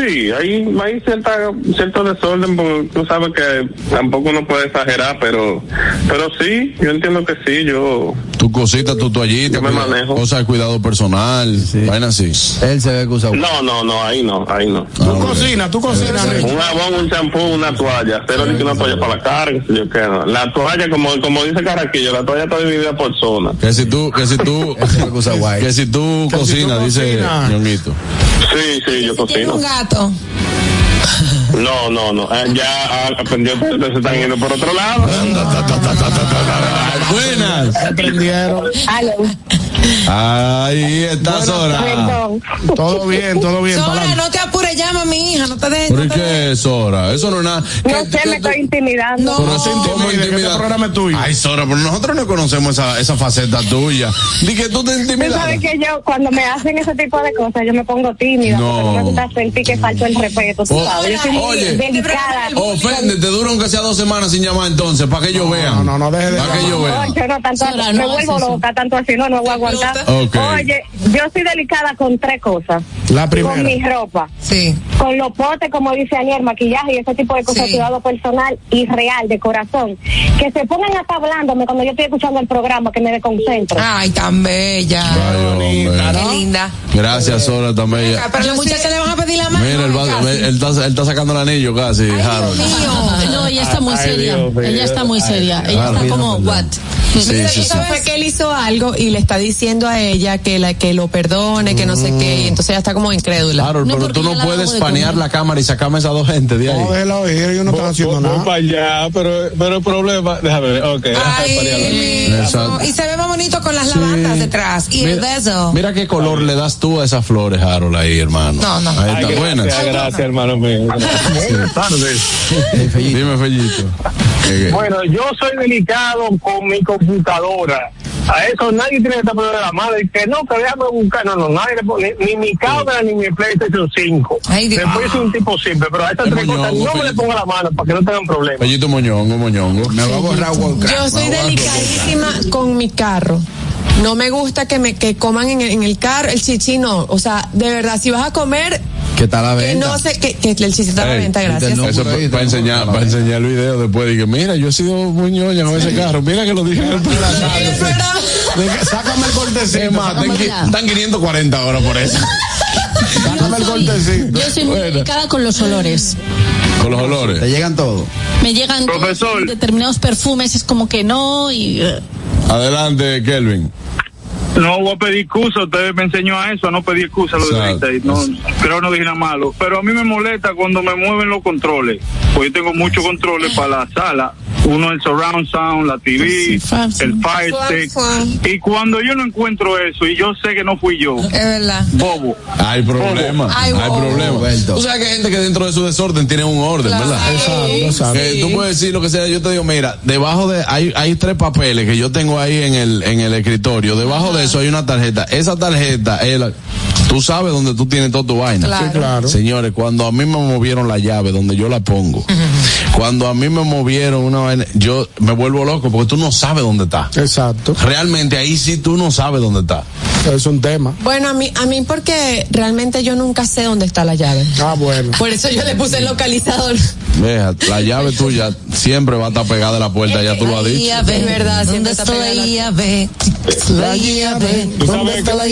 Sí, hay, hay cierta, cierto desorden, porque tú sabes que tampoco uno puede exagerar, pero pero sí, yo entiendo que sí, yo... Tu cosita, tu toallita, Yo me cuida- manejo. cosas de cuidado personal, vaina así. Él se ve que usa No, no, no, ahí no, ahí no. Tú cocinas, tú cocinas. Un jabón, un champú, una toalla, ni que una toalla para la cara, yo qué, no. La toalla, como, como dice Caraquillo, la toalla está dividida por zona. Que si tú, que si tú, <laughs> que usa guay. que si tú Que si tú cocinas, dice. Ñonguito. Sí, sí, yo cocino. No, no, no. eh, Ya ah, aprendió, se están yendo por otro lado. Buenas. Aprendieron. Ahí está Sora. Todo bien, todo bien. Sora, no te apures, a mi hija, no te dejes. ¿Por qué Sora? Eso no es nada. No sé, me estoy intimidando. Pero eso ¿cómo intimide, que intimida? este programa es tuyo. Ay, Sora, pero nosotros no conocemos esa, esa faceta tuya. Di que tú te Tú intimidas. sabes que yo, cuando me hacen ese tipo de cosas, yo me pongo tímida. No. Porque no me gusta sentir que falto el respeto, tú Oh, sabes. Yo soy muy oye. delicada. Ofende, te dura aunque sea dos semanas sin llamar entonces, para que ellos vean. No, no, deje de. Para que ellos vean. No, yo no tanto, Sora, me no vuelvo haces eso. loca, tanto así, no, no voy a aguantar. Ok. Oye, yo soy delicada con tres cosas. La primera. Con mi ropa, Sí. Con los potes, como dice Aniel, maquillaje y ese tipo de cosas, Sí. cuidado personal y real, de corazón. Que se pongan hasta hablándome cuando yo estoy escuchando el programa, que me desconcentro. Ay, tan bella. Ay, hombre. Qué linda. Gracias, Sora, también. Ah, Pero los muchachos le van a pedir la mano. Mira, él, va- casi. él está, él está sacando el anillo casi, Harold. No, ella está muy Ay, seria. Dios. Ella está muy seria. Ella está como, what? Sí, sí, y sí. fue que él hizo algo y le está diciendo a ella que la que lo perdone, que no sé qué, y entonces ella está como incrédula. Harold, No, pero tú no puedes panear la cámara y sacarme a esas dos gente de ahí. No, déjela oír, ellos no están haciendo nada. para allá, pero, pero el problema, déjame ver, ok. Ay. Exacto. y se ve más bonito con las lavandas detrás. Y el Mira, beso. mira qué color le das tú a esas flores, Harold, ahí, hermano. No, no. Ahí Ay, está buena. gracias, gracias, hermano mío. <laughs> Buenas tardes. Dime, Fellito. Bueno, yo soy delicado con mi computadora. A eso nadie tiene que estar poniendo la mano y que no, que déjame buscar. No, no, nadie le pone, ni mi cámara ni mi PlayStation 5. Ay, Dios. Después soy un tipo simple, pero a estas Es tres cosas no me le ponga la mano para que no tengan problemas. Fellito Moñongo, Moñongo. Me va a borrar. Yo soy delicadísima con mi carro. No me gusta que me que coman en el, en el carro, el chichi no. O sea, de verdad, si vas a comer, ¿Qué tal la que venta? no sé, que, que el chichi está a la venta, gracias. Eso para tenemos enseñar, para enseñar el video después. Dije, mira, yo he sido muy ñoña con ese carro. Mira que lo dije en el programa. Sácame el cortecito. Están, el- qui- están 540 horas por eso. Sácame el cortecito. Yo soy muy delicada con los olores. Con los olores. Te llegan todos. Me llegan todos Profesor. determinados perfumes, es como que no, y eh, Adelante, Kelvin. No voy a pedir excusa, usted me enseñó a eso, a no pedir excusa lo de no, creo que no dije nada malo, pero a mí me molesta cuando me mueven los controles, pues yo tengo muchos controles para la sala, uno el surround sound, la TV, Sí, el fire stick, y cuando yo no encuentro eso y yo sé que no fui yo, Es verdad. bobo, Hay problema. Ay, hay wow. problema. Tú sabes que hay gente que dentro de su desorden tiene un orden, ¿verdad? Exacto, tú puedes decir lo que sea, yo te digo, mira, debajo de, hay, hay tres papeles que yo tengo ahí en el, en el escritorio, debajo de eso hay una tarjeta, esa tarjeta es la, tú sabes dónde tú tienes toda tu vaina. Claro. Sí, claro. Señores, cuando a mí me movieron la llave donde yo la pongo, cuando a mí me movieron una vaina, yo me vuelvo loco porque tú no sabes dónde está. Exacto. Realmente ahí sí tú no sabes dónde está. Es un tema. Bueno, a mí, a mí porque realmente yo nunca sé dónde está la llave. Ah, bueno. Por eso yo le puse el localizador. Veja, la llave tuya siempre va a estar pegada a la puerta, ya tú lo has dicho. Es verdad, ¿Dónde siempre está la pegada. La. Tú ¿Dónde está la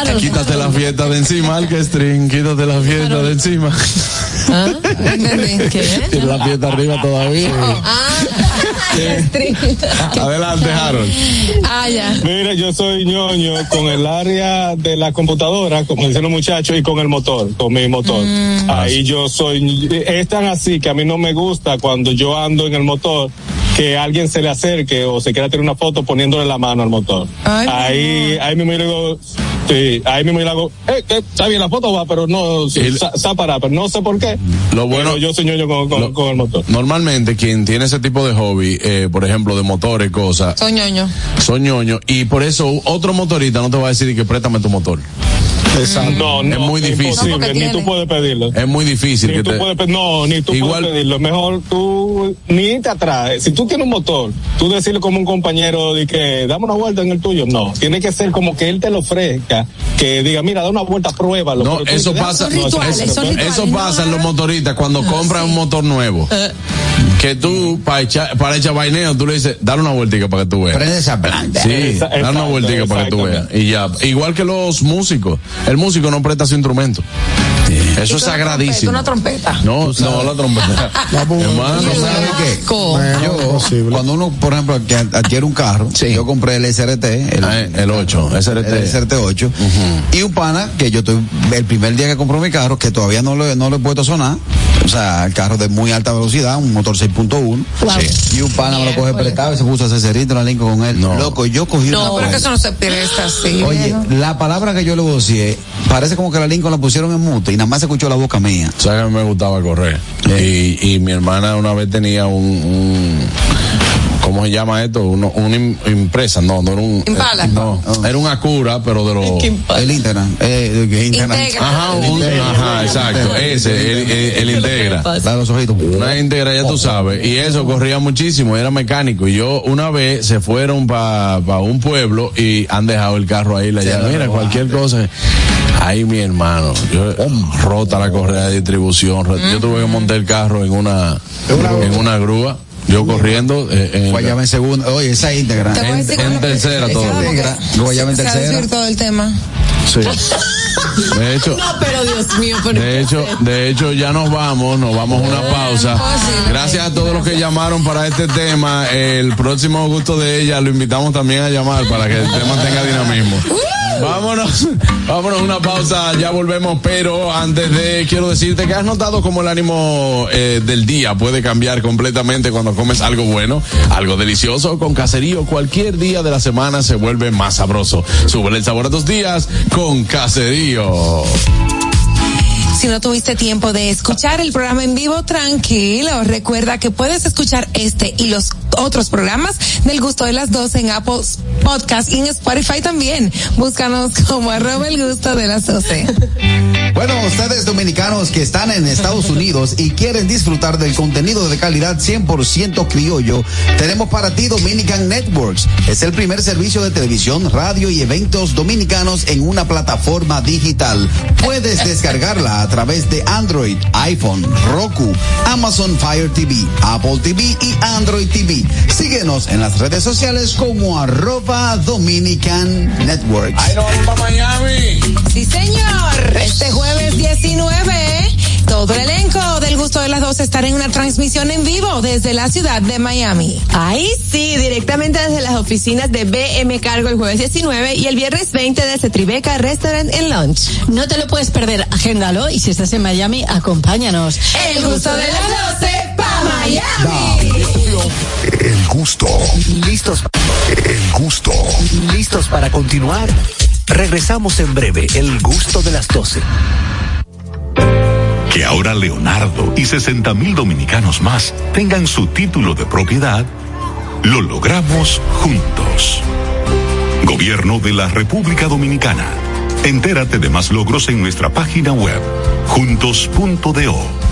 Harold, Quítate la fiesta de encima, Alkestrin, quítate la fiesta de encima. ¿Ah? Tiene la fiesta arriba todavía. Adelante, Harold. Ah, ya. Mira, yo soy ñoño con el área de la computadora, como dicen los muchachos, y con el motor, con mi motor. Ahí yo soy, es tan así que a mí no me gusta cuando yo ando en el motor que alguien se le acerque o se quiera tirar una foto poniéndole la mano al motor. Ay, ahí, ahí mismo yo le digo, sí, ahí mismo yo le hago, eh, eh, está bien la foto va, pero no, sí, El- sa- sa para, pero no sé por qué. Lo bueno- Pero yo soy ñoño con, con- Lo- con el motor. Normalmente quien tiene ese tipo de hobby, eh, por ejemplo, de motores cosas, Soy ñoño. son ñoños y por eso otro motorista no te va a decir que préstame tu motor. Exacto. No, no, Es muy difícil. porque ni tú puedes pedirlo. Es muy difícil Ni que tú te... puedes pe- no, ni tú Igual- puedes pedirlo. Mejor tú ni te atrás. Si tú tienes un motor, tú decirle como un compañero de que dame una vuelta en el tuyo. No, tiene que ser como que él te lo ofrezca, que diga, mira, da una vuelta, pruébalo. No, eso dices, pasa, "Ah, no, eso- rituales, eso- son eso rituales. pasa en los motoristas cuando compran un motor nuevo. Que tú, para echar, para echar vaineo, tú le dices, dale una vueltica para que tú veas. Prende esa planta. Sí, Esa- dale una vueltica para que tú veas. Y ya. Igual que los músicos. El músico no presta su instrumento. Eso es sagradísimo. Una trompeta. No, no, la trompeta. <laughs> Hermano, ¿Tú sabes qué? Yo, cuando uno, por ejemplo, adquiere un carro, yo compré el SRT, el, Ah, el 8, SRT. el SRT 8, y un pana que yo estoy, el primer día que compró mi carro, que todavía no lo, no lo he puesto a sonar, o sea, el carro de muy alta velocidad, un motor 6.1, sí. y un pana me lo coge prestado y se puso a hacer cerrito en la Lincoln con él. Loco, yo cogí No, una pero que eso no se presta así. Oye, la palabra que yo le voy a decir es, parece como que la Lincoln la pusieron en mute y nada más se escuchó la boca mía. sabes que a mí me gustaba correr. Y, y mi hermana una vez tenía un, un ¿cómo se llama esto? Uno, una impresa, no, no era un. Impala. eh, no, era un Acura, pero de los. El Internet. Eh, el Internet. Integra. Ajá, un- ajá, exacto, ese, el, el, el Integra. Da los ojitos. Una Integra, ya tú sabes. Y eso corría muchísimo, era mecánico. Y yo una vez se fueron para un pueblo y han dejado el carro ahí. La llave. Mira, cualquier cosa. Ahí mi hermano, yo, rota la correa de distribución. Yo tuve que montar el carro en una, en una grúa. Yo corriendo eh, en, Guayaba en segunda. Oye, esa íntegra. En, tercera todo. Guayaba en Se tercera. desvirtuado el tema. Sí. <laughs> De hecho, No, pero Dios mío, pero De hecho, de hecho ya nos vamos, nos vamos a una pausa. Gracias a todos los que llamaron para este tema. El próximo gusto de ella lo invitamos también a llamar para que el tema tenga dinamismo. Vámonos, vámonos <laughs> a una pausa, ya volvemos, pero antes de quiero decirte que has notado como el ánimo eh, del día puede cambiar completamente cuando comes algo bueno, algo delicioso con caserío. Cualquier día de la semana se vuelve más sabroso. Sube el sabor a tus días con caserío. Si no tuviste tiempo de escuchar el programa en vivo, tranquilo. Recuerda que puedes escuchar este y los otros programas del gusto de las dos en Apple Podcast y en Spotify también. Búscanos como arroba el gusto de las 12. <laughs> Bueno, ustedes dominicanos que están en Estados Unidos y quieren disfrutar del contenido de calidad 100% criollo, tenemos para ti Dominican Networks. Es el primer servicio de televisión, radio y eventos dominicanos en una plataforma digital. Puedes descargarla a través de Android, iPhone, Roku, Amazon Fire TV, Apple TV y Android TV. Síguenos en las redes sociales como arroba Dominican Networks. ¡Ay, no para Miami! Sí, señor. Este jueves 19, todo el elenco del gusto de las dos estará en una transmisión en vivo desde la ciudad de Miami. Ahí sí, directamente desde las oficinas de BM Cargo el jueves 19 y el viernes 20 desde Tribeca Restaurant and Lunch. No te lo puedes perder, agéndalo y si estás en Miami, acompáñanos. El gusto de las 12 pa' Miami. El gusto. ¿Listos? El gusto. ¿Listos para continuar? Regresamos en breve, el gusto de las 12. Que ahora Leonardo y 60 mil dominicanos más tengan su título de propiedad, lo logramos juntos. Gobierno de la República Dominicana. Entérate de más logros en nuestra página web, juntos.do.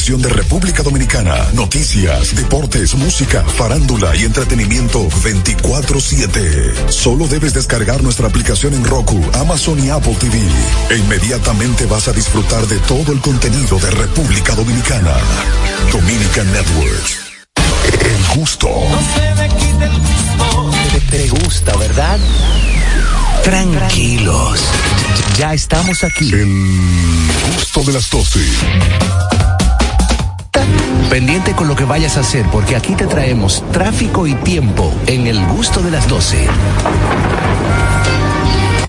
de República Dominicana, noticias, deportes, música, farándula y entretenimiento 24/7. Solo debes descargar nuestra aplicación en Roku, Amazon y Apple TV. E inmediatamente vas a disfrutar de todo el contenido de República Dominicana. Dominican Networks. El gusto. Te, te gusta, ¿verdad? Tranquilos. Ya estamos aquí. El gusto de las 12. Pendiente con lo que vayas a hacer porque aquí te traemos tráfico y tiempo en el gusto de las 12.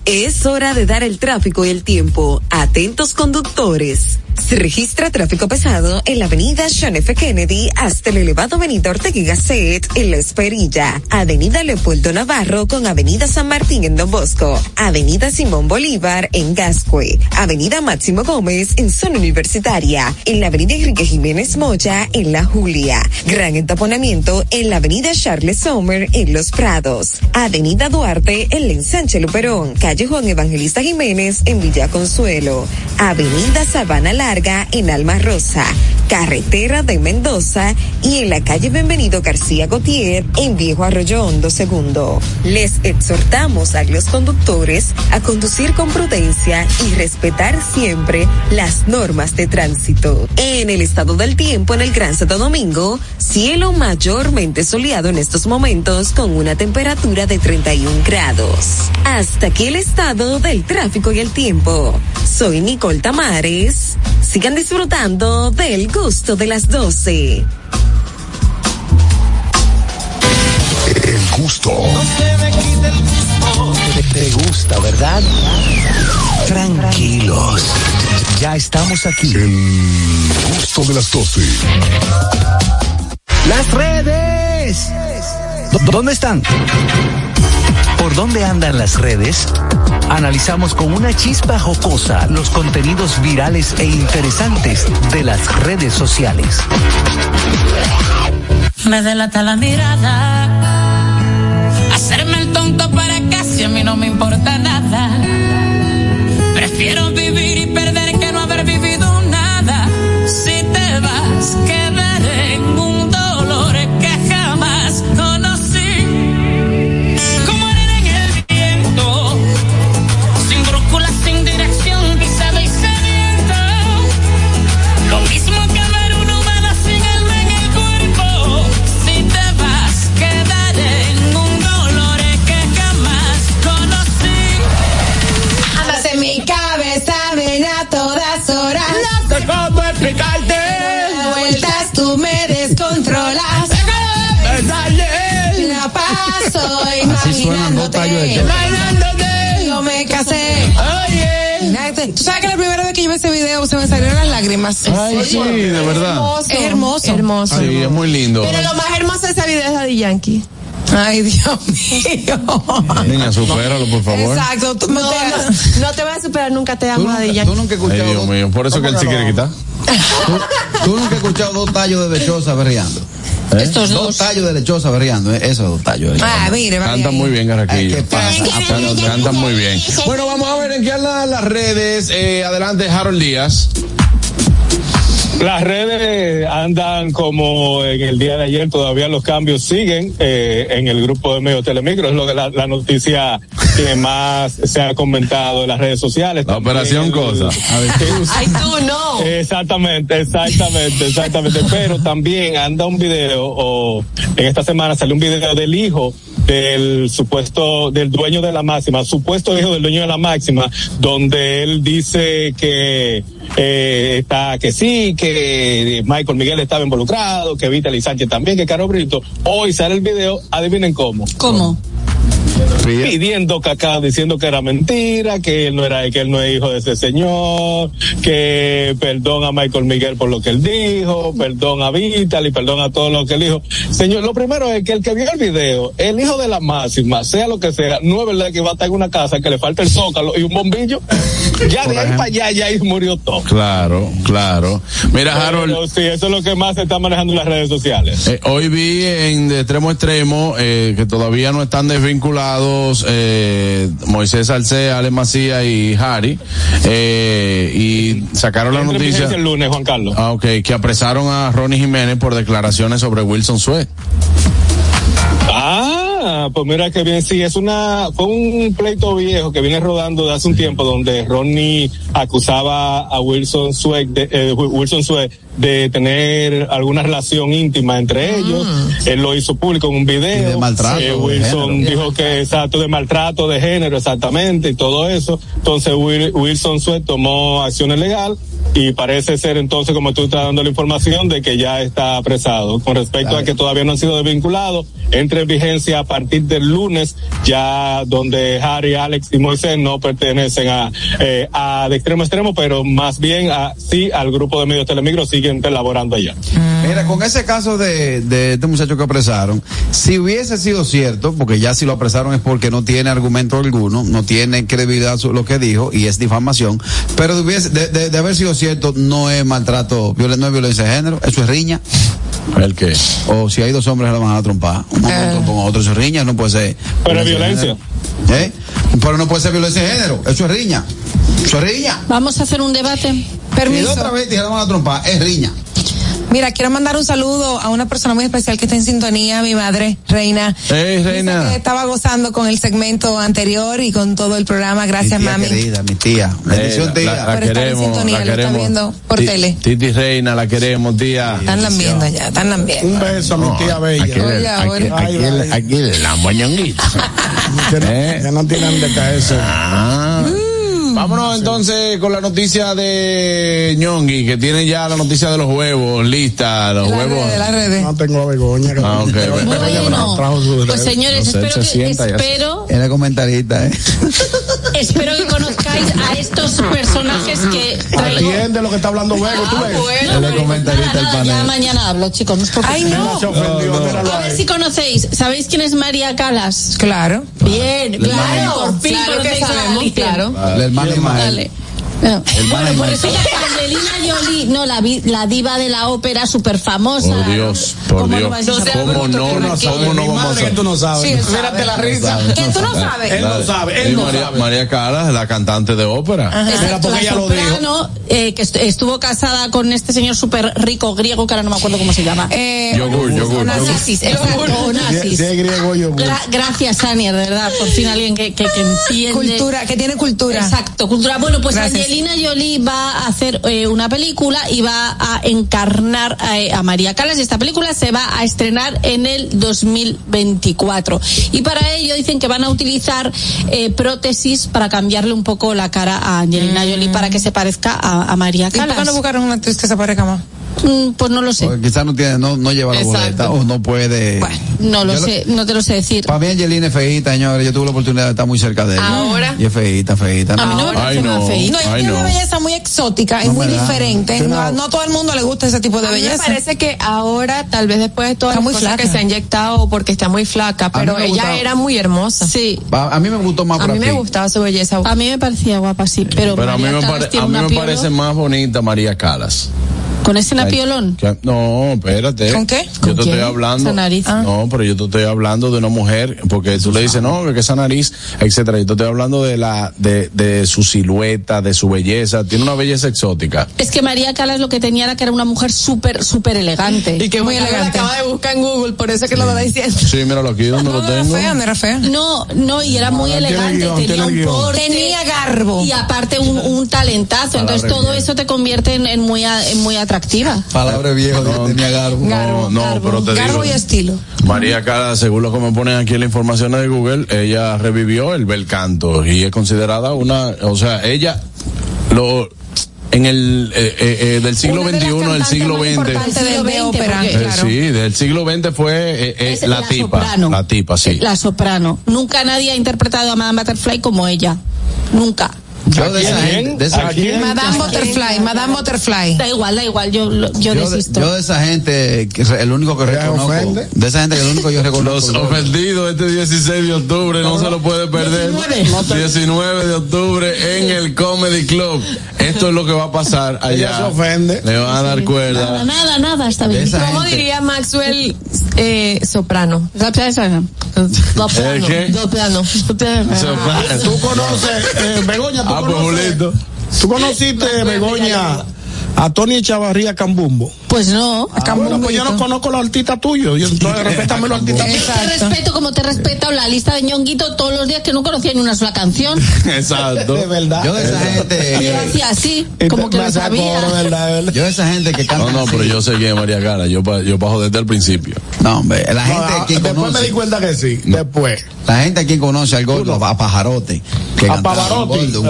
Es hora de dar el tráfico y el tiempo. Atentos conductores. Se registra tráfico pesado en la avenida John F. Kennedy hasta el elevado avenida Ortega Gasset en La Esperilla, avenida Leopoldo Navarro con avenida San Martín en Don Bosco, avenida Simón Bolívar en Gascue, avenida Máximo Gómez en zona universitaria, en la avenida Enrique Jiménez Moya en La Julia, gran entaponamiento en la avenida Charles Sommer en Los Prados, avenida Duarte en la ensanche Luperón, calle Juan Evangelista Jiménez en Villa Consuelo, avenida Sabana Larga en Alma Rosa, carretera de Mendoza y en la calle Bienvenido García Gautier en Viejo Arroyo Hondo Segundo. Les exhortamos a los conductores a conducir con prudencia y respetar siempre las normas de tránsito. En el estado del tiempo en el Gran Santo Domingo, cielo mayormente soleado en estos momentos con una temperatura de 31 grados. Hasta aquí el estado del tráfico y el tiempo. Soy Nicole Tamares. Sigan disfrutando del gusto de las 12. El gusto. Te, te gusta, ¿verdad? Tranquilos. Ya estamos aquí. El gusto de las 12. Las redes. ¿Dó- ¿Dónde están? ¿Por dónde andan las redes? Analizamos con una chispa jocosa los contenidos virales e interesantes de las redes sociales. Me delata la mirada. Hacerme el tonto para casi a mí no me importa nada. Prefiero imaginándote. Imaginándote. Yo me casé. Oye. ¿Tú sabes que la primera vez que yo vi ese video se me salieron las lágrimas? Ay, sí, de verdad. Es hermoso. Hermoso. Sí, es muy lindo. Pero lo más hermoso de ese video es Daddy Yankee. Ay, Dios mío. Niña, supéralo, por favor. Exacto. Tú No, no te no, no te voy a superar nunca, te amo, Daddy Tú Yankee. nunca Ay. Dios mío, por eso que él sí quiere quitar. Tú nunca has escuchado dos tallos de lechosa berreando. ¿Eh? Estos Dos dos. tallos de lechosa berreando, ¿eh? esos dos tallos. Ah, mire, muy bien, Carraquillo. ¿qué pasa? Muy bien. Bueno, vamos a ver en qué andan las redes. Eh, adelante, Harold Díaz. Las redes andan como en el día de ayer, todavía los cambios siguen eh, en el grupo de medios Telemicro, es lo que la, la noticia que más se ha comentado en las redes sociales. La operación cosa. Ay, tú no. Exactamente, exactamente, exactamente. <laughs> Pero también anda un video, o en esta semana salió un video del hijo del supuesto, del dueño de la máxima, supuesto hijo del dueño de la máxima, donde él dice que eh, está, que sí, que Michael Miguel estaba involucrado, que Vitaly Sánchez también, que Caro Brito. Hoy sale el video, adivinen cómo. ¿Cómo? Pidiendo cacao, diciendo que era mentira, que él no era, que él no es hijo de ese señor, que perdón a Michael Miguel por lo que él dijo, perdón a Vital y perdón a todo lo que él dijo. Señor, lo primero es que el que vio el video, el hijo de la máxima, sea lo que sea, no es verdad que va a estar en una casa que le falta el zócalo y un bombillo. Ya de ahí para allá, ya ahí murió todo. Claro, claro. Mira, Harold. Pero sí, eso es lo que más se está manejando en las redes sociales. Eh, hoy vi en de extremo a extremo eh, que todavía no están desvinculados eh, Moisés Alcea, Ale Macía y Harry eh, y sacaron la noticia el lunes, Juan Carlos. ah, ok, que apresaron a Ronnie Jiménez por declaraciones sobre Wilson Sweat. Ah, pues mira que bien, sí, es una, fue un pleito viejo que viene rodando de hace un tiempo donde Ronnie acusaba a Wilson Sweat de, eh, Wilson Sweat de tener alguna relación íntima entre ellos. Él lo hizo público en un video. Y de maltrato Eh, Wilson dijo que exacto de maltrato de género exactamente y todo eso. Entonces Wil- Wilson Sweat tomó acciones legales y parece ser entonces como tú estás dando la información de que ya está apresado. Con respecto a que todavía no han sido desvinculados, entra en vigencia a partir del lunes, ya donde Harry, Alex y Moisés no pertenecen a, eh, a de extremo a extremo, pero más bien a, sí al grupo de medios telemigros siguen elaborando allá. Mira, con ese caso de, de este muchacho que apresaron, si hubiese sido cierto, porque ya si lo apresaron es porque no tiene argumento alguno, no tiene credibilidad su- lo que dijo y es difamación, pero de, hubiese- de, de- de haber sido cierto, no es maltrato, violen- no es violencia de género, eso es riña. ¿El qué? O si hay dos hombres se la van a trompar, uno otro, con otro, eso es riña, no puede ser. Pero es violencia. ¿Eh? Pero no puede ser violencia de género, eso es riña. Eso es riña. Vamos a hacer un debate. Permiso. otra vez te la van a trompar, es riña. Mira, quiero mandar un saludo a una persona muy especial que está en sintonía, mi madre, Reina. Hey, Reina. que estaba gozando con el segmento anterior y con todo el programa. Gracias, mi tía mami. querida, mi tía. Bendición, Eh, tía. la, la en queremos, sintonía, la queremos. viendo por Ti- tele. Titi Reina, la queremos, tía. Están lambiendo ya, están lambiendo. Un beso a mi tía Bella. Aquí, Oye, aquí, aquí, aquí le la moñonguita. <laughs> ¿Eh? que no tienen de caerse. Ah. Vámonos entonces con la noticia de Ñongui, que tiene ya la noticia de los huevos lista, los La huevos. red, la red. No tengo vergüenza. Ah, ok. Pero- pero ella Bueno, trajo su pues señores, No sé, espero se que, sienta espero, Era comentarista, ¿eh? <laughs> espero que conozcáis a estos personajes que traigo. Atiende lo que está hablando luego, tú ves. Bueno, panel. ya mañana hablo, chicos. No. Ay, no. Se ofendió, míralo A ver si conocéis. ¿Sabéis quién es María Calas? Claro. Bien, claro. Por fin Claro que conocéis a sabemos, claro. El hermano Ismael. Dale. No. El Bueno, pues resulta que Angelina Jolie, no, la, vi- la diva de la ópera súper famosa. Por Dios, por ¿Cómo Dios. no? ¿Cómo no? Tú no ¿Cómo no vamos a madre que saber? tú no sabes. Sí. Mírate la risa. Que tú no sabes. Él no sabe, él Y no María, sabe. María Calas, la cantante de ópera. Mira, Exacto, porque la ella lo dijo. eh, que est- estuvo casada con este señor súper rico griego, que ahora no me acuerdo cómo se llama. Eh, Yogur, yogur. Onassis, griego, gracias, Ania, de verdad, por fin alguien que, que, que entiende. cultura, que tiene cultura. Exacto, cultura. Bueno, pues Gracias. Angelina Jolie va a hacer eh, una película y va a encarnar a, a María Callas y esta película se va a estrenar en el 2024. Y para ello dicen que van a utilizar eh, prótesis para cambiarle un poco la cara a Angelina Jolie para que se parezca a, a María ¿Y por qué no buscaron una actriz que se parezca más? Mm, Pues no lo sé. Porque quizás no tiene, no, no lleva la boleta o no puede. Bueno, no lo Yo sé, no te lo sé decir. Para mí Angelina es feíta, señores. Yo tuve la oportunidad de estar muy cerca de ella. Ahora. Y es feíta, feíta. A mí no me parece Ay, una no. feíta. No, no. una belleza muy exótica No muy diferente. No, no. no a todo el mundo le gusta ese tipo de A mí me belleza. parece que ahora, tal vez después de todas Está las muy cosas flaca. que se ha inyectado porque está muy flaca, pero ella gustaba. era muy hermosa. Sí. A, a mí me gustó más A mí me gustaba su belleza. A mí me parecía guapa, sí, pero, Pero a mí me, pare- a mí parece más bonita María Calas. ¿Con ese napiolón? No, espérate. ¿Con qué? Yo ¿Con te quién? estoy hablando. Esa nariz. Ah. No, pero yo te estoy hablando de una mujer, porque tú le dices, no, que esa nariz, etcétera. Yo te estoy hablando de la, de, de su silueta, de su belleza. Tiene una belleza exótica. Es que María Calas lo que tenía era que era una mujer súper, súper elegante. Y que muy elegante. acaba de buscar en Google, por eso es que lo está diciendo. Sí, míralo aquí donde lo No era tengo. fea, no era fea. No, no, y era muy no, tiene elegante, guion, tenía un porte. Tenía garbo. Y aparte un, un talentazo, entonces todo eso te convierte en, en muy, a- en muy atractiva. Palabra viejo No, que tenía garbo. No, no, garbo. pero te Garbo y digo. estilo. María Calas, según lo que me ponen aquí en la información de Google, ella revivió el bel canto y es considerada una, o sea, ella lo en el eh, eh, eh, del siglo de XXI, del cantantes siglo XX. de, de ópera. Eh, claro. Sí, del siglo XX fue eh, eh, la, la tipa. soprano. La tipa, sí. La soprano. Nunca nadie ha interpretado a Madame Butterfly como ella. Nunca. Yo de esa gente, de esa, ¿A quién? Madame Butterfly, Madame Butterfly. Da igual, da igual, yo, yo, yo, de, desisto. yo de esa gente, que el único que ¿Ya reconozco, ofende? de esa gente que el único que yo Los reconozco. ofendidos este 16 de octubre no se lo puede perder. 19 de octubre en el Comedy Club. Esto es lo que va a pasar allá. se ofende. Le van a dar Nada, cuerda. nada, nada, está De bien. ¿Cómo gente. diría Maxwell eh, Soprano? ¿El qué? Soprano. Tú conoces, eh, Begoña, tú Ah, pues tú conociste, Begoña, a Tony Echavarría Cambumbo. Pues no. Ah, bueno, pues yo no conozco los artistas tuyos. Yo, entonces, respétame los artistas tuyos. Te respeto como te respeto la lista de ñonguito todos los días que no conocía ni una sola canción. <laughs> Exacto. De verdad. Yo de esa Y yo gente, hacía así, como que lo sabía. oro, verdad, verdad. yo de esa gente que canta. No, no, pero yo seguí a María Cara. Yo joder desde el principio. No, hombre, la No, gente aquí después me di conoce, cuenta que sí. Después. la gente aquí conoce al gordo, a Pajarote. Que A Pavarotti. No,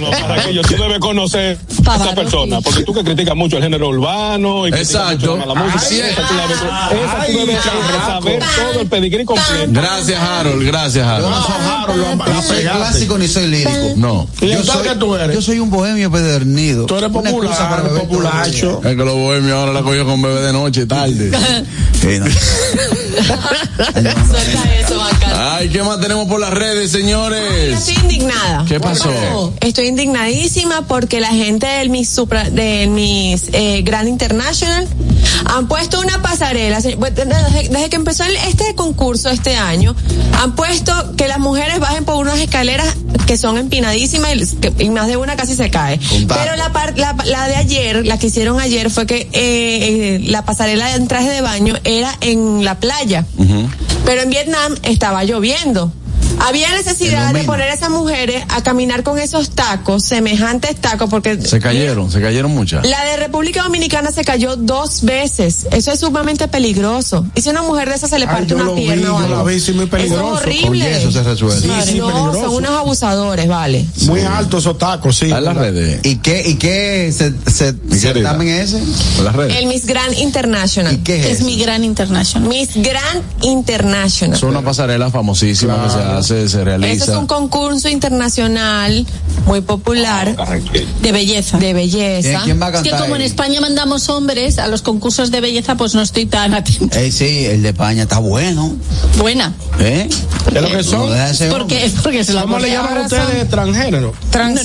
no, para que yo, tú debes conocer a esa persona, porque tú que criticas mucho el género urbano y Exacto. la música, Ay, esa tú la debes, esa ay, tú debes carajo. saber todo el pedigrí completo. Gracias, Harold. Gracias, Yo Harold. no soy, Harold, lo- yo la soy clásico ni soy lírico. No. ¿Y Yo soy, qué tú eres? yo soy un bohemio pedernido. Tú eres popular, populacho. Es que los bohemios ahora la cogió con bebé de noche, tarde. <laughs> Sí, <laughs> no. Suelta eso. Ay, ¿qué más tenemos por las redes, señores? Estoy indignada. ¿Qué pasó? Estoy indignadísima porque la gente del Miss Supra, del Miss eh, Grand International han puesto una pasarela. Desde, desde que empezó el- este concurso este año, han puesto que las mujeres bajen por unas escaleras que son empinadísimas y, más de una casi se cae. Pero la, par- la, la de ayer, la que hicieron ayer, fue que eh, eh, la pasarela en traje de baño era en la playa. Pero en Vietnam estaba lloviendo viendo. Había necesidad de poner a esas mujeres a caminar con esos tacos, semejantes tacos, porque Se cayeron, se cayeron muchas. la de República Dominicana se cayó dos veces. Eso es sumamente peligroso. Y si a una mujer de esas se le Ay, parte una lo vi, pierna o algo. vi, sí, muy Eso peligroso. es Con horrible. yeso se resuelve. Sí, sí, no, peligroso. son unos abusadores, vale. Muy alto esos tacos, sí. En las redes. ¿Y qué, y qué se, se, certamen ese? En las redes. El Miss Grand International. ¿Y qué es? Es eso? mi gran international. Miss Grand International. Es una pasarela famosísima que se hace, se Eso realiza. es un concurso internacional muy popular De belleza. de belleza. ¿Quién, va a Es que cantar? como en? España mandamos hombres a los concursos de belleza, pues no estoy tan atenta. Ey, sí, el de España está bueno. Buena. ¿Eh? ¿Qué es lo que son? No Porque porque se ¿Cómo le llaman ustedes son extranjeros?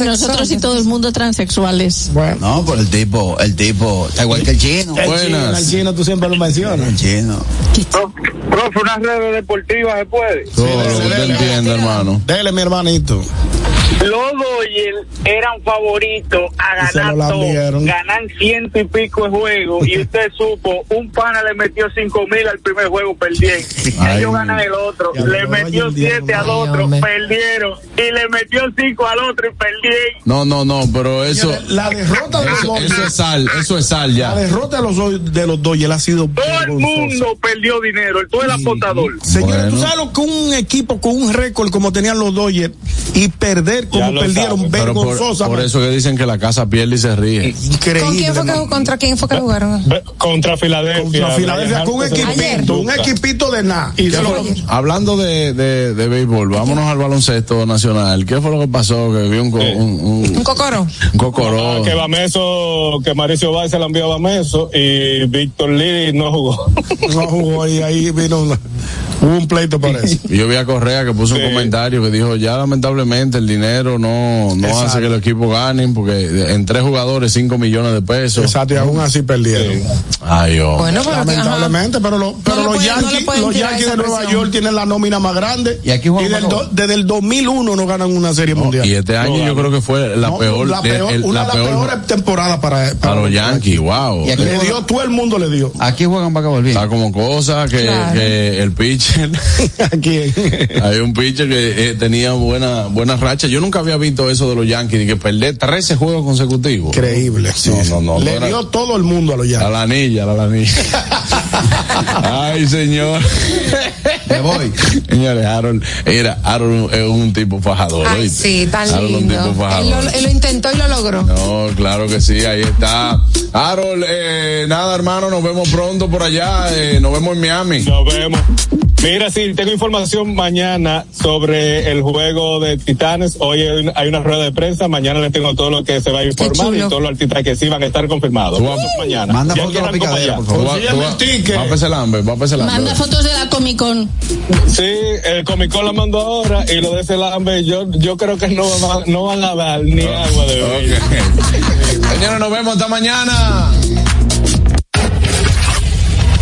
Nosotros y todo el mundo transexuales. Bueno. No, por el tipo, el tipo, está igual que el chino. El Buenas. chino, el chino tú siempre lo mencionas. El chino. Profe, unas redes deportivas se puede. Todo, hermano. Dele, mi hermanito. Los Dodgers eran favoritos a ganar todo, ganan ciento y pico de juegos y usted <laughs> supo, un pana le metió cinco mil al primer juego, perdieron. Ay. Ellos ganan el otro, le metió siete al otro, perdieron y le metió cinco al otro y perdieron. No, no, no, pero eso. La derrota de los Eso, Dodgers. eso es sal, eso es sal La ya. derrota de los, de los Dodgers ha sido Todo el mundo perdió dinero, todo el apostador. Señores, Bueno. tú sabes lo que un equipo con un récord como tenían los Dodgers y perder como perdieron sabe. Pero por, vergonzosamente. por eso que dicen que la casa pierde y se ríe. Increíble. ¿Con quién fue que, contra quién fue que jugaron? Contra Filadelfia. Contra Filadelfia con un equipito, un equipito de nada. Hablando de, de, de béisbol, vámonos al baloncesto nacional. ¿Qué fue lo que pasó? Que vi un, co- un, un, Un cocoro. un cocoró. Ah, que Bameso, que Mauricio Valls se la envió a Bameso y Víctor Lee no jugó. <laughs> no jugó y ahí vino una- hubo un pleito por eso. <laughs> Y yo vi a Correa que puso Sí. un comentario que dijo, ya lamentablemente el dinero no, no Exacto. hace que los equipos ganen, porque en tres jugadores, cinco millones de pesos. Exacto, y aún así perdieron. Ay, oh. Bueno, pero que- Lamentablemente, pero, lo- pero los pueden- Yankees, los Yankees de Nueva presión. York tienen la nómina más grande. Y aquí juegan del do- desde el 2001 no ganan una serie mundial. Y este año yo creo que fue la No, peor, la de- peor- el- una la de las peor peores temporadas para, para los Yankees, wow. Y aquí Le dio, todo el mundo le dio. Aquí juegan para que volvían. Está como cosa que, Claro. que el pitcher, <laughs> Aquí. hay un pitcher que eh, tenía buena, buena racha. Yo nunca había visto eso de los Yankees, de que perder 13 juegos consecutivos. Increíble. sí, No, no, no, Le no era- dio todo el mundo a los A Yankees. la anilla, a la anilla. <laughs> Ay, señor. Me voy. Señores, Harold, era, Harold es un tipo fajador. Ay, sí, tan Harold es un lindo. tipo Él fajador. lo, él lo intentó y lo logró. No, claro que sí, ahí está. Harold, eh, nada, hermano, nos vemos pronto por allá. eh, nos vemos en Miami. Nos vemos. Mira, sí, tengo información mañana sobre el juego de Titanes. Hoy hay una, hay una rueda de prensa. Mañana les tengo todo lo que se va a informar y todos los artistas que sí van a estar confirmados. Es mañana. Manda Ya foto de la picadera, por favor. Tú vas- Va a pesar el hambre, va a pesar el hambre. Manda fotos de la Comic Con. Sí, el Comic Con la mandó ahora y lo de ese lambe, yo, yo creo que no, va- no van a dar ni agua de beber. Señores, nos vemos hasta mañana.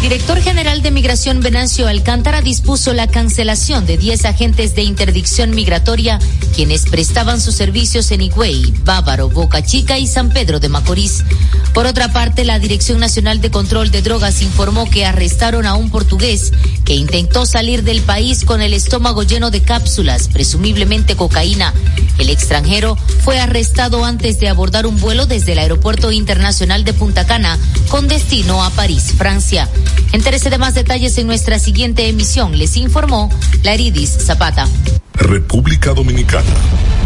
Director general de Migración Venancio Alcántara dispuso la cancelación de 10 agentes de interdicción migratoria quienes prestaban sus servicios en Higüey, Bávaro, Boca Chica y San Pedro de Macorís. Por otra parte, la Dirección Nacional de Control de Drogas informó que arrestaron a un portugués que intentó salir del país con el estómago lleno de cápsulas, presumiblemente cocaína. El extranjero fue arrestado antes de abordar un vuelo desde el Aeropuerto Internacional de Punta Cana con destino a París, Francia. Entérese de más detalles en nuestra siguiente emisión, les informó la Eridis Zapata. República Dominicana,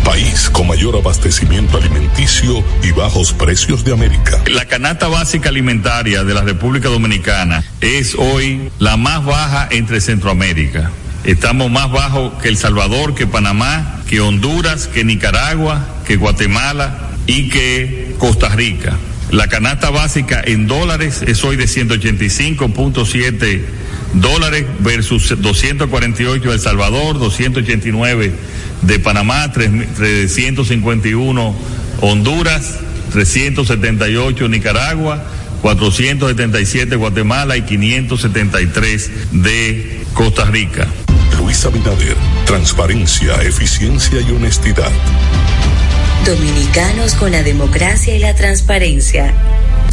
país con mayor abastecimiento alimenticio y bajos precios de América. La canasta básica alimentaria de la República Dominicana es hoy la más baja entre Centroamérica. Estamos más bajos que El Salvador, que Panamá, que Honduras, que Nicaragua, que Guatemala y que Costa Rica. La canasta básica en dólares es hoy de 185.7 dólares versus 248 de El Salvador, 289 de Panamá, 351 Honduras, 378 Nicaragua, 477 Guatemala y 573 de Costa Rica. Luis Abinader, transparencia, eficiencia y honestidad. Dominicanos con la democracia y la transparencia.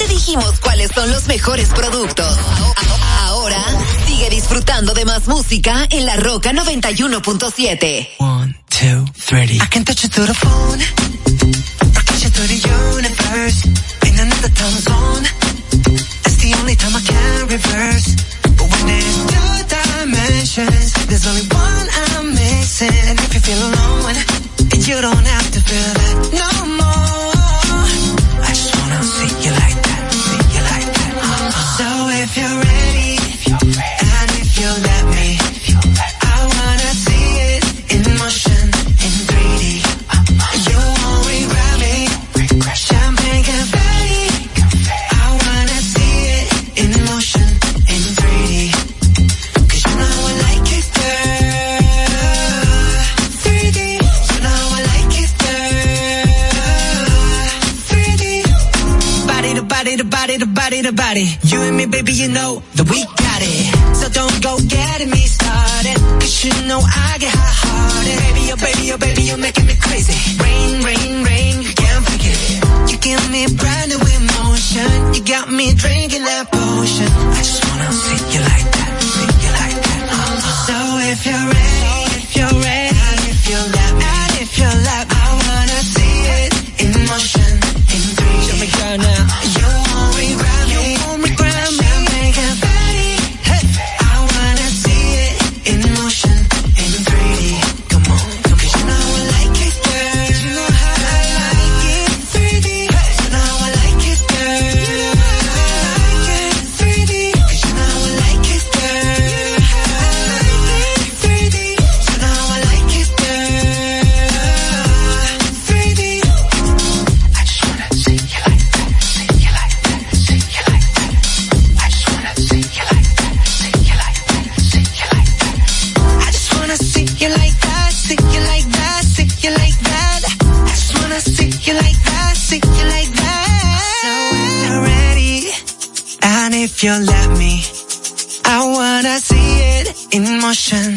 Te dijimos cuáles son los mejores productos. Ahora sigue disfrutando de más música en la Roca 91.7. One, two, three. I can touch you through the phone. Or catch you through the universe. In another time zone. That's the only time I can reverse. But when there's two dimensions, there's only one I'm missing. And if you feel alone, you don't have to feel that no more. To body. You and me, baby, you know that we got it. So don't go getting me started. Cause you know I get hot hearted. Baby, oh baby, oh baby, you're making me crazy. Rain, rain, rain, you can't forget it. You give me brand new emotion. You got me drinking that potion. I just wanna see you like that, see you like that. So if you're ready, if you let me. I wanna see it in motion.